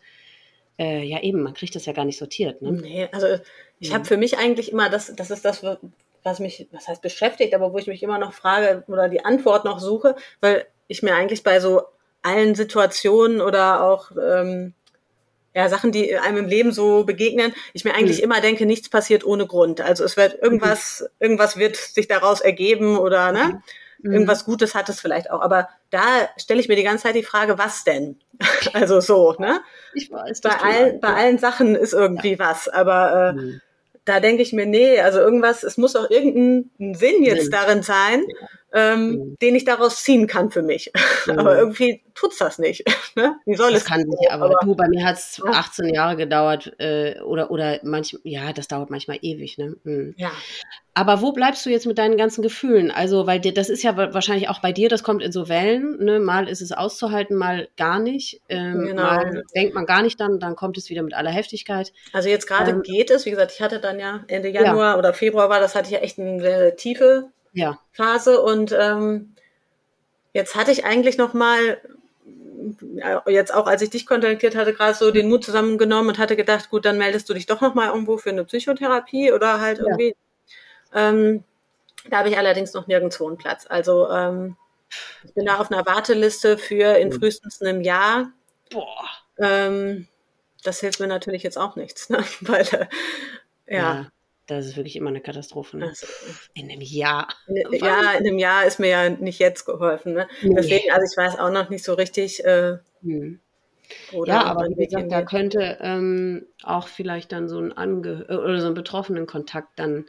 [SPEAKER 1] äh, ja eben, man kriegt das ja gar nicht sortiert. Ne?
[SPEAKER 2] Nee, also ich mhm. habe für mich eigentlich immer, das, das ist das, was mich, was heißt beschäftigt, aber wo ich mich immer noch frage oder die Antwort noch suche, weil ich mir eigentlich bei so allen Situationen oder auch ähm, ja, Sachen, die einem im Leben so begegnen, ich mir eigentlich mhm. immer denke, nichts passiert ohne Grund. Also es wird irgendwas, mhm. irgendwas wird sich daraus ergeben oder ne? Mhm. mhm. Irgendwas Gutes hat es vielleicht auch. Aber da stelle ich mir die ganze Zeit die Frage, was denn? also so, ne? Ich weiß. Bei, all, bei allen Sachen ist irgendwie ja. was, aber äh, mhm da denke ich mir, nee, also irgendwas, es muss auch irgendein Sinn jetzt darin sein, ähm, mhm. den ich daraus ziehen kann für mich. Mhm. Aber irgendwie tut's das nicht. Ne?
[SPEAKER 1] Wie soll das es? kann nicht, aber, aber, du, bei mir hat's ja. 18 Jahre gedauert äh, oder, oder manchmal, ja, das dauert manchmal ewig. Ne? Mhm. Ja. Aber wo bleibst du jetzt mit deinen ganzen Gefühlen? Also, weil dir, das ist ja wahrscheinlich auch bei dir, das kommt in so Wellen. Ne? Mal ist es auszuhalten, mal gar nicht. Ähm, genau. Mal denkt man gar nicht dann, dann kommt es wieder mit aller Heftigkeit.
[SPEAKER 2] Also jetzt gerade ähm, geht es, wie gesagt, ich hatte dann ja Ende Januar ja. oder Februar war, das hatte ich ja echt eine sehr tiefe ja. Phase und ähm, jetzt hatte ich eigentlich noch mal jetzt auch als ich dich kontaktiert hatte, gerade so den Mut zusammengenommen und hatte gedacht, gut, dann meldest du dich doch noch mal irgendwo für eine Psychotherapie oder halt irgendwie ähm, da habe ich allerdings noch nirgendwo einen Platz. Also ähm, ich bin da auf einer Warteliste für in frühestens einem Jahr. Boah. Ähm, das hilft mir natürlich jetzt auch nichts, ne? weil äh, ja. ja.
[SPEAKER 1] Das ist wirklich immer eine Katastrophe. Ne? Also, in einem Jahr.
[SPEAKER 2] ja, in einem Jahr ist mir ja nicht jetzt geholfen. Ne? Nee. Deswegen, also ich weiß auch noch nicht so richtig. Äh, hm.
[SPEAKER 1] ja, aber wie gesagt, da könnte ähm, auch vielleicht dann so ein Ange oder so ein betroffenen Kontakt dann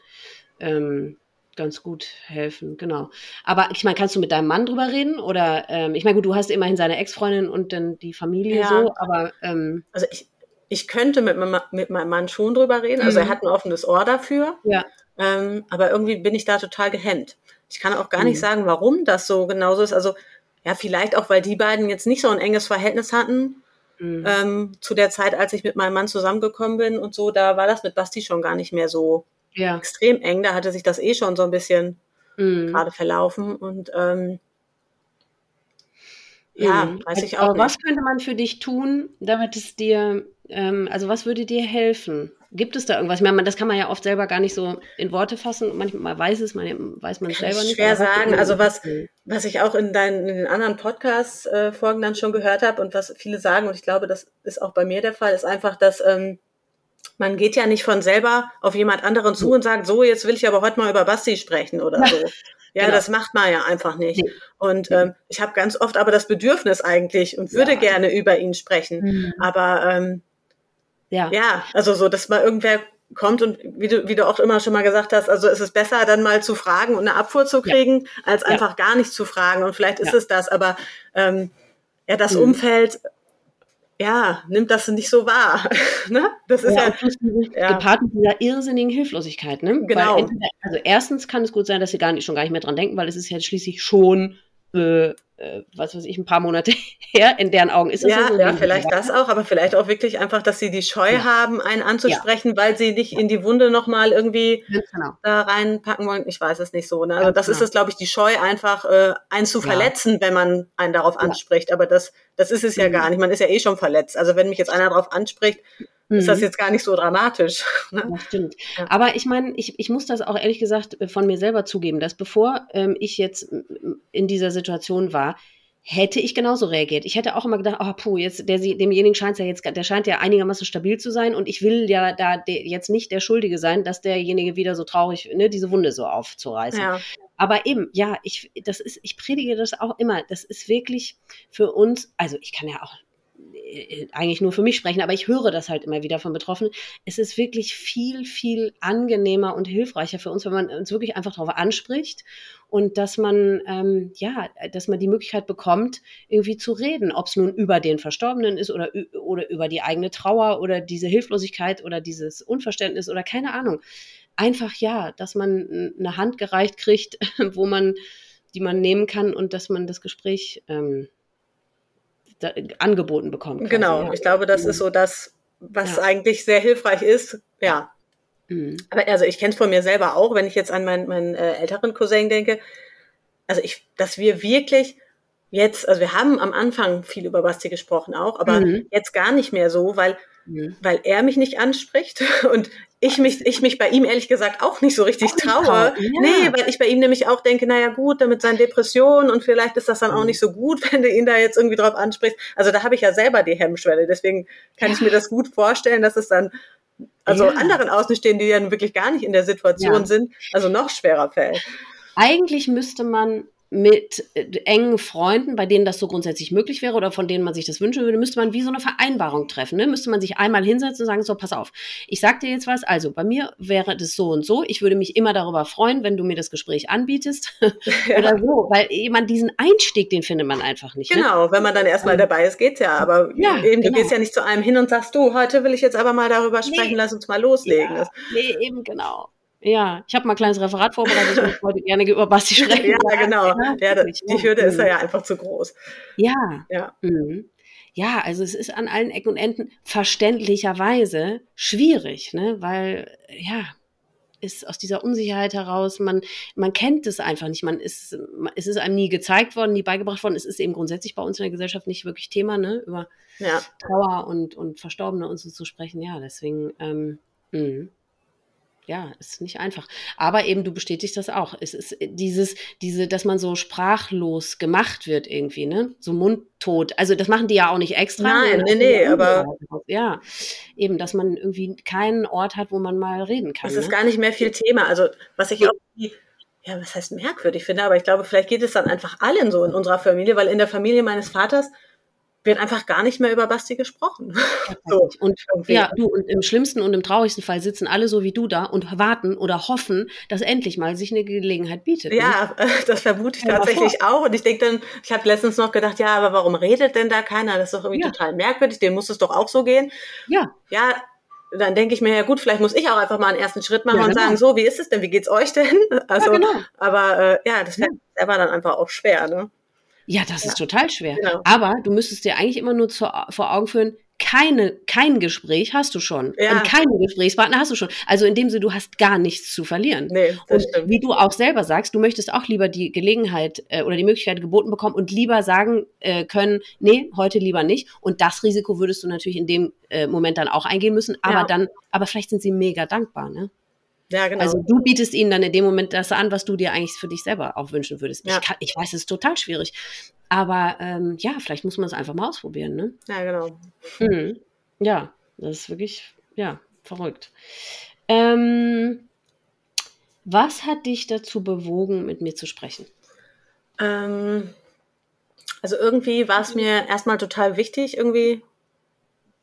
[SPEAKER 1] ähm, ganz gut helfen, genau. Aber ich meine, kannst du mit deinem Mann drüber reden? Oder ähm, ich meine, gut, du hast immerhin seine Ex-Freundin und dann die Familie ja. so, aber ähm,
[SPEAKER 2] also ich, ich könnte mit, mit meinem Mann schon drüber reden. Also mhm. er hat ein offenes Ohr dafür. Ja. Ähm, aber irgendwie bin ich da total gehemmt. Ich kann auch gar mhm. nicht sagen, warum das so genauso ist. Also ja, vielleicht auch, weil die beiden jetzt nicht so ein enges Verhältnis hatten. Mhm. Ähm, zu der Zeit, als ich mit meinem Mann zusammengekommen bin und so, da war das mit Basti schon gar nicht mehr so ja. extrem eng. Da hatte sich das eh schon so ein bisschen mhm. gerade verlaufen. Und ähm,
[SPEAKER 1] ja, mhm. weiß ich auch. Aber nicht. was könnte man für dich tun, damit es dir, ähm, also was würde dir helfen? Gibt es da irgendwas? Ich meine, das kann man ja oft selber gar nicht so in Worte fassen. Manchmal weiß es, man weiß man es selber nicht.
[SPEAKER 2] Schwer sagen. Also was, was ich auch in deinen in den anderen Podcast-Folgen dann schon gehört habe und was viele sagen, und ich glaube, das ist auch bei mir der Fall, ist einfach, dass ähm, man geht ja nicht von selber auf jemand anderen zu und sagt, so, jetzt will ich aber heute mal über Basti sprechen oder so. Ja, genau. das macht man ja einfach nicht. Nee. Und ähm, ich habe ganz oft aber das Bedürfnis eigentlich und würde ja. gerne über ihn sprechen. Mhm. Aber ähm, ja. ja, also so, dass mal irgendwer kommt und wie du, wie du auch immer schon mal gesagt hast, also es ist besser, dann mal zu fragen und eine Abfuhr zu kriegen, ja. als einfach ja. gar nicht zu fragen. Und vielleicht ist es das, aber ähm, ja, das mhm. Umfeld ja, nimmt das nicht so wahr. ne?
[SPEAKER 1] Das ist ja, ja, ja, gepaart mit dieser irrsinnigen Hilflosigkeit. Ne? Genau. Entweder, also erstens kann es gut sein, dass sie gar nicht, schon gar nicht mehr dran denken, weil es ist ja schließlich schon äh, was weiß ich, ein paar Monate her. In deren Augen ist es
[SPEAKER 2] ja, so. Ja, vielleicht das auch, aber vielleicht auch wirklich einfach, dass sie die Scheu ja. haben, einen anzusprechen, ja. weil sie nicht in die Wunde nochmal irgendwie genau. da reinpacken wollen. Ich weiß es nicht so. Ne? Also das genau. ist es, glaube ich, die Scheu, einfach äh, einen zu verletzen, wenn man einen darauf anspricht. Aber das, das ist es ja mhm. gar nicht. Man ist ja eh schon verletzt. Also wenn mich jetzt einer darauf anspricht, ist das mhm. jetzt gar nicht so dramatisch.
[SPEAKER 1] Ne? Das stimmt. Ja. Aber ich meine, ich, ich muss das auch ehrlich gesagt von mir selber zugeben, dass bevor ähm, ich jetzt in dieser Situation war, hätte ich genauso reagiert. Ich hätte auch immer gedacht, oh puh, jetzt der, demjenigen scheint ja jetzt, der scheint ja einigermaßen stabil zu sein und ich will ja da de, jetzt nicht der Schuldige sein, dass derjenige wieder so traurig, ne, diese Wunde so aufzureißen. Ja. Aber eben, ja, ich, das ist, ich predige das auch immer. Das ist wirklich für uns, also ich kann ja auch äh, eigentlich nur für mich sprechen, aber ich höre das halt immer wieder von Betroffenen. Es ist wirklich viel, viel angenehmer und hilfreicher für uns, wenn man uns wirklich einfach darauf anspricht und dass man, ähm, ja, dass man die Möglichkeit bekommt, irgendwie zu reden, ob es nun über den Verstorbenen ist oder, oder über die eigene Trauer oder diese Hilflosigkeit oder dieses Unverständnis oder keine Ahnung. Einfach ja, dass man eine Hand gereicht kriegt, wo man, die man nehmen kann und dass man das Gespräch ähm, da, angeboten bekommt. Quasi,
[SPEAKER 2] genau, ja. ich glaube, das ist so das, was ja. eigentlich sehr hilfreich ist. Ja. Mhm. Aber also ich kenne es von mir selber auch, wenn ich jetzt an meinen, meinen äh, älteren Cousin denke. Also ich, dass wir wirklich jetzt, also wir haben am Anfang viel über Basti gesprochen auch, aber mhm. jetzt gar nicht mehr so, weil mhm. weil er mich nicht anspricht und ich mich, ich mich bei ihm ehrlich gesagt auch nicht so richtig auch traue. Ja. Nee, weil ich bei ihm nämlich auch denke, naja gut, damit seine Depression und vielleicht ist das dann auch mhm. nicht so gut, wenn du ihn da jetzt irgendwie drauf ansprichst. Also da habe ich ja selber die Hemmschwelle. Deswegen kann ja. ich mir das gut vorstellen, dass es dann also ja. anderen Außenstehenden, die ja wirklich gar nicht in der Situation sind, also noch schwerer fällt.
[SPEAKER 1] Eigentlich müsste man mit äh, engen Freunden, bei denen das so grundsätzlich möglich wäre oder von denen man sich das wünschen würde, müsste man wie so eine Vereinbarung treffen. Ne? Müsste man sich einmal hinsetzen und sagen, so, pass auf, ich sag dir jetzt was, also bei mir wäre das so und so, ich würde mich immer darüber freuen, wenn du mir das Gespräch anbietest oder so, weil jemand diesen Einstieg, den findet man einfach nicht.
[SPEAKER 2] Ne? Genau, ne? wenn man dann erstmal dabei ist, geht's ja, aber ja, eben, du genau. gehst ja nicht zu einem hin und sagst, du, heute will ich jetzt aber mal darüber sprechen, nee. lass uns mal loslegen. Ja.
[SPEAKER 1] Nee, eben genau. Ja, ich habe mal ein kleines Referat vorbereitet und wollte gerne über Basti sprechen.
[SPEAKER 2] ja, genau. Ja, die Hürde ist ja einfach zu groß.
[SPEAKER 1] Ja. Ja. Mhm. Ja, also es ist an allen Ecken und Enden verständlicherweise schwierig, ne? weil ja, ist aus dieser Unsicherheit heraus, man, man kennt es einfach nicht, man ist, es ist einem nie gezeigt worden, nie beigebracht worden, es ist eben grundsätzlich bei uns in der Gesellschaft nicht wirklich Thema, ne, über ja. Trauer und, und Verstorbene und so zu sprechen, ja, deswegen, ähm, mh ja, ist nicht einfach. Aber eben, du bestätigst das auch. Es ist dieses, diese, dass man so sprachlos gemacht wird irgendwie, ne? So mundtot. Also das machen die ja auch nicht extra.
[SPEAKER 2] Nein, nee, nee, aber.
[SPEAKER 1] Ja, eben, dass man irgendwie keinen Ort hat, wo man mal reden kann.
[SPEAKER 2] Es ist ne? gar nicht mehr viel Thema. Also, was ich auch, ja, was heißt merkwürdig finde, aber ich glaube, vielleicht geht es dann einfach allen so in unserer Familie, weil in der Familie meines Vaters wird einfach gar nicht mehr über Basti gesprochen.
[SPEAKER 1] so, und ja, du, und im schlimmsten und im traurigsten Fall sitzen alle so wie du da und warten oder hoffen, dass endlich mal sich eine Gelegenheit bietet.
[SPEAKER 2] Ne? Ja, ne? das vermute ich ja, tatsächlich auch. Und ich denke dann, ich habe letztens noch gedacht, ja, aber warum redet denn da keiner? Das ist doch irgendwie ja. total merkwürdig, dem muss es doch auch so gehen.
[SPEAKER 1] Ja.
[SPEAKER 2] Ja, dann denke ich mir, ja gut, vielleicht muss ich auch einfach mal einen ersten Schritt machen ja, genau. und sagen, so, wie ist es denn, wie geht's euch denn? Also, ja, genau. aber äh, ja, das ja. war dann einfach auch schwer, ne?
[SPEAKER 1] Ja, das ja. ist total schwer. Genau. Aber du müsstest dir eigentlich immer nur zu, vor Augen führen, keine, kein Gespräch hast du schon. Ja. Und keine Gesprächspartner hast du schon. Also in dem Sinne, du hast gar nichts zu verlieren.
[SPEAKER 2] Nee,
[SPEAKER 1] und stimmt. wie du auch selber sagst, du möchtest auch lieber die Gelegenheit äh, oder die Möglichkeit geboten bekommen und lieber sagen äh, können, nee, heute lieber nicht. Und das Risiko würdest du natürlich in dem äh, Moment dann auch eingehen müssen. Aber ja. dann, aber vielleicht sind sie mega dankbar, ne?
[SPEAKER 2] Ja, genau.
[SPEAKER 1] Also du bietest ihnen dann in dem Moment das an, was du dir eigentlich für dich selber auch wünschen würdest. Ja. Ich, kann, ich weiß, es ist total schwierig. Aber ähm, ja, vielleicht muss man es einfach mal ausprobieren, ne?
[SPEAKER 2] Ja, genau.
[SPEAKER 1] Mhm. Ja, das ist wirklich, ja, verrückt. Ähm, was hat dich dazu bewogen, mit mir zu sprechen?
[SPEAKER 2] Ähm, also irgendwie war es mir erstmal total wichtig, irgendwie,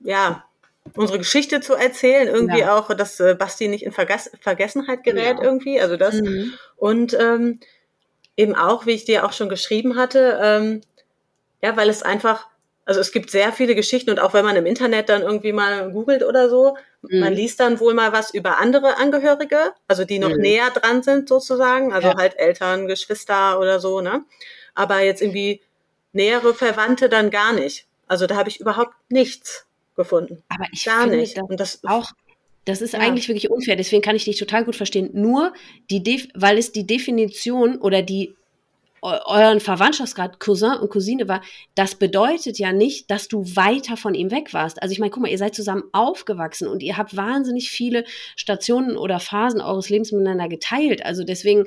[SPEAKER 2] ja, unsere Geschichte zu erzählen, irgendwie ja. auch, dass äh, Basti nicht in Vergas Vergessenheit gerät ja. irgendwie, also das. Mhm. Und ähm, eben auch, wie ich dir auch schon geschrieben hatte, ähm, ja, weil es einfach, also es gibt sehr viele Geschichten und auch wenn man im Internet dann irgendwie mal googelt oder so, mhm. man liest dann wohl mal was über andere Angehörige, also die noch mhm. näher dran sind sozusagen, also ja. halt Eltern, Geschwister oder so, ne? Aber jetzt irgendwie nähere Verwandte dann gar nicht. Also da habe ich überhaupt nichts gefunden.
[SPEAKER 1] Aber ich gar finde nicht. Und das auch das ist ja. eigentlich wirklich unfair, deswegen kann ich dich total gut verstehen. Nur die Def weil es die Definition oder die euren Verwandtschaftsgrad Cousin und Cousine war, das bedeutet ja nicht, dass du weiter von ihm weg warst. Also ich meine, guck mal, ihr seid zusammen aufgewachsen und ihr habt wahnsinnig viele Stationen oder Phasen eures Lebens miteinander geteilt. Also deswegen,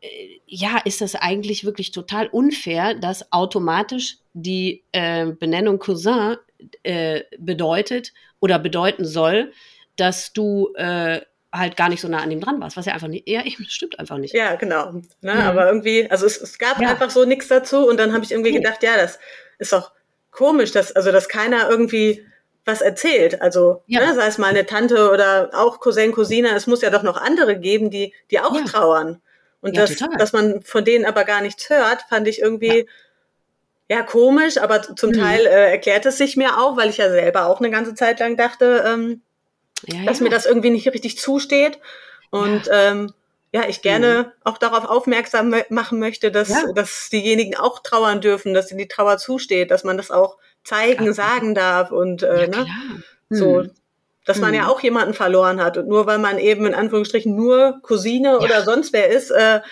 [SPEAKER 1] äh, ja, ist das eigentlich wirklich total unfair, dass automatisch die äh, Benennung Cousin äh, bedeutet oder bedeuten soll, dass du äh, halt gar nicht so nah an ihm dran warst, was ja einfach nicht, ja, das stimmt einfach nicht.
[SPEAKER 2] Ja, genau. Ne, mhm. Aber irgendwie, also es, es gab ja. einfach so nichts dazu und dann habe ich irgendwie gedacht, ja, das ist doch komisch, dass, also dass keiner irgendwie was erzählt. Also, ja. ne, sei es mal eine Tante oder auch Cousin, Cousine, es muss ja doch noch andere geben, die, die auch ja. trauern. Und das, dass man von denen aber gar nichts hört, fand ich irgendwie ja, komisch, aber zum mhm. Teil äh, erklärt es sich mir auch, weil ich ja selber auch eine ganze Zeit lang dachte, ähm, ja, dass ja. mir das irgendwie nicht richtig zusteht. Und ja, ähm, ja ich gerne mhm. auch darauf aufmerksam machen möchte, dass, dass diejenigen auch trauern dürfen, dass ihnen die Trauer zusteht, dass man das auch zeigen, klar. sagen darf und äh, ne, mhm. so, dass man ja mhm. auch jemanden verloren hat. Und nur weil man eben in Anführungsstrichen nur Cousine oder sonst wer ist, äh,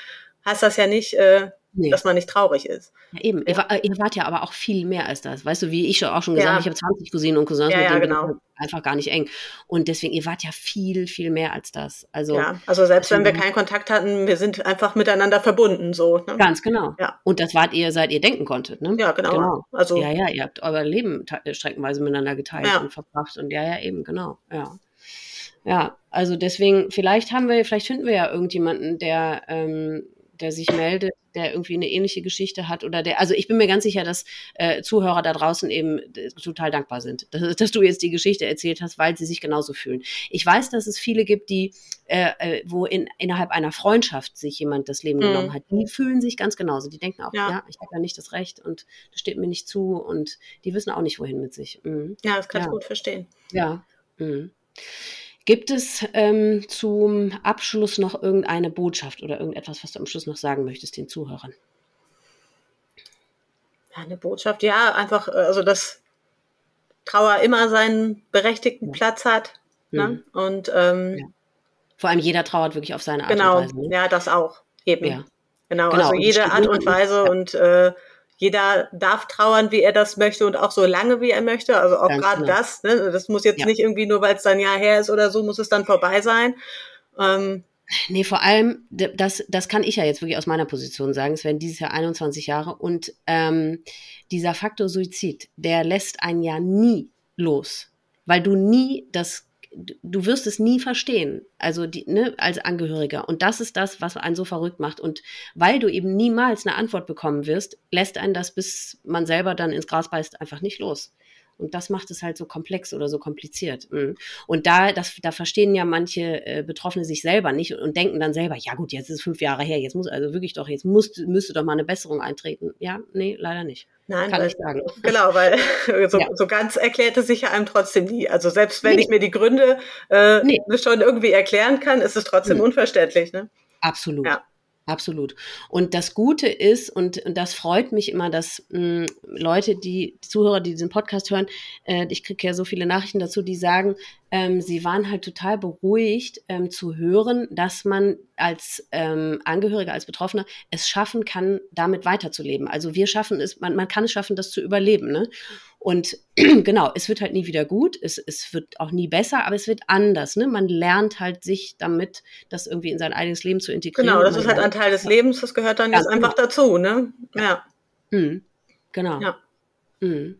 [SPEAKER 2] heißt das ja nicht, äh, nee. dass man nicht traurig ist.
[SPEAKER 1] Ja, eben. Ja. Ihr, ihr, wart ja aber auch viel mehr als das. Weißt du, wie ich auch schon gesagt habe, ich habe 20 Cousinen und Cousins, mit denen genau. einfach gar nicht eng. Und deswegen, ihr wart ja viel, viel mehr als das. Also,
[SPEAKER 2] ja, also selbst wenn wir keinen Kontakt hatten, wir sind einfach miteinander verbunden. so.
[SPEAKER 1] Ne? Ganz genau. Ja. Und das wart ihr, seit ihr denken konntet. Ne?
[SPEAKER 2] Ja, genau. genau.
[SPEAKER 1] Also, ja, ja, ihr habt euer Leben streckenweise miteinander geteilt ja. und verbracht. Und ja, ja, eben, genau. Ja. Ja, also deswegen, vielleicht haben wir, vielleicht finden wir ja irgendjemanden, der, ähm, der sich meldet, der irgendwie eine ähnliche Geschichte hat oder der, also ich bin mir ganz sicher, dass äh, Zuhörer da draußen eben äh, total dankbar sind, dass, dass, du jetzt die Geschichte erzählt hast, weil sie sich genauso fühlen. Ich weiß, dass es viele gibt, die, äh, äh wo in, innerhalb einer Freundschaft sich jemand das Leben mhm. genommen hat, die fühlen sich ganz genauso. Die denken auch, ja, ja ich habe ja nicht das Recht und das steht mir nicht zu und die wissen auch nicht, wohin mit sich.
[SPEAKER 2] Mhm. Ja, das kann ja. ich gut verstehen.
[SPEAKER 1] Ja. Mhm. Gibt es ähm, zum Abschluss noch irgendeine Botschaft oder irgendetwas, was du am Schluss noch sagen möchtest den Zuhörern?
[SPEAKER 2] Ja, eine Botschaft, ja, einfach, äh, also dass Trauer immer seinen berechtigten. Platz hat. Ne? Mhm. Und ähm, ja.
[SPEAKER 1] vor allem jeder trauert wirklich auf seine Art
[SPEAKER 2] genau,
[SPEAKER 1] und Weise.
[SPEAKER 2] Genau, ja, das auch. Eben. Ja. Genau, genau, also jede Art und Weise und äh, jeder darf trauern, wie er das möchte und auch so lange, wie er möchte. Also auch gerade genau. das. Ne? Das muss jetzt ja. nicht irgendwie nur, weil es dann Jahr her ist oder so, muss es dann vorbei sein. Ähm,
[SPEAKER 1] Nee, vor allem, das, das kann ich ja jetzt wirklich aus meiner Position sagen. Es werden dieses Jahr 21 Jahre und ähm, dieser Faktor Suizid, der lässt einen ja nie los, weil du nie das du wirst es nie verstehen, also die, ne, als Angehöriger. Und das ist das, was einen so verrückt macht. Und weil du eben niemals eine Antwort bekommen wirst, lässt einen das, bis man selber dann ins Gras beißt, einfach nicht los. Und das macht es halt so komplex oder so kompliziert. Mhm. Und da, das, da verstehen ja manche äh, Betroffene sich selber nicht und denken dann selber, ja gut, jetzt ist es fünf Jahre her, jetzt muss also wirklich doch, jetzt muss, müsste doch mal eine Besserung eintreten. Ja, nee, leider nicht.
[SPEAKER 2] Nein, kann weil, ich sagen. Genau, weil so, ja. so ganz erklärt es sich ja einem trotzdem nie. Also selbst wenn nee. ich mir die Gründe äh, nee. schon irgendwie erklären kann, ist es trotzdem mhm. unverständlich. Ne?
[SPEAKER 1] Absolut. Ja. Absolut. Und das Gute ist, und, und das freut mich immer, dass mh, hm, Leute, die, Zuhörer, die diesen Podcast hören, äh, ich kriege ja so viele Nachrichten dazu, die sagen, ähm, sie waren halt total beruhigt ähm, zu hören, dass man als ähm, Angehöriger, als Betroffener es schaffen kann, damit weiterzuleben. Also wir schaffen es, man, man kann es schaffen, das zu überleben. Ne? Und genau, es wird halt nie wieder gut, es, es wird auch nie besser, aber es wird anders. Ne? Man lernt halt sich damit, das irgendwie in sein eigenes Leben zu integrieren.
[SPEAKER 2] Genau, das ist halt ein Teil des Lebens, das gehört dann ja, jetzt einfach genau. dazu. Ne? Ja.
[SPEAKER 1] Mhm. Genau. Ja. Mhm.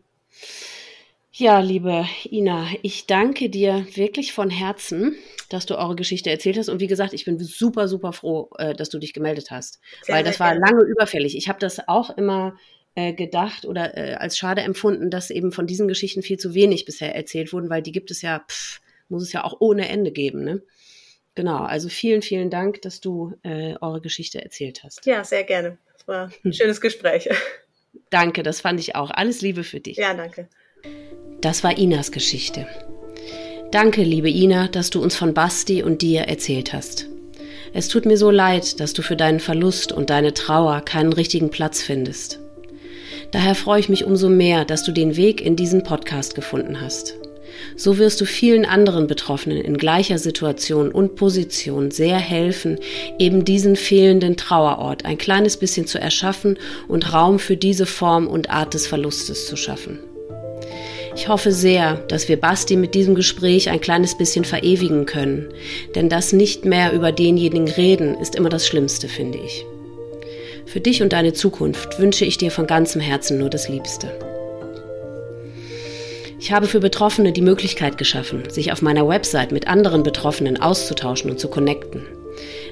[SPEAKER 1] Ja, liebe Ina, ich danke dir wirklich von Herzen, dass du eure Geschichte erzählt hast. Und wie gesagt, ich bin super, super froh, äh, dass du dich gemeldet hast. Sehr, weil das war gerne. lange überfällig. Ich habe das auch immer äh, gedacht oder äh, als schade empfunden, dass eben von diesen Geschichten viel zu wenig bisher erzählt wurden, weil die gibt es ja, pff, muss es ja auch ohne Ende geben. Ne? Genau, also vielen, vielen Dank, dass du äh, eure Geschichte erzählt hast.
[SPEAKER 2] Ja, sehr gerne. Das war ein schönes Gespräch.
[SPEAKER 1] Danke, das fand ich auch. Alles Liebe für dich.
[SPEAKER 2] Ja, danke.
[SPEAKER 1] Das war Inas Geschichte. Danke, liebe Ina, dass du uns von Basti und dir erzählt hast. Es tut mir so leid, dass du für deinen Verlust und deine Trauer keinen richtigen Platz findest. Daher freue ich mich umso mehr, dass du den Weg in diesen Podcast gefunden hast. So wirst du vielen anderen Betroffenen in gleicher Situation und Position sehr helfen, eben diesen fehlenden Trauerort ein kleines bisschen zu erschaffen und Raum für diese Form und Art des Verlustes zu schaffen. Ich hoffe sehr, dass wir Basti mit diesem Gespräch ein kleines bisschen verewigen können, denn das nicht mehr über denjenigen reden ist immer das Schlimmste, finde ich. Für dich und deine Zukunft wünsche ich dir von ganzem Herzen nur das Liebste. Ich habe für Betroffene die Möglichkeit geschaffen, sich auf meiner Website mit anderen Betroffenen auszutauschen und zu connecten.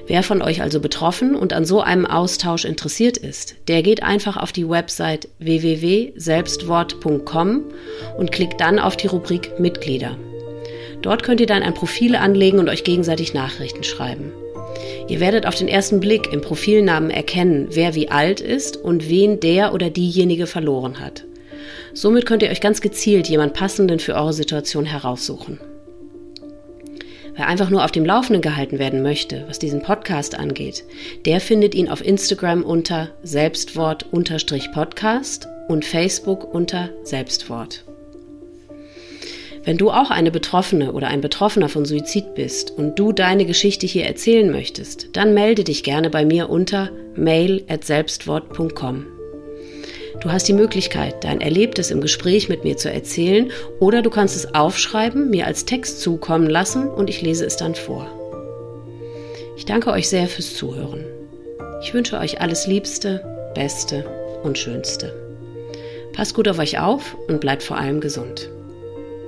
[SPEAKER 1] Wer von euch also betroffen und an so einem Austausch interessiert ist, der geht einfach auf die Website www.selbstwort.com und klickt dann auf die Rubrik Mitglieder. Dort könnt ihr dann ein Profil anlegen und euch gegenseitig Nachrichten schreiben. Ihr werdet auf den ersten Blick im Profilnamen erkennen, wer wie alt ist und wen der oder diejenige verloren hat. Somit könnt ihr euch ganz gezielt jemand passenden für eure Situation heraussuchen. Wer einfach nur auf dem Laufenden gehalten werden möchte, was diesen Podcast angeht, der findet ihn auf Instagram unter Selbstwort-Podcast und Facebook unter Selbstwort. Wenn du auch eine Betroffene oder ein Betroffener von Suizid bist und du deine Geschichte hier erzählen möchtest, dann melde dich gerne bei mir unter mail@selbstwort.com. Du hast die Möglichkeit, dein Erlebtes im Gespräch mit mir zu erzählen oder du kannst es aufschreiben, mir als Text zukommen lassen und ich lese es dann vor. Ich danke euch sehr fürs Zuhören. Ich wünsche euch alles Liebste, Beste und Schönste. Passt gut auf euch auf und bleibt vor allem gesund.